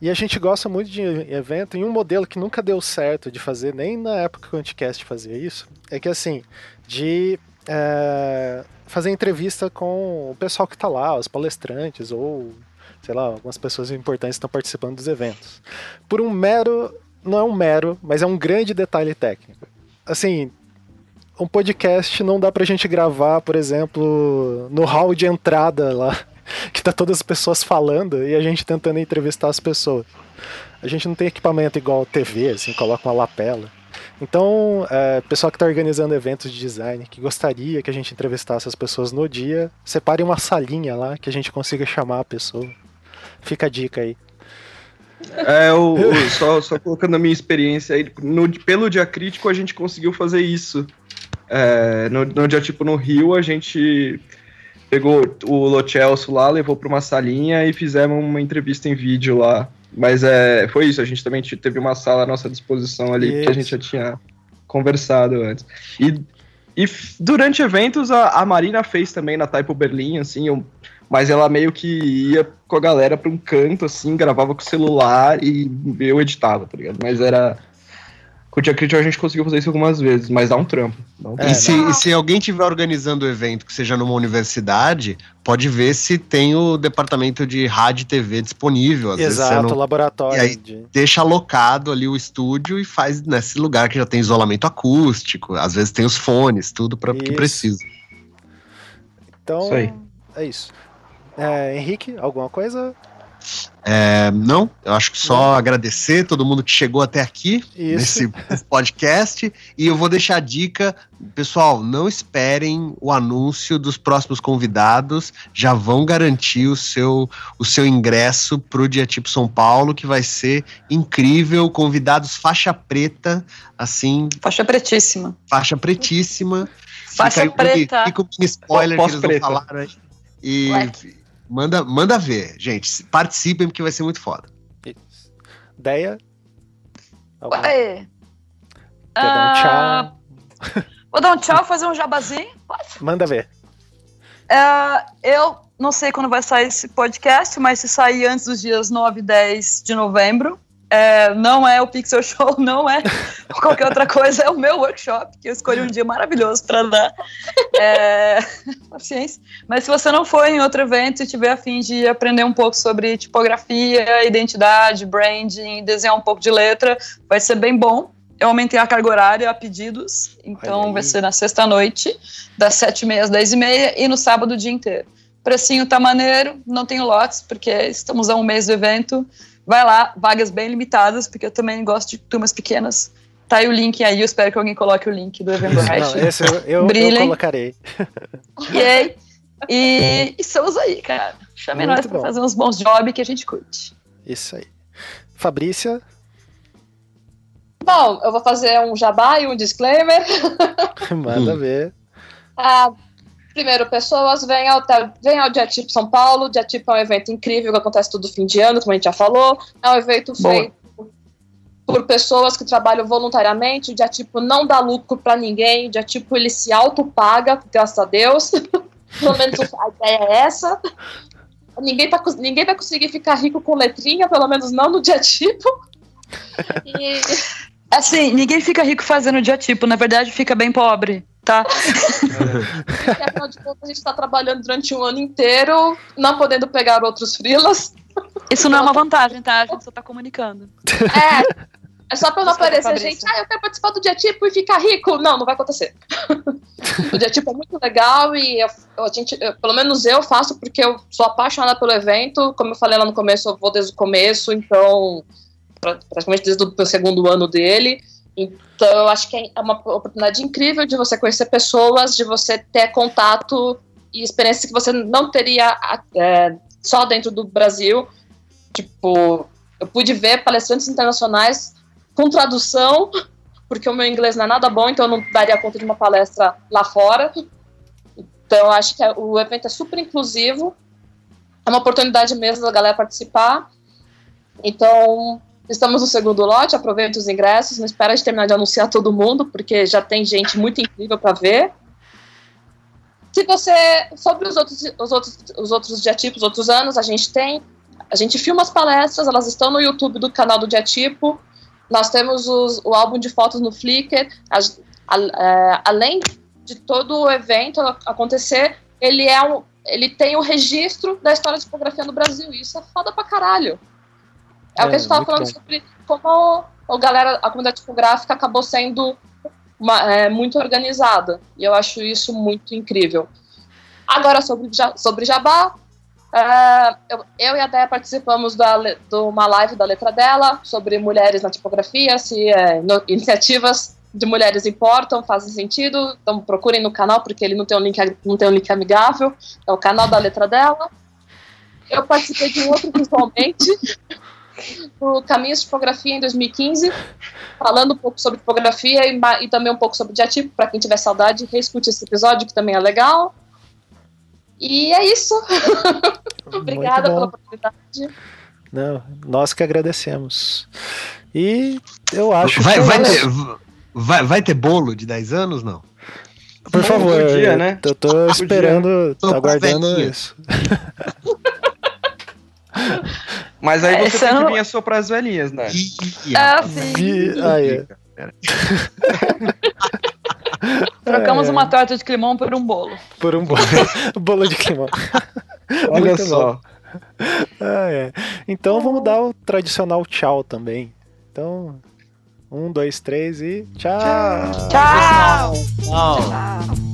E a gente gosta muito de evento. E um modelo que nunca deu certo de fazer, nem na época que o Anticast fazia isso, é que assim, de é, fazer entrevista com o pessoal que está lá, os palestrantes ou sei lá, algumas pessoas importantes estão participando dos eventos. Por um mero, não é um mero, mas é um grande detalhe técnico. Assim, um podcast não dá pra gente gravar, por exemplo, no hall de entrada lá, (laughs) que tá todas as pessoas falando e a gente tentando entrevistar as pessoas. A gente não tem equipamento igual TV, assim, coloca uma lapela. Então, é, pessoal que está organizando eventos de design, que gostaria que a gente entrevistasse as pessoas no dia, separe uma salinha lá que a gente consiga chamar a pessoa. Fica a dica aí. É, o, o, só, só colocando a minha experiência aí, no, pelo dia crítico a gente conseguiu fazer isso. É, no, no dia tipo no Rio, a gente pegou o Locelso lá, levou para uma salinha e fizemos uma entrevista em vídeo lá. Mas é, foi isso, a gente também teve uma sala à nossa disposição ali, isso. que a gente já tinha conversado antes. E, e durante eventos, a, a Marina fez também na Taipo Berlim, assim, eu, mas ela meio que ia com a galera para um canto, assim, gravava com o celular e eu editava, tá ligado? Mas era com o Dia Crítico a gente conseguiu fazer isso algumas vezes, mas dá um trampo. Dá um trampo. É, e, se, e, se, alguém estiver organizando o evento que seja numa universidade, pode ver se tem o departamento de rádio e TV disponível. Às Exato, não... laboratório. E aí de... deixa alocado ali o estúdio e faz nesse lugar que já tem isolamento acústico, às vezes tem os fones, tudo para que precisa. Então, isso é isso. É, Henrique, alguma coisa? É, não, eu acho que só não. agradecer todo mundo que chegou até aqui Isso. nesse (laughs) podcast. E eu vou deixar a dica, pessoal, não esperem o anúncio dos próximos convidados, já vão garantir o seu, o seu ingresso para o Dia Tipo São Paulo, que vai ser incrível. Convidados faixa preta, assim. Faixa pretíssima. Faixa pretíssima. Faixa fica preta. Fica um spoiler que eles vão falar aí. E. Black. Manda, manda ver, gente. Participem porque vai ser muito foda. Isso. Deia? Ué. Quer dar um tchau? Uh, (laughs) vou dar um tchau, fazer um jabazinho? Pode? Manda ver. Uh, eu não sei quando vai sair esse podcast, mas se sair antes dos dias 9 e 10 de novembro, é, não é o Pixel Show, (laughs) não é qualquer outra coisa, é o meu workshop, que eu escolhi um dia maravilhoso para dar. É, (laughs) paciência. Mas se você não for em outro evento e tiver a fim de aprender um pouco sobre tipografia, identidade, branding, desenhar um pouco de letra, vai ser bem bom. Eu aumentei a carga horária a pedidos, então vai ser na sexta-noite, das sete e meia às dez e meia, e no sábado o dia inteiro. Precinho tá maneiro, não tenho lotes, porque estamos a um mês do evento, Vai lá, vagas bem limitadas, porque eu também gosto de turmas pequenas. Tá aí o link aí, eu espero que alguém coloque o link do evento Não, esse eu, eu, eu colocarei. Yay! E, e estamos aí, cara. Chame Muito nós pra bom. fazer uns bons jobs que a gente curte. Isso aí. Fabrícia? Bom, eu vou fazer um jabá e um disclaimer. (laughs) Manda hum. ver. Ah, Primeiro, pessoas, vem ao, vem ao Dia Tipo São Paulo. Dia Tipo é um evento incrível que acontece todo fim de ano, como a gente já falou. É um evento Boa. feito por pessoas que trabalham voluntariamente. O Dia Tipo não dá lucro para ninguém. O Dia Tipo ele se autopaga, graças a Deus. (laughs) pelo menos a ideia é essa. Ninguém, tá, ninguém vai conseguir ficar rico com letrinha, pelo menos não no Dia Tipo. E... Assim, ninguém fica rico fazendo dia tipo, na verdade fica bem pobre tá? Porque, (laughs) afinal de contas, a gente está trabalhando durante um ano inteiro, não podendo pegar outros frilas. Isso não é uma vantagem, tá? A gente só tá comunicando. É. É só pra não aparecer gente, ah, eu quero participar do dia tipo e ficar rico. Não, não vai acontecer. (laughs) o dia tipo é muito legal e eu, a gente, eu, pelo menos eu faço porque eu sou apaixonada pelo evento. Como eu falei lá no começo, eu vou desde o começo, então, praticamente desde o segundo ano dele. Então, eu acho que é uma oportunidade incrível de você conhecer pessoas, de você ter contato e experiências que você não teria é, só dentro do Brasil. Tipo, eu pude ver palestrantes internacionais com tradução, porque o meu inglês não é nada bom, então eu não daria conta de uma palestra lá fora. Então, eu acho que é, o evento é super inclusivo, é uma oportunidade mesmo da galera participar. Então, Estamos no segundo lote, aproveita os ingressos, não espera de terminar de anunciar todo mundo, porque já tem gente muito incrível para ver. Se você. Sobre os outros, os outros, os outros diatipos, outros anos, a gente tem. A gente filma as palestras, elas estão no YouTube do canal do Diatipo. Nós temos os, o álbum de fotos no Flickr. A, a, é, além de todo o evento acontecer, ele é um, ele tem o registro da história de tipografia no Brasil. E isso é foda pra caralho. É, é o que a gente tava falando bom. sobre como a galera, a comunidade tipográfica acabou sendo uma, é, muito organizada. E eu acho isso muito incrível. Agora, sobre, sobre Jabá, é, eu, eu, e a Déia participamos da, de uma live da letra dela sobre mulheres na tipografia, se é, no, iniciativas de mulheres importam, fazem sentido, então procurem no canal, porque ele não tem um link, não tem um link amigável, é o canal da letra dela. Eu participei de um outro visualmente, (laughs) o Caminhos de Tipografia em 2015, falando um pouco sobre tipografia e, e também um pouco sobre diatipo, para quem tiver saudade, reescute esse episódio, que também é legal. E é isso. (laughs) Obrigada pela oportunidade. Não, nós que agradecemos. E eu acho vai, que. Vai ter, vai, vai ter bolo de 10 anos, não? Por favor, dia, né? eu tô esperando, tô aguardando isso. (laughs) (laughs) Mas aí você tem que vir soprar as velhinhas, né? Ah, sim. Vi... Ah, é. Trocamos é. uma torta de climão por um bolo. Por um bolo. (laughs) (laughs) bolo de climão. Olha Muito só. Ah, é. Então vamos dar o tradicional tchau também. Então, um, dois, três e tchau. Tchau. tchau. tchau.